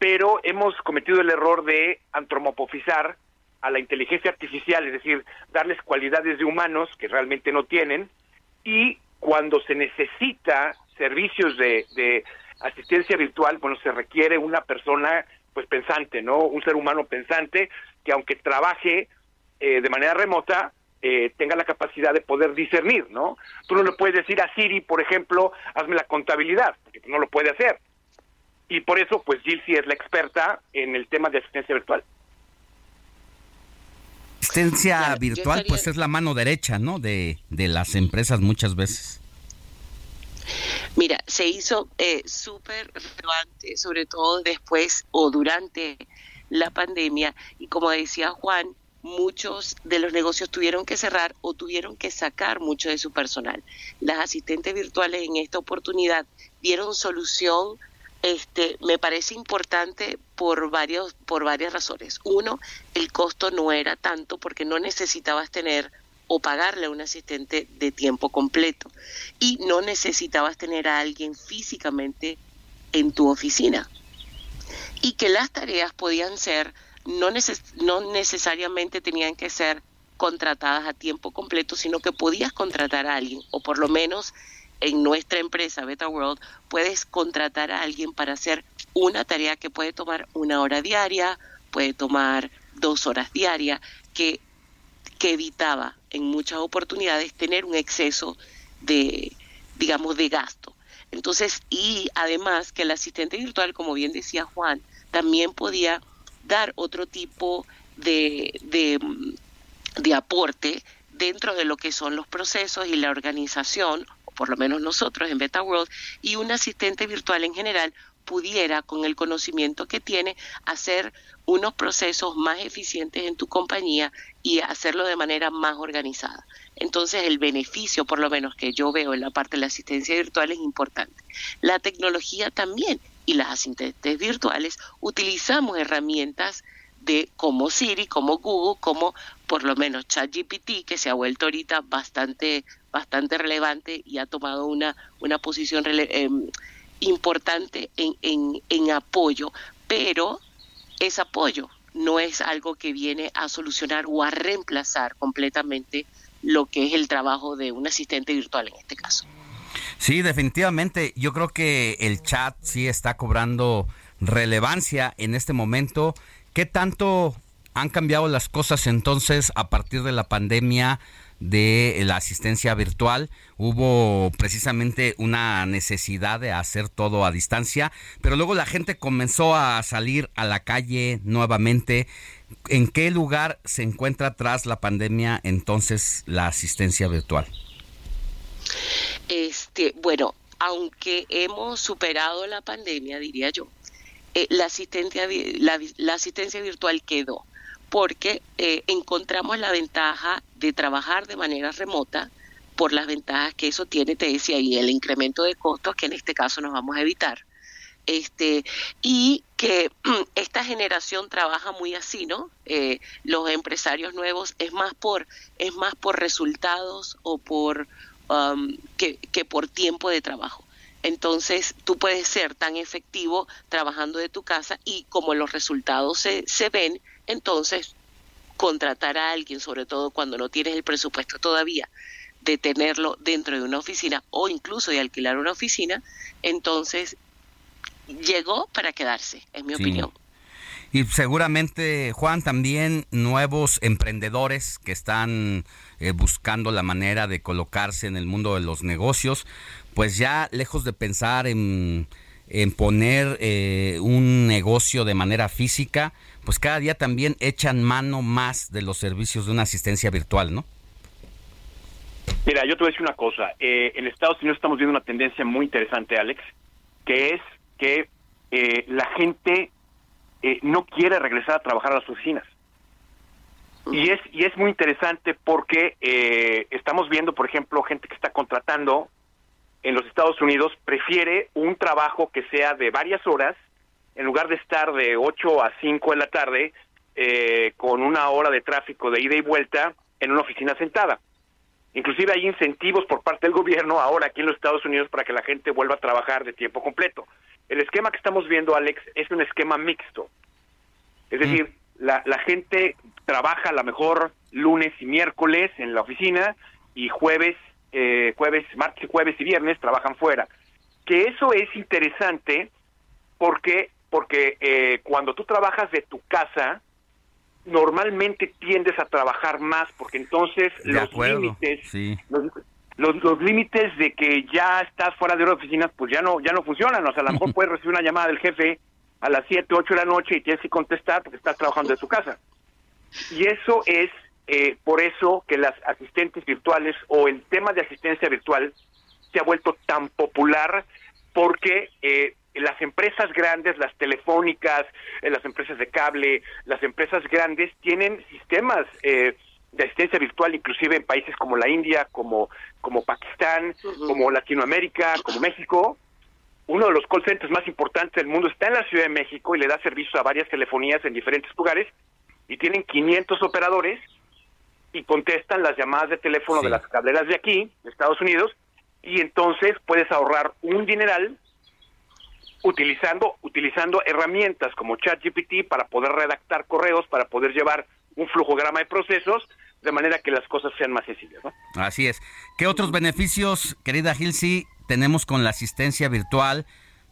pero hemos cometido el error de antropomorfizar a la inteligencia artificial, es decir, darles cualidades de humanos que realmente no tienen, y cuando se necesita servicios de, de asistencia virtual, bueno, se requiere una persona pues pensante, ¿no? Un ser humano pensante que aunque trabaje eh, de manera remota, eh, tenga la capacidad de poder discernir, ¿no? Tú no le puedes decir a Siri, por ejemplo, hazme la contabilidad, porque no lo puede hacer. Y por eso, pues Gilsi es la experta en el tema de asistencia virtual. Asistencia virtual, estaría- pues es la mano derecha, ¿no? De, de las empresas muchas veces. Mira, se hizo eh, súper relevante, sobre todo después o durante la pandemia, y como decía Juan, muchos de los negocios tuvieron que cerrar o tuvieron que sacar mucho de su personal. Las asistentes virtuales en esta oportunidad dieron solución, este, me parece importante por varios, por varias razones. Uno, el costo no era tanto porque no necesitabas tener o pagarle a un asistente de tiempo completo y no necesitabas tener a alguien físicamente en tu oficina y que las tareas podían ser no, neces- no necesariamente tenían que ser contratadas a tiempo completo, sino que podías contratar a alguien o por lo menos en nuestra empresa Beta World puedes contratar a alguien para hacer una tarea que puede tomar una hora diaria, puede tomar dos horas diarias, que, que evitaba en muchas oportunidades tener un exceso de, digamos, de gasto. Entonces, y además que el asistente virtual, como bien decía Juan, también podía dar otro tipo de, de, de aporte dentro de lo que son los procesos y la organización, o por lo menos nosotros en Beta World, y un asistente virtual en general pudiera, con el conocimiento que tiene, hacer unos procesos más eficientes en tu compañía y hacerlo de manera más organizada. Entonces, el beneficio, por lo menos que yo veo en la parte de la asistencia virtual, es importante. La tecnología también y las asistentes virtuales utilizamos herramientas de como Siri, como Google, como por lo menos ChatGPT, que se ha vuelto ahorita bastante, bastante relevante y ha tomado una, una posición em, importante en, en, en apoyo, pero es apoyo, no es algo que viene a solucionar o a reemplazar completamente lo que es el trabajo de un asistente virtual en este caso. Sí, definitivamente. Yo creo que el chat sí está cobrando relevancia en este momento. ¿Qué tanto han cambiado las cosas entonces a partir de la pandemia de la asistencia virtual? Hubo precisamente una necesidad de hacer todo a distancia, pero luego la gente comenzó a salir a la calle nuevamente. ¿En qué lugar se encuentra tras la pandemia entonces la asistencia virtual? Este, bueno, aunque hemos superado la pandemia, diría yo, eh, la, asistencia, la asistencia virtual quedó, porque eh, encontramos la ventaja de trabajar de manera remota por las ventajas que eso tiene, te decía, y el incremento de costos que en este caso nos vamos a evitar. Este, y que esta generación trabaja muy así, ¿no? Eh, los empresarios nuevos es más por, es más por resultados o por um, que, que por tiempo de trabajo. Entonces, tú puedes ser tan efectivo trabajando de tu casa y como los resultados se, se ven, entonces contratar a alguien, sobre todo cuando no tienes el presupuesto todavía, de tenerlo dentro de una oficina o incluso de alquilar una oficina, entonces llegó para quedarse, en mi Sí. opinión. Y seguramente, Juan, también nuevos emprendedores que están eh, buscando la manera de colocarse en el mundo de los negocios, pues ya lejos de pensar en, en poner eh, un negocio de manera física, pues cada día también echan mano más de los servicios de una asistencia virtual, ¿no? Mira, yo te voy a decir una cosa. Eh, en Estados Unidos estamos viendo una tendencia muy interesante, Alex, que es que eh, la gente eh, no quiere regresar a trabajar a las oficinas. Y es, y es muy interesante porque eh, estamos viendo, por ejemplo, gente que está contratando en los Estados Unidos prefiere un trabajo que sea de varias horas, en lugar de estar de 8 a 5 de la tarde eh, con una hora de tráfico de ida y vuelta en una oficina sentada. Inclusive hay incentivos por parte del gobierno ahora aquí en los Estados Unidos para que la gente vuelva a trabajar de tiempo completo. El esquema que estamos viendo, Alex, es un esquema mixto. Es decir, la, la gente trabaja a lo mejor lunes y miércoles en la oficina y jueves, eh, jueves, martes, jueves y viernes trabajan fuera. Que eso es interesante porque porque eh, cuando tú trabajas de tu casa normalmente tiendes a trabajar más porque entonces De los límites Sí. los, los, los límites de que ya estás fuera de la oficina pues ya no ya no funcionan. O sea a lo mejor puedes recibir una llamada del jefe a las 7, 8 de la noche y tienes que contestar porque estás trabajando de tu casa. Y eso es eh, por eso que las asistentes virtuales o el tema de asistencia virtual se ha vuelto tan popular porque eh, las empresas grandes, las telefónicas, eh, las empresas de cable, las empresas grandes tienen sistemas eh, de asistencia virtual, inclusive en países como la India, como, como Pakistán, como Latinoamérica, como México. Uno de los call centers más importantes del mundo está en la Ciudad de México y le da servicio a varias telefonías en diferentes lugares y tienen 500 operadores y contestan las llamadas de teléfono de las cableras de aquí, de Estados Unidos, y entonces puedes ahorrar un dineral utilizando utilizando herramientas como ChatGPT para poder redactar correos, para poder llevar un flujograma de procesos, de manera que las cosas sean más sencillas. ¿no? Así es. ¿Qué otros beneficios, querida Gilsi, tenemos con la asistencia virtual?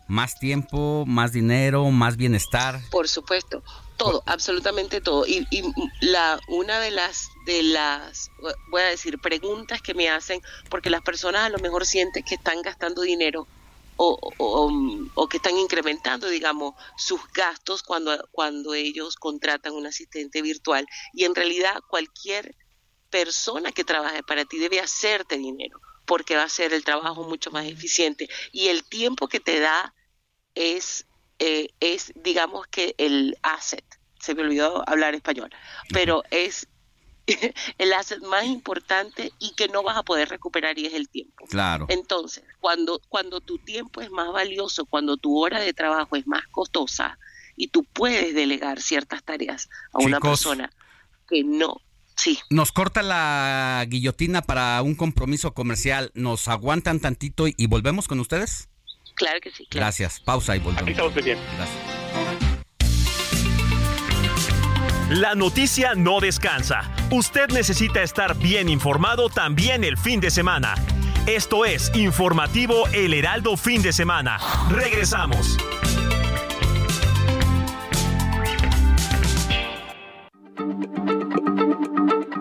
Más tiempo, más dinero, más bienestar. Por supuesto, todo, absolutamente todo. Y, y la una de las de las voy a decir preguntas que me hacen porque las personas a lo mejor sienten que están gastando dinero o, o, o que están incrementando, digamos, sus gastos cuando, cuando ellos contratan un asistente virtual. Y en realidad cualquier persona que trabaje para ti debe hacerte dinero porque va a ser el trabajo mucho más eficiente. Y el tiempo que te da es, eh, es digamos que el asset. Se me olvidó hablar español, pero es el asset más importante y que no vas a poder recuperar y es el tiempo. Claro. Entonces, cuando, cuando tu tiempo es más valioso, cuando tu hora de trabajo es más costosa y tú puedes delegar ciertas tareas a una persona que no, sí. Nos corta la guillotina para un compromiso comercial. ¿Nos aguantan tantito y, volvemos con ustedes? Claro que sí. Claro. Gracias. Pausa y volvemos. Aquí estamos pendientes. Gracias. La noticia no descansa. Usted necesita estar bien informado también el fin de semana. Esto es Informativo El Heraldo Fin de Semana. Regresamos.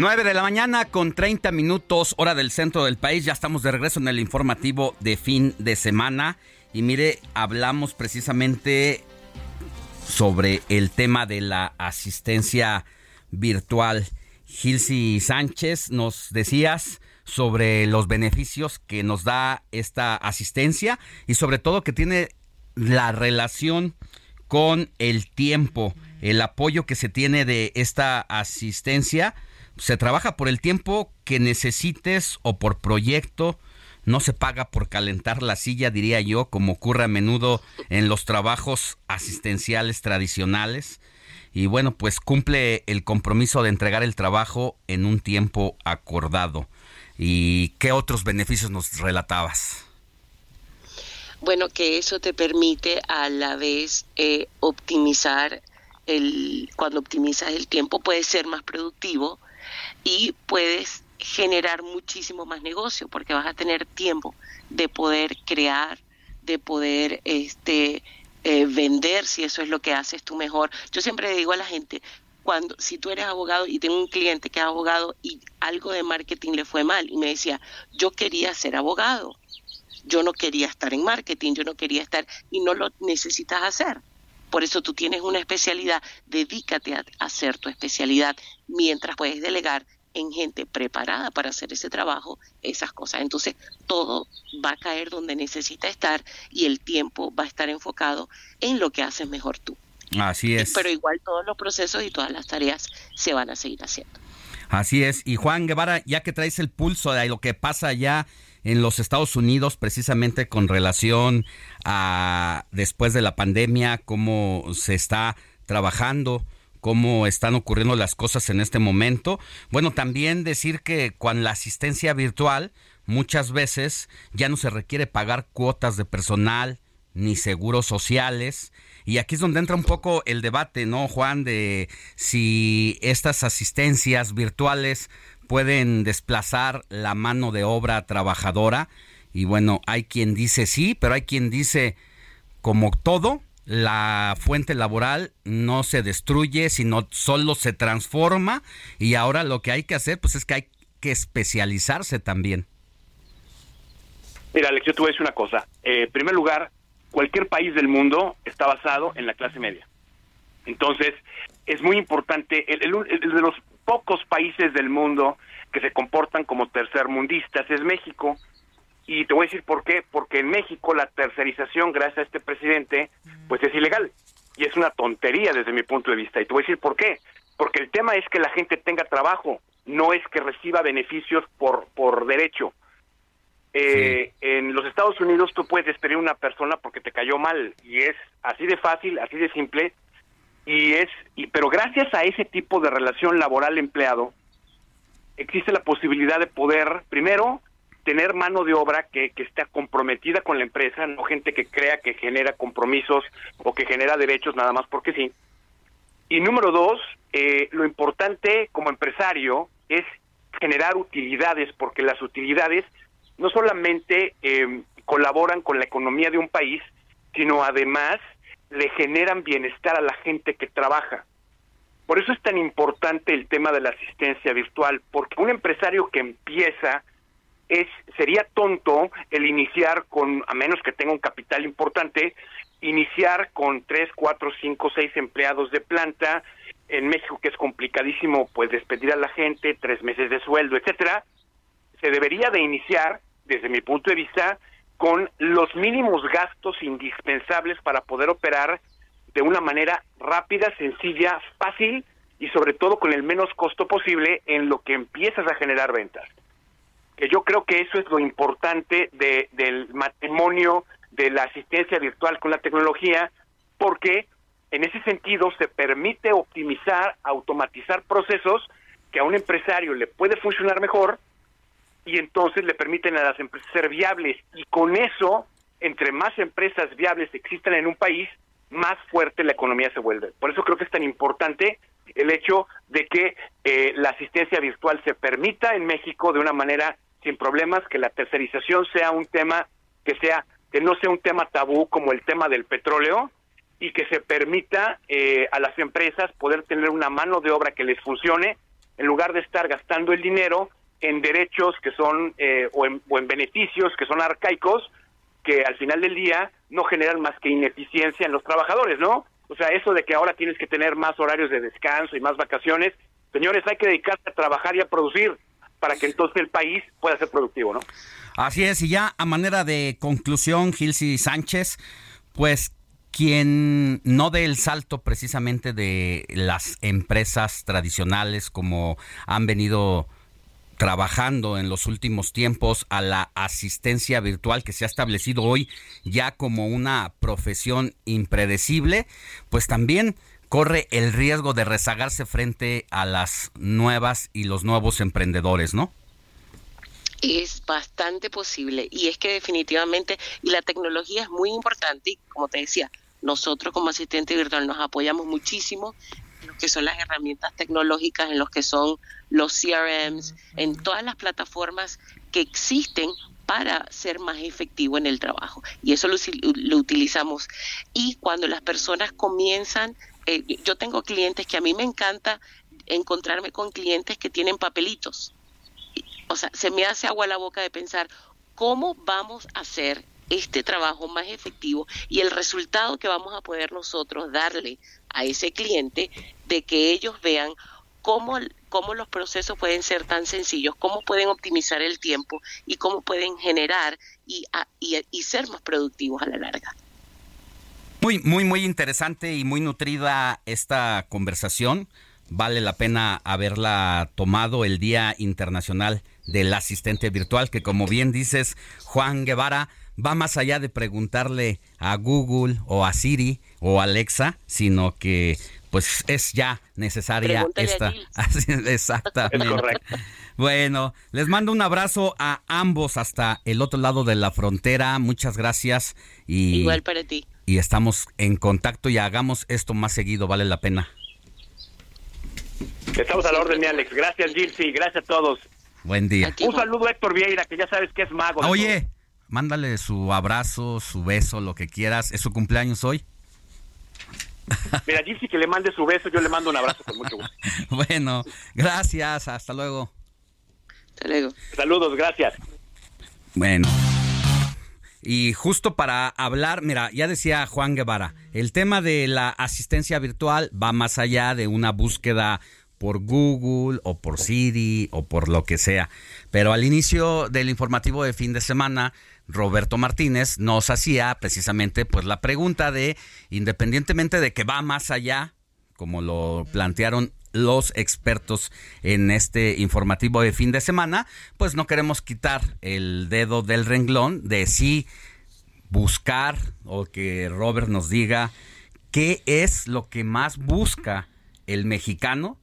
9 de la mañana con 30 minutos hora del centro del país. Ya estamos de regreso en el informativo de fin de semana. Y mire, hablamos precisamente sobre el tema de la asistencia virtual. Gilsi Sánchez, nos decías sobre los beneficios que nos da esta asistencia y sobre todo que tiene la relación con el tiempo, el apoyo que se tiene de esta asistencia. Se trabaja por el tiempo que necesites o por proyecto. No se paga por calentar la silla, diría yo, como ocurre a menudo en los trabajos asistenciales tradicionales. Y bueno, pues cumple el compromiso de entregar el trabajo en un tiempo acordado. ¿Y qué otros beneficios nos relatabas? Bueno, que eso te permite a la vez eh, optimizar el, cuando optimizas el tiempo puedes ser más productivo y puedes generar muchísimo más negocio porque vas a tener tiempo de poder crear, de poder este eh, vender si eso es lo que haces tú mejor. Yo siempre le digo a la gente, cuando si tú eres abogado y tengo un cliente que es abogado y algo de marketing le fue mal y me decía, "Yo quería ser abogado. Yo no quería estar en marketing, yo no quería estar y no lo necesitas hacer." Por eso tú tienes una especialidad, dedícate a hacer tu especialidad mientras puedes delegar en gente preparada para hacer ese trabajo, esas cosas. Entonces, todo va a caer donde necesita estar y el tiempo va a estar enfocado en lo que haces mejor tú. Así es. Pero igual todos los procesos y todas las tareas se van a seguir haciendo. Así es. Y Juan Guevara, ya que traes el pulso de lo que pasa allá en los Estados Unidos, precisamente con relación a después de la pandemia, cómo se está trabajando, cómo están ocurriendo las cosas en este momento. Bueno, también decir que con la asistencia virtual, muchas veces ya no se requiere pagar cuotas de personal ni seguros sociales. Y aquí es donde entra un poco el debate, ¿no, Juan? De si estas asistencias virtuales pueden desplazar la mano de obra trabajadora. Y bueno, hay quien dice sí, pero hay quien dice, como todo, la fuente laboral no se destruye, sino solo se transforma. Y ahora lo que hay que hacer, pues es que hay que especializarse también. Mira, Alex, yo te voy a decir una cosa. Eh, en primer lugar, cualquier país del mundo está basado en la clase media. Entonces, es muy importante, el, el- el de los pocos países del mundo que se comportan como tercermundistas es México. Y te voy a decir por qué, porque en México la tercerización, gracias a este presidente, pues es ilegal. Y es una tontería desde mi punto de vista. Y te voy a decir por qué. porque el tema es que la gente tenga trabajo, no es que reciba beneficios por, por derecho. Eh, En los Estados Unidos tú puedes despedir a una persona porque te cayó mal y es así de fácil, así de simple y es y pero gracias a ese tipo de relación laboral empleado existe la posibilidad de poder primero tener mano de obra que, que esté comprometida con la empresa, no gente que crea que genera compromisos o que genera derechos nada más porque sí. Y número dos, eh, lo importante como empresario es generar utilidades, porque las utilidades no solamente eh, colaboran con la economía de un país, sino además le generan bienestar a la gente que trabaja. Por eso es tan importante el tema de la asistencia virtual, porque un empresario que empieza es sería tonto el iniciar con, a menos que tenga un capital importante, iniciar con tres, cuatro, cinco, seis empleados de planta. En México, que es complicadísimo, pues despedir a la gente, tres meses de sueldo, etcétera. Se debería de iniciar, desde mi punto de vista, con los mínimos gastos indispensables para poder operar de una manera rápida, sencilla, fácil y sobre todo con el menos costo posible en lo que empiezas a generar ventas. Que yo creo que eso es lo importante de, del matrimonio de la asistencia virtual con la tecnología, porque en ese sentido se permite optimizar, automatizar procesos que a un empresario le puede funcionar mejor y entonces le permiten a las empresas ser viables y con eso, entre más empresas viables existan en un país, más fuerte la economía se vuelve. Por eso creo que es tan importante el hecho de que eh, la asistencia virtual se permita en México de una manera sin problemas, que la tercerización sea un tema que sea que no sea un tema tabú como el tema del petróleo y que se permita eh, a las empresas poder tener una mano de obra que les funcione en lugar de estar gastando el dinero en derechos que son eh, o, en, o en beneficios que son arcaicos que al final del día no generan más que ineficiencia en los trabajadores, ¿no? O sea, eso de que ahora tienes que tener más horarios de descanso y más vacaciones, señores, hay que dedicarse a trabajar y a producir para que entonces el país pueda ser productivo, ¿no? Así es, y ya a manera de conclusión, Gilsi Sánchez, pues quien no dé el salto precisamente de las empresas tradicionales como han venido trabajando en los últimos tiempos a la asistencia virtual que se ha establecido hoy ya como una profesión impredecible, pues también corre el riesgo de rezagarse frente a las nuevas y los nuevos emprendedores, ¿no? Es bastante posible y es que definitivamente, y la tecnología es muy importante y como te decía, nosotros como asistente virtual nos apoyamos muchísimo que son las herramientas tecnológicas, en los que son los CRMs, en todas las plataformas que existen para ser más efectivo en el trabajo. Y eso lo, lo utilizamos. Y cuando las personas comienzan, eh, yo tengo clientes que a mí me encanta encontrarme con clientes que tienen papelitos. O sea, se me hace agua la boca de pensar cómo vamos a hacer este trabajo más efectivo y el resultado que vamos a poder nosotros darle a ese cliente de que ellos vean cómo, cómo los procesos pueden ser tan sencillos, cómo pueden optimizar el tiempo y cómo pueden generar y, a, y, y ser más productivos a la larga. Muy, muy, muy interesante y muy nutrida esta conversación. Vale la pena haberla tomado el Día Internacional del Asistente Virtual, que como bien dices, Juan Guevara, va más allá de preguntarle a Google o a Siri o a Alexa, sino que pues es ya necesaria Pregúntale esta. Exactamente. Es correcto. Bueno, les mando un abrazo a ambos hasta el otro lado de la frontera. Muchas gracias y, Igual para ti. y estamos en contacto y hagamos esto más seguido, vale la pena. Estamos a la orden, mi Alex. Gracias, Gilsi. Gracias a todos. Buen día. Un saludo a Héctor Vieira, que ya sabes que es mago. Oye, mándale su abrazo, su beso, lo que quieras. ¿Es su cumpleaños hoy? Mira, Gilsi, que le mande su beso, yo le mando un abrazo con mucho gusto. Bueno, gracias, hasta luego. Hasta luego. Saludos, gracias. Bueno. Y justo para hablar, mira, ya decía Juan Guevara, el tema de la asistencia virtual va más allá de una búsqueda por Google o por Siri o por lo que sea. Pero al inicio del informativo de fin de semana, Roberto Martínez nos hacía precisamente pues la pregunta de, independientemente de que va más allá, como lo plantearon los expertos en este informativo de fin de semana, pues no queremos quitar el dedo del renglón de sí buscar o que Robert nos diga qué es lo que más busca el mexicano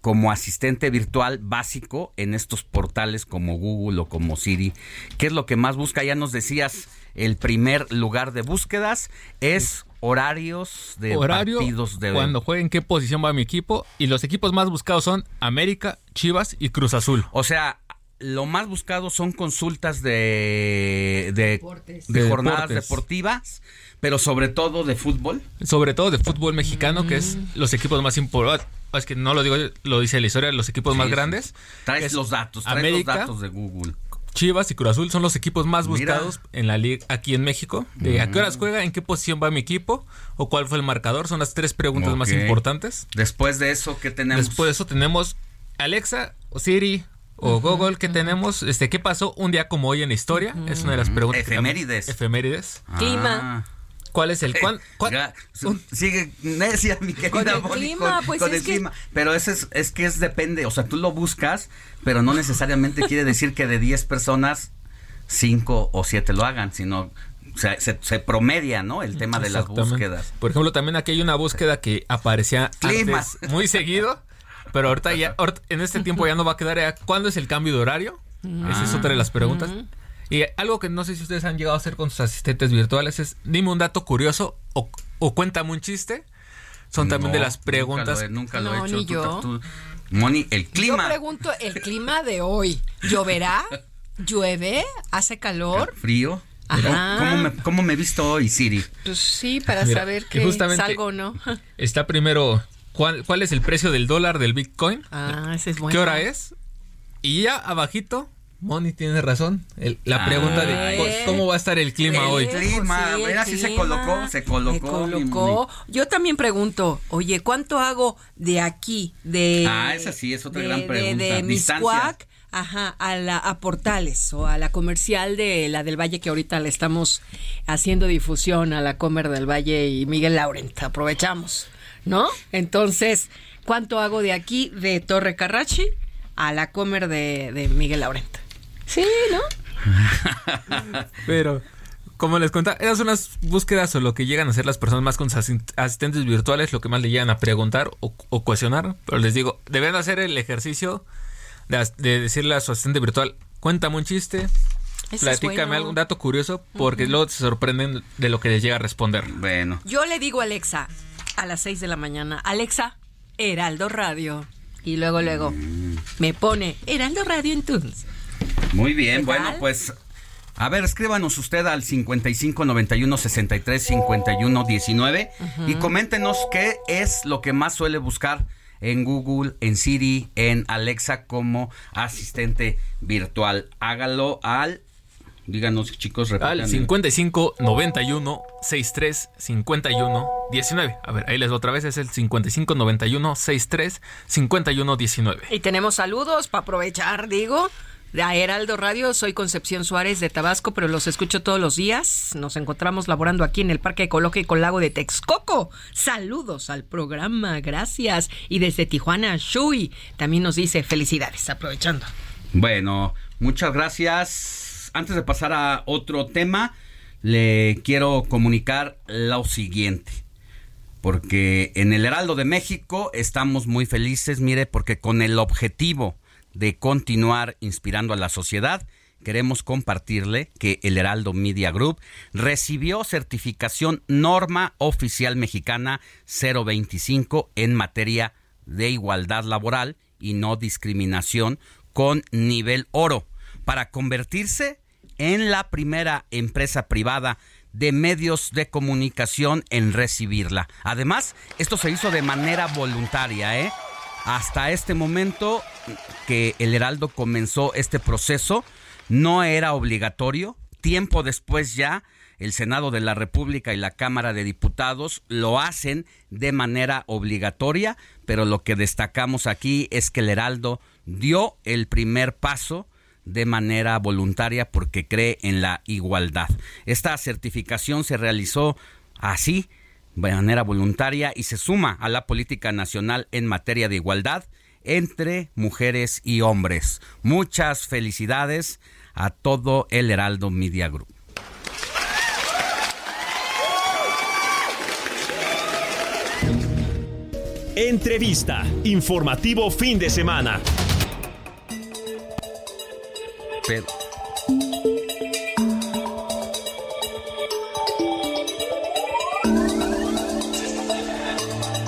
como asistente virtual básico en estos portales como Google o como Siri. ¿Qué es lo que más busca? Ya nos decías, el primer lugar de búsquedas es horarios de Horario, partidos de cuando jueguen, qué posición va mi equipo. Y los equipos más buscados son América, Chivas y Cruz Azul. O sea, lo más buscado son consultas de, de, Deportes. de De jornadas deportes. deportivas, pero sobre todo de fútbol. Sobre todo de fútbol mexicano, que Mm. es los equipos más importantes. Es que no lo digo, yo, lo dice la historia, los equipos más Sí, grandes. Traes los datos, traes América, los datos de Google. Chivas y Cruz Azul son los equipos más Mira. buscados en la liga aquí en México. De a qué horas Mm. juega, en qué posición va mi equipo o cuál fue el marcador. Son las tres preguntas más importantes. Después de eso, ¿qué tenemos? Después de eso tenemos Alexa o Siri o Google que tenemos. Este, ¿qué pasó un día como hoy en la historia? Es una de las preguntas. que Efemérides. Efemérides. Clima. ¿Cuál es el cuán- cuán- Ya, su- sigue necia mi querida Con el clima, con, pues con es el que- clima. Pero eso es, es que es depende, o sea, tú lo buscas, pero no necesariamente quiere decir que de 10 personas 5 o 7 lo hagan, sino o sea, se, se promedia, ¿no? El tema de las búsquedas. Por ejemplo, también aquí hay una búsqueda que aparecía Climas. antes muy seguido, pero ahorita ya, en este tiempo ya no va a quedar. ya, ¿Cuándo es el cambio de horario? Esa es otra de las preguntas. Y algo que no sé si ustedes han llegado a hacer con sus asistentes virtuales es dime un dato curioso o, o cuéntame un chiste. Son también de las preguntas. Nunca lo he, nunca lo he hecho. ni Tú- yo. tú- Moni, el Yo clima. pregunto el clima de hoy. ¿Lloverá? ¿Llueve? ¿Hace calor? Frío. Ajá. ¿Cómo me, ¿Cómo me he visto hoy, Siri? Pues sí, para Mira, saber que justamente- salgo o no. Está primero, ¿cuál, ¿cuál es el precio del dólar del Bitcoin? Ah, ese es bueno. ¿Qué hora es? Y ya abajito, Moni tiene razón. el- la pregunta de cómo va a estar el clima Eh, hoy. clima, pues sí, el mira, sí se clima. colocó, se colocó, Se colocó. Yo también pregunto, oye, ¿cuánto hago de aquí? De, Ah, esa sí es otra de- gran de- pregunta. De, Distancia. Miscuac, ajá, a, la, a Portales o a la comercial de la del Valle que ahorita le estamos haciendo difusión a la Comer del Valle y Miguel Laurent. Aprovechamos, ¿no? Entonces, ¿cuánto hago de aquí de Torre Carrachi a la Comer de, de Miguel Laurent? Sí, ¿no? Pero, como les contaba, esas son las búsquedas o lo que llegan a hacer las personas más con sus asistentes virtuales, lo que más le llegan a preguntar o, o cuestionar. Pero les digo, deben hacer el ejercicio de, decirle a su asistente virtual, cuéntame un chiste, platícame bueno. algún dato curioso, porque luego se sorprenden de lo que les llega a responder. Bueno. Yo le digo a Alexa a las 6 de la mañana, Alexa, Heraldo Radio. Y luego, luego, me pone Heraldo Radio en Tunes. Muy bien, ¿Qué bueno, tal? pues a ver, escríbanos usted al 55 91 63 51 19 y coméntenos qué es lo que más suele buscar en Google, en Siri, en Alexa como asistente virtual. Hágalo al díganos chicos, Al repitan. 55 91 63 51 19. A ver, ahí les doy otra vez, es el 55 91 63 51 19. Y tenemos saludos para aprovechar, digo. De Heraldo Radio, soy Concepción Suárez de Tabasco, pero los escucho todos los días. Nos encontramos laborando aquí en el Parque Ecológico Lago de Texcoco. Saludos al programa, gracias. Y desde Tijuana, Shui también nos dice felicidades, aprovechando. Bueno, muchas gracias. Antes de pasar a otro tema, le quiero comunicar lo siguiente. Porque en el Heraldo de México estamos muy felices, mire, porque con el objetivo de continuar inspirando a la sociedad, queremos compartirle que el Heraldo Media Group recibió certificación norma oficial mexicana 025 en materia de igualdad laboral y no discriminación con nivel oro para convertirse en la primera empresa privada de medios de comunicación en recibirla. Además, esto se hizo de manera voluntaria, ¿eh? Hasta este momento que el Heraldo comenzó este proceso, no era obligatorio. Tiempo después ya, el Senado de la República y la Cámara de Diputados lo hacen de manera obligatoria, pero lo que destacamos aquí es que el Heraldo dio el primer paso de manera voluntaria porque cree en la igualdad. Esta certificación se realizó así manera voluntaria y se suma a la política nacional en materia de igualdad entre mujeres y hombres. Muchas felicidades a todo el Heraldo Media Group. Entrevista. Informativo fin de semana. Pero-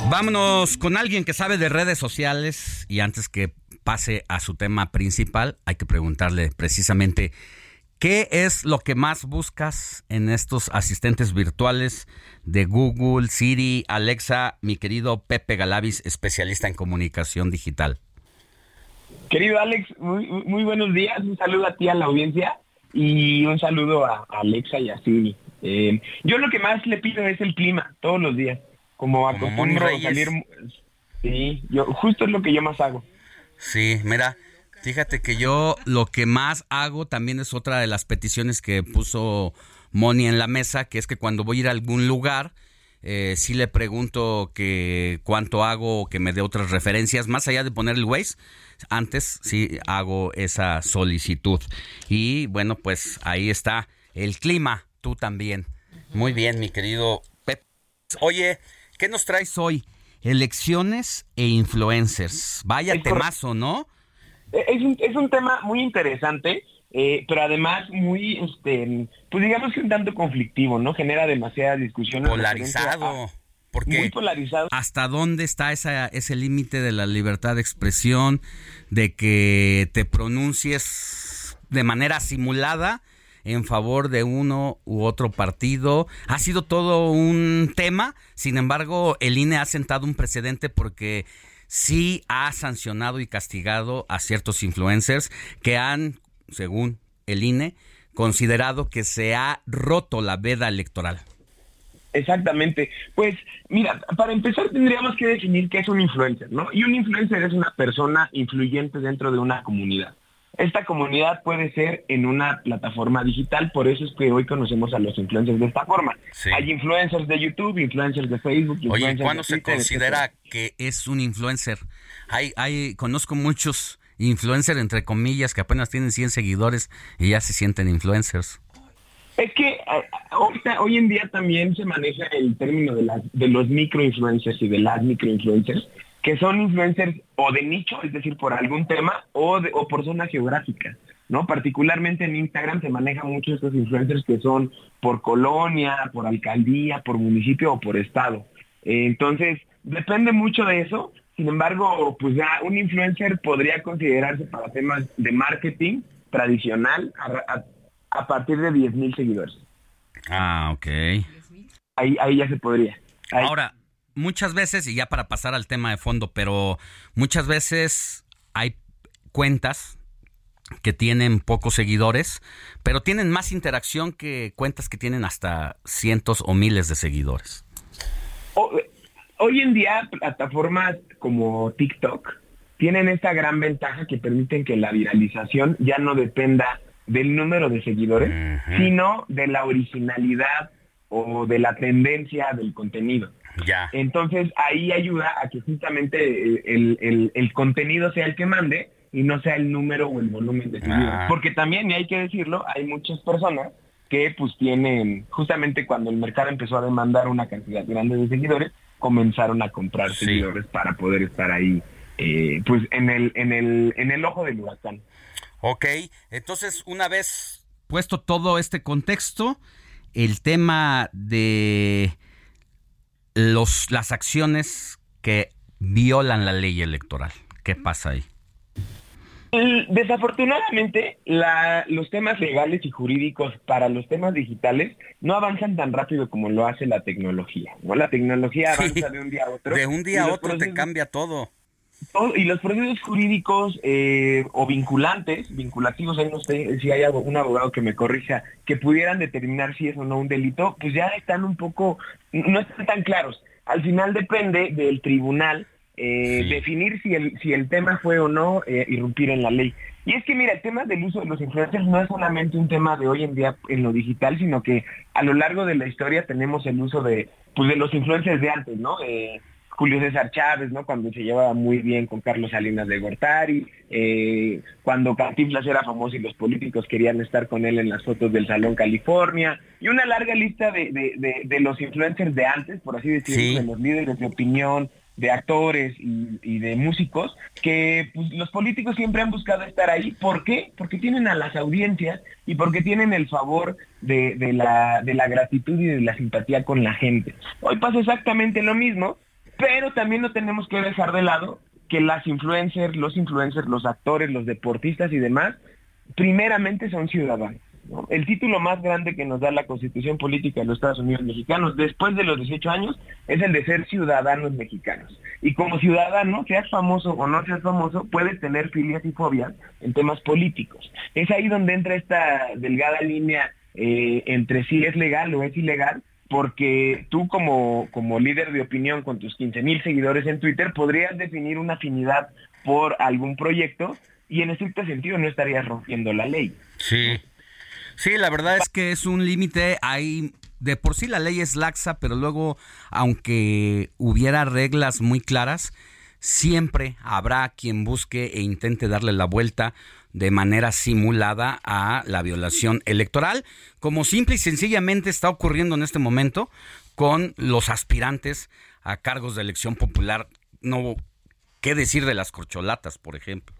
Vámonos con alguien que sabe de redes sociales y antes que pase a su tema principal, hay que preguntarle precisamente qué es lo que más buscas en estos asistentes virtuales de Google, Siri, Alexa, mi querido Pepe Galavis, especialista en comunicación digital. Querido Alex, muy, muy buenos días. Un saludo a ti, a la audiencia, y un saludo a Alexa y a Siri. Eh, yo lo que más le pido es el clima, todos los días. Como acostumbro Reyes. salir... Sí, yo, justo es lo que yo más hago. Sí, mira, fíjate que yo lo que más hago también es otra de las peticiones que puso Moni en la mesa, que es que cuando voy a ir a algún lugar, eh, sí le pregunto que cuánto hago o que me dé otras referencias, más allá de poner el Waze, antes sí hago esa solicitud. Y bueno, pues ahí está el clima, tú también. Muy bien, mi querido Pep. Oye, ¿qué nos traes hoy? Elecciones e influencers. Vaya Es temazo, ¿no? Eh, Es un, es un tema muy interesante, eh, pero además muy, este, pues digamos que un tanto conflictivo, ¿no? Genera demasiada discusión. en referencia Polarizado. a- Porque Muy polarizado. ¿Hasta dónde está esa, ese límite de la libertad de expresión, de que te pronuncies de manera simulada en favor de uno u otro partido? Ha sido todo un tema, sin embargo, el INE ha sentado un precedente porque sí ha sancionado y castigado a ciertos influencers que han, según el INE, considerado que se ha roto la veda electoral. Exactamente. Pues mira, para empezar tendríamos que definir qué es un influencer, ¿no? Y un influencer es una persona influyente dentro de una comunidad. Esta comunidad puede ser en una plataforma digital, por eso es que hoy conocemos a los influencers de esta forma. Hay influencers de YouTube, influencers de Facebook, Oye, influencers ¿cuándo de se considera que es un influencer? Hay, hay, conozco muchos influencers, entre comillas, que apenas tienen 100 seguidores y ya se sienten influencers. Es que hoy en día también se maneja el término de, las, de los microinfluencers y de las microinfluencers, que son influencers o de nicho, es decir, por algún tema, o, de- o por zona geográfica. ¿no? Particularmente en Instagram se manejan mucho estos influencers que son por colonia, por alcaldía, por municipio o por estado. Entonces, depende mucho de eso. Sin embargo, pues ya un influencer podría considerarse para temas de marketing tradicional a, a- a partir de 10 mil seguidores. Ah, ok. Ahí, ahí ya se podría. Ahora, muchas veces, y ya para pasar al tema de fondo, pero muchas veces hay cuentas que tienen pocos seguidores, pero tienen más interacción que cuentas que tienen hasta cientos o miles de seguidores. Hoy en día plataformas como TikTok tienen esta gran ventaja que permiten que la viralización ya no dependa del número de seguidores, sino de la originalidad o de la tendencia del contenido. Ya. Entonces ahí ayuda a que justamente el, el- contenido sea el que mande y no sea el número o el volumen de seguidores. Ah. Porque también, y hay que decirlo, hay muchas personas que pues tienen, justamente cuando el mercado empezó a demandar una cantidad grande de seguidores, comenzaron a comprar seguidores para poder estar ahí, eh, pues en el, en el, en el ojo del huracán. Ok, entonces una vez puesto todo este contexto, el tema de los, las acciones que violan la ley electoral, ¿qué pasa ahí? El- Desafortunadamente, la- los temas legales y jurídicos para los temas digitales no avanzan tan rápido como lo hace la tecnología. ¿no? La tecnología avanza de un día a otro. De un día a otro te cambia todo. Y los procesos jurídicos eh, o vinculantes, vinculativos, ahí no sé si hay un abogado que me corrija, que pudieran determinar si es o no un delito, pues ya están un poco, no están tan claros. Al final depende del tribunal eh, definir si el, si el tema fue o no eh, irrumpir en la ley. Y es que mira, el tema del uso de los influencers no es solamente un tema de hoy en día en lo digital, sino que a lo largo de la historia tenemos el uso de, pues, de los influencers de antes, ¿no? Eh, Julio César Chávez, ¿no? Cuando se llevaba muy bien con Carlos Salinas de Gortari, eh, cuando Cantinflas era famoso y los políticos querían estar con él en las fotos del Salón California, y una larga lista de, de- de- de los influencers de antes, por así decirlo, Sí. de los líderes de opinión, de actores y, y de músicos, que pues, los políticos siempre han buscado estar ahí. ¿Por qué? Porque tienen a las audiencias y porque tienen el favor de, de la, de la gratitud y de la simpatía con la gente. Hoy pasa exactamente lo mismo, pero también no tenemos que dejar de lado que las influencers, los influencers, los actores, los deportistas y demás, primeramente son ciudadanos. ¿no? El título más grande que nos da la Constitución Política de los Estados Unidos Mexicanos después de los 18 años es el de ser ciudadanos mexicanos. Y como ciudadano, seas famoso o no seas famoso, puedes tener filias y fobias en temas políticos. Es ahí donde entra esta delgada línea eh, entre si es legal o es ilegal, porque tú como, como líder de opinión con tus 15 mil seguidores en Twitter podrías definir una afinidad por algún proyecto y en estricto sentido no estarías rompiendo la ley. Sí. Sí, la verdad es que es un límite. Hay de por sí la ley es laxa, pero luego, aunque hubiera reglas muy claras, siempre habrá quien busque e intente darle la vuelta de manera simulada a la violación electoral, como simple y sencillamente está ocurriendo en este momento con los aspirantes a cargos de elección popular. No, ¿qué decir de las corcholatas, por ejemplo?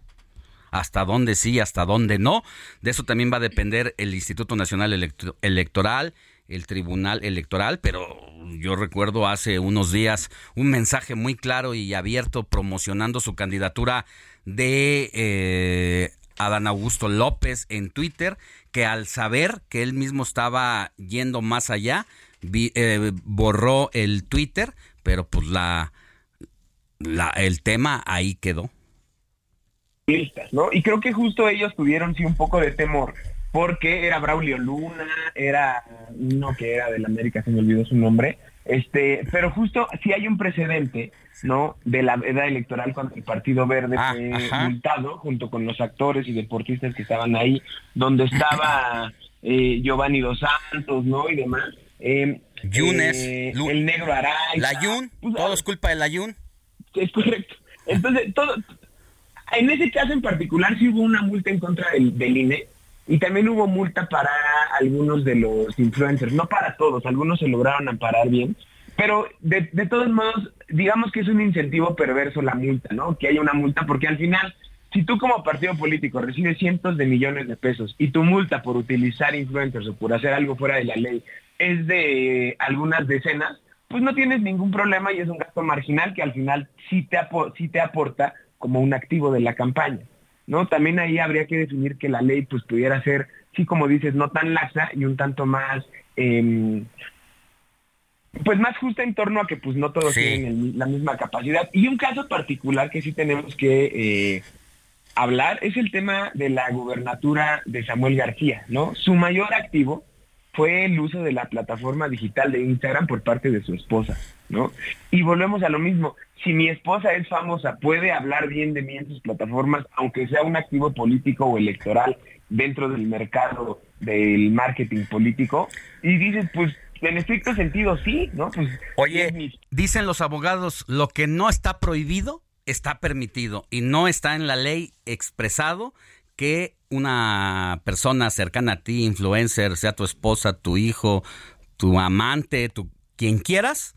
hasta dónde sí, hasta dónde no. De eso también va a depender el Instituto Nacional Electoral, el Tribunal Electoral, pero yo recuerdo hace unos días un mensaje muy claro y abierto promocionando su candidatura de eh, Adán Augusto López en Twitter, que al saber que él mismo estaba yendo más allá, vi- eh, borró el Twitter, pero pues la, la el tema ahí quedó. ¿no? Y creo que justo ellos tuvieron sí un poco de temor, porque era Braulio Luna, era uno que era del América, se me olvidó su nombre, este, pero justo si hay un precedente, ¿no? De la edad electoral cuando el Partido Verde fue ajá. multado junto con los actores y deportistas que estaban ahí, donde estaba eh, Giovanni Dos Santos, ¿no? Y demás. Eh, Yunes, eh, Lu- el negro Araiza. La Yun, todo es culpa de la Yun. Es correcto. Entonces, todo, en ese caso en particular sí hubo una multa en contra del, del INE y también hubo multa para algunos de los influencers, no para todos, algunos se lograron amparar bien, pero de, todos modos, digamos que es un incentivo perverso la multa, ¿no? Que haya una multa, porque al final, si tú como partido político recibes cientos de millones de pesos y tu multa por utilizar influencers o por hacer algo fuera de la ley es de algunas decenas, pues no tienes ningún problema y es un gasto marginal que al final sí te, sí te aporta como un activo de la campaña. ¿No? También ahí habría que definir que la ley pues pudiera ser, sí como dices, no tan laxa y un tanto más, em, pues más justa en torno a que pues no todos Sí. tienen el- la misma capacidad. Y un caso particular que sí tenemos que eh, hablar es el tema de la gubernatura de Samuel García, ¿no? Su mayor activo fue el uso de la plataforma digital de Instagram por parte de su esposa, ¿no? Y volvemos a lo mismo, si mi esposa es famosa, puede hablar bien de mí en sus plataformas, aunque sea un activo político o electoral dentro del mercado del marketing político, y dices, pues en estricto sentido sí, ¿no? Pues Oye, dicen los abogados, lo que no está prohibido está permitido y no está en la ley expresado que una persona cercana a ti, influencer, sea tu esposa, tu hijo, tu amante, tu quien quieras,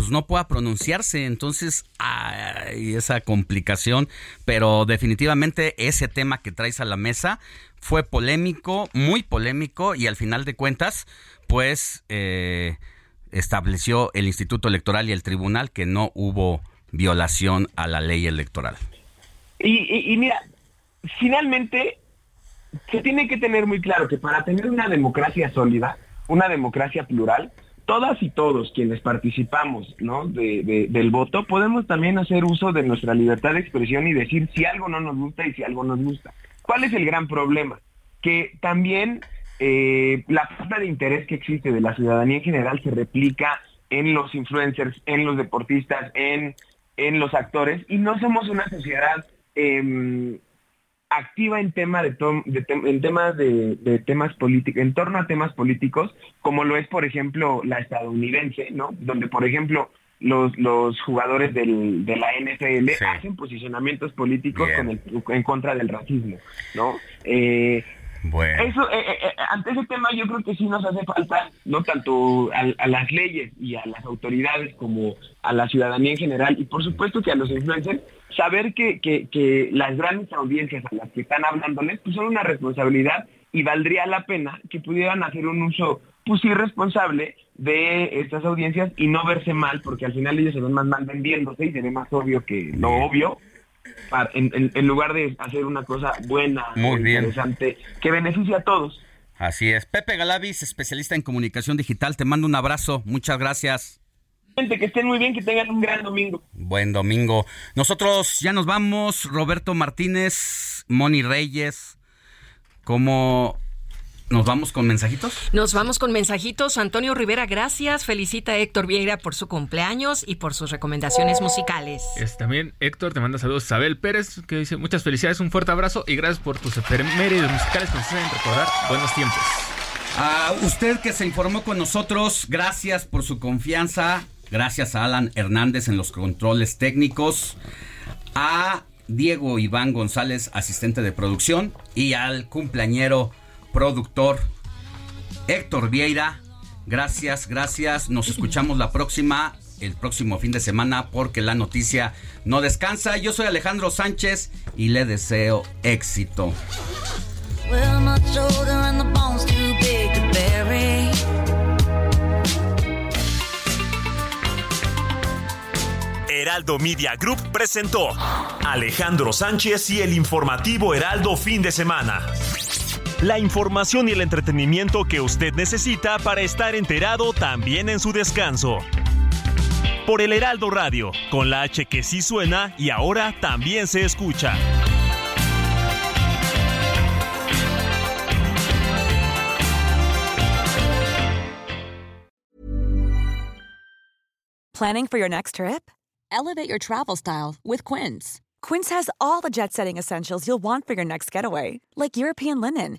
pues no pueda pronunciarse. Entonces, hay esa complicación. Pero definitivamente ese tema que traes a la mesa fue polémico, muy polémico, y al final de cuentas, pues eh, estableció el Instituto Electoral y el Tribunal que no hubo violación a la ley electoral. Y, y- y mira, finalmente se tiene que tener muy claro que para tener una democracia sólida, una democracia plural, todas y todos quienes participamos ¿no? de- de- del voto podemos también hacer uso de nuestra libertad de expresión y decir si algo no nos gusta y si algo nos gusta. ¿Cuál es el gran problema? Que también eh, la falta de interés que existe de la ciudadanía en general se replica en los influencers, en los deportistas, en, en los actores, y no somos una sociedad em, activa en tema de, de en temas de, de temas políticos, en torno a temas políticos, como lo es, por ejemplo, la estadounidense, ¿no? Donde, por ejemplo, los, los jugadores del- de la NFL hacen posicionamientos políticos con el- en contra del racismo, ¿no? Eh, Bueno. eso, eh, eh, eh, ante ese tema yo creo que sí nos hace falta, no tanto a, a las leyes y a las autoridades como a la ciudadanía en general y por supuesto que a los influencers, saber que, que, que las grandes audiencias a las que están hablándoles pues son una responsabilidad y valdría la pena que pudieran hacer un uso pues irresponsable de estas audiencias y no verse mal porque al final ellos se ven más mal vendiéndose y se ve más obvio que lo obvio para- en, en- en lugar de hacer una cosa buena Muy bien. interesante que beneficie a todos. Así es. Pepe Galavis, especialista en comunicación digital, te mando un abrazo. Muchas gracias. Gente, que estén muy bien, que tengan un gran domingo. Buen domingo. Nosotros ya nos vamos. Roberto Martínez, Moni Reyes. ¿Cómo nos vamos con mensajitos? Nos vamos con mensajitos. Antonio Rivera, gracias. Felicita a Héctor Vieira por su cumpleaños y por sus recomendaciones musicales. Es también Héctor, te manda saludos. Isabel Pérez, que dice muchas felicidades, un fuerte abrazo y gracias por tus efemérides musicales que nos hacen recordar buenos tiempos. A usted que se informó con nosotros, gracias por su confianza. Gracias a Alan Hernández en los controles técnicos. A Diego Iván González, asistente de producción. Y al cumpleañero productor Héctor Vieira. Gracias, gracias. Nos escuchamos la próxima, el próximo fin de semana, porque la noticia no descansa. Yo soy Alejandro Sánchez y le deseo éxito. Heraldo Media Group presentó Alejandro Sánchez y el informativo Heraldo fin de semana. La información y el entretenimiento que usted necesita para estar enterado también en su descanso. Por el Heraldo Radio, con la H que sí suena y ahora también se escucha. Planning for your next trip? Elevate your travel style with Quince. Quince has all the jet setting essentials you'll want for your next getaway, like European linen,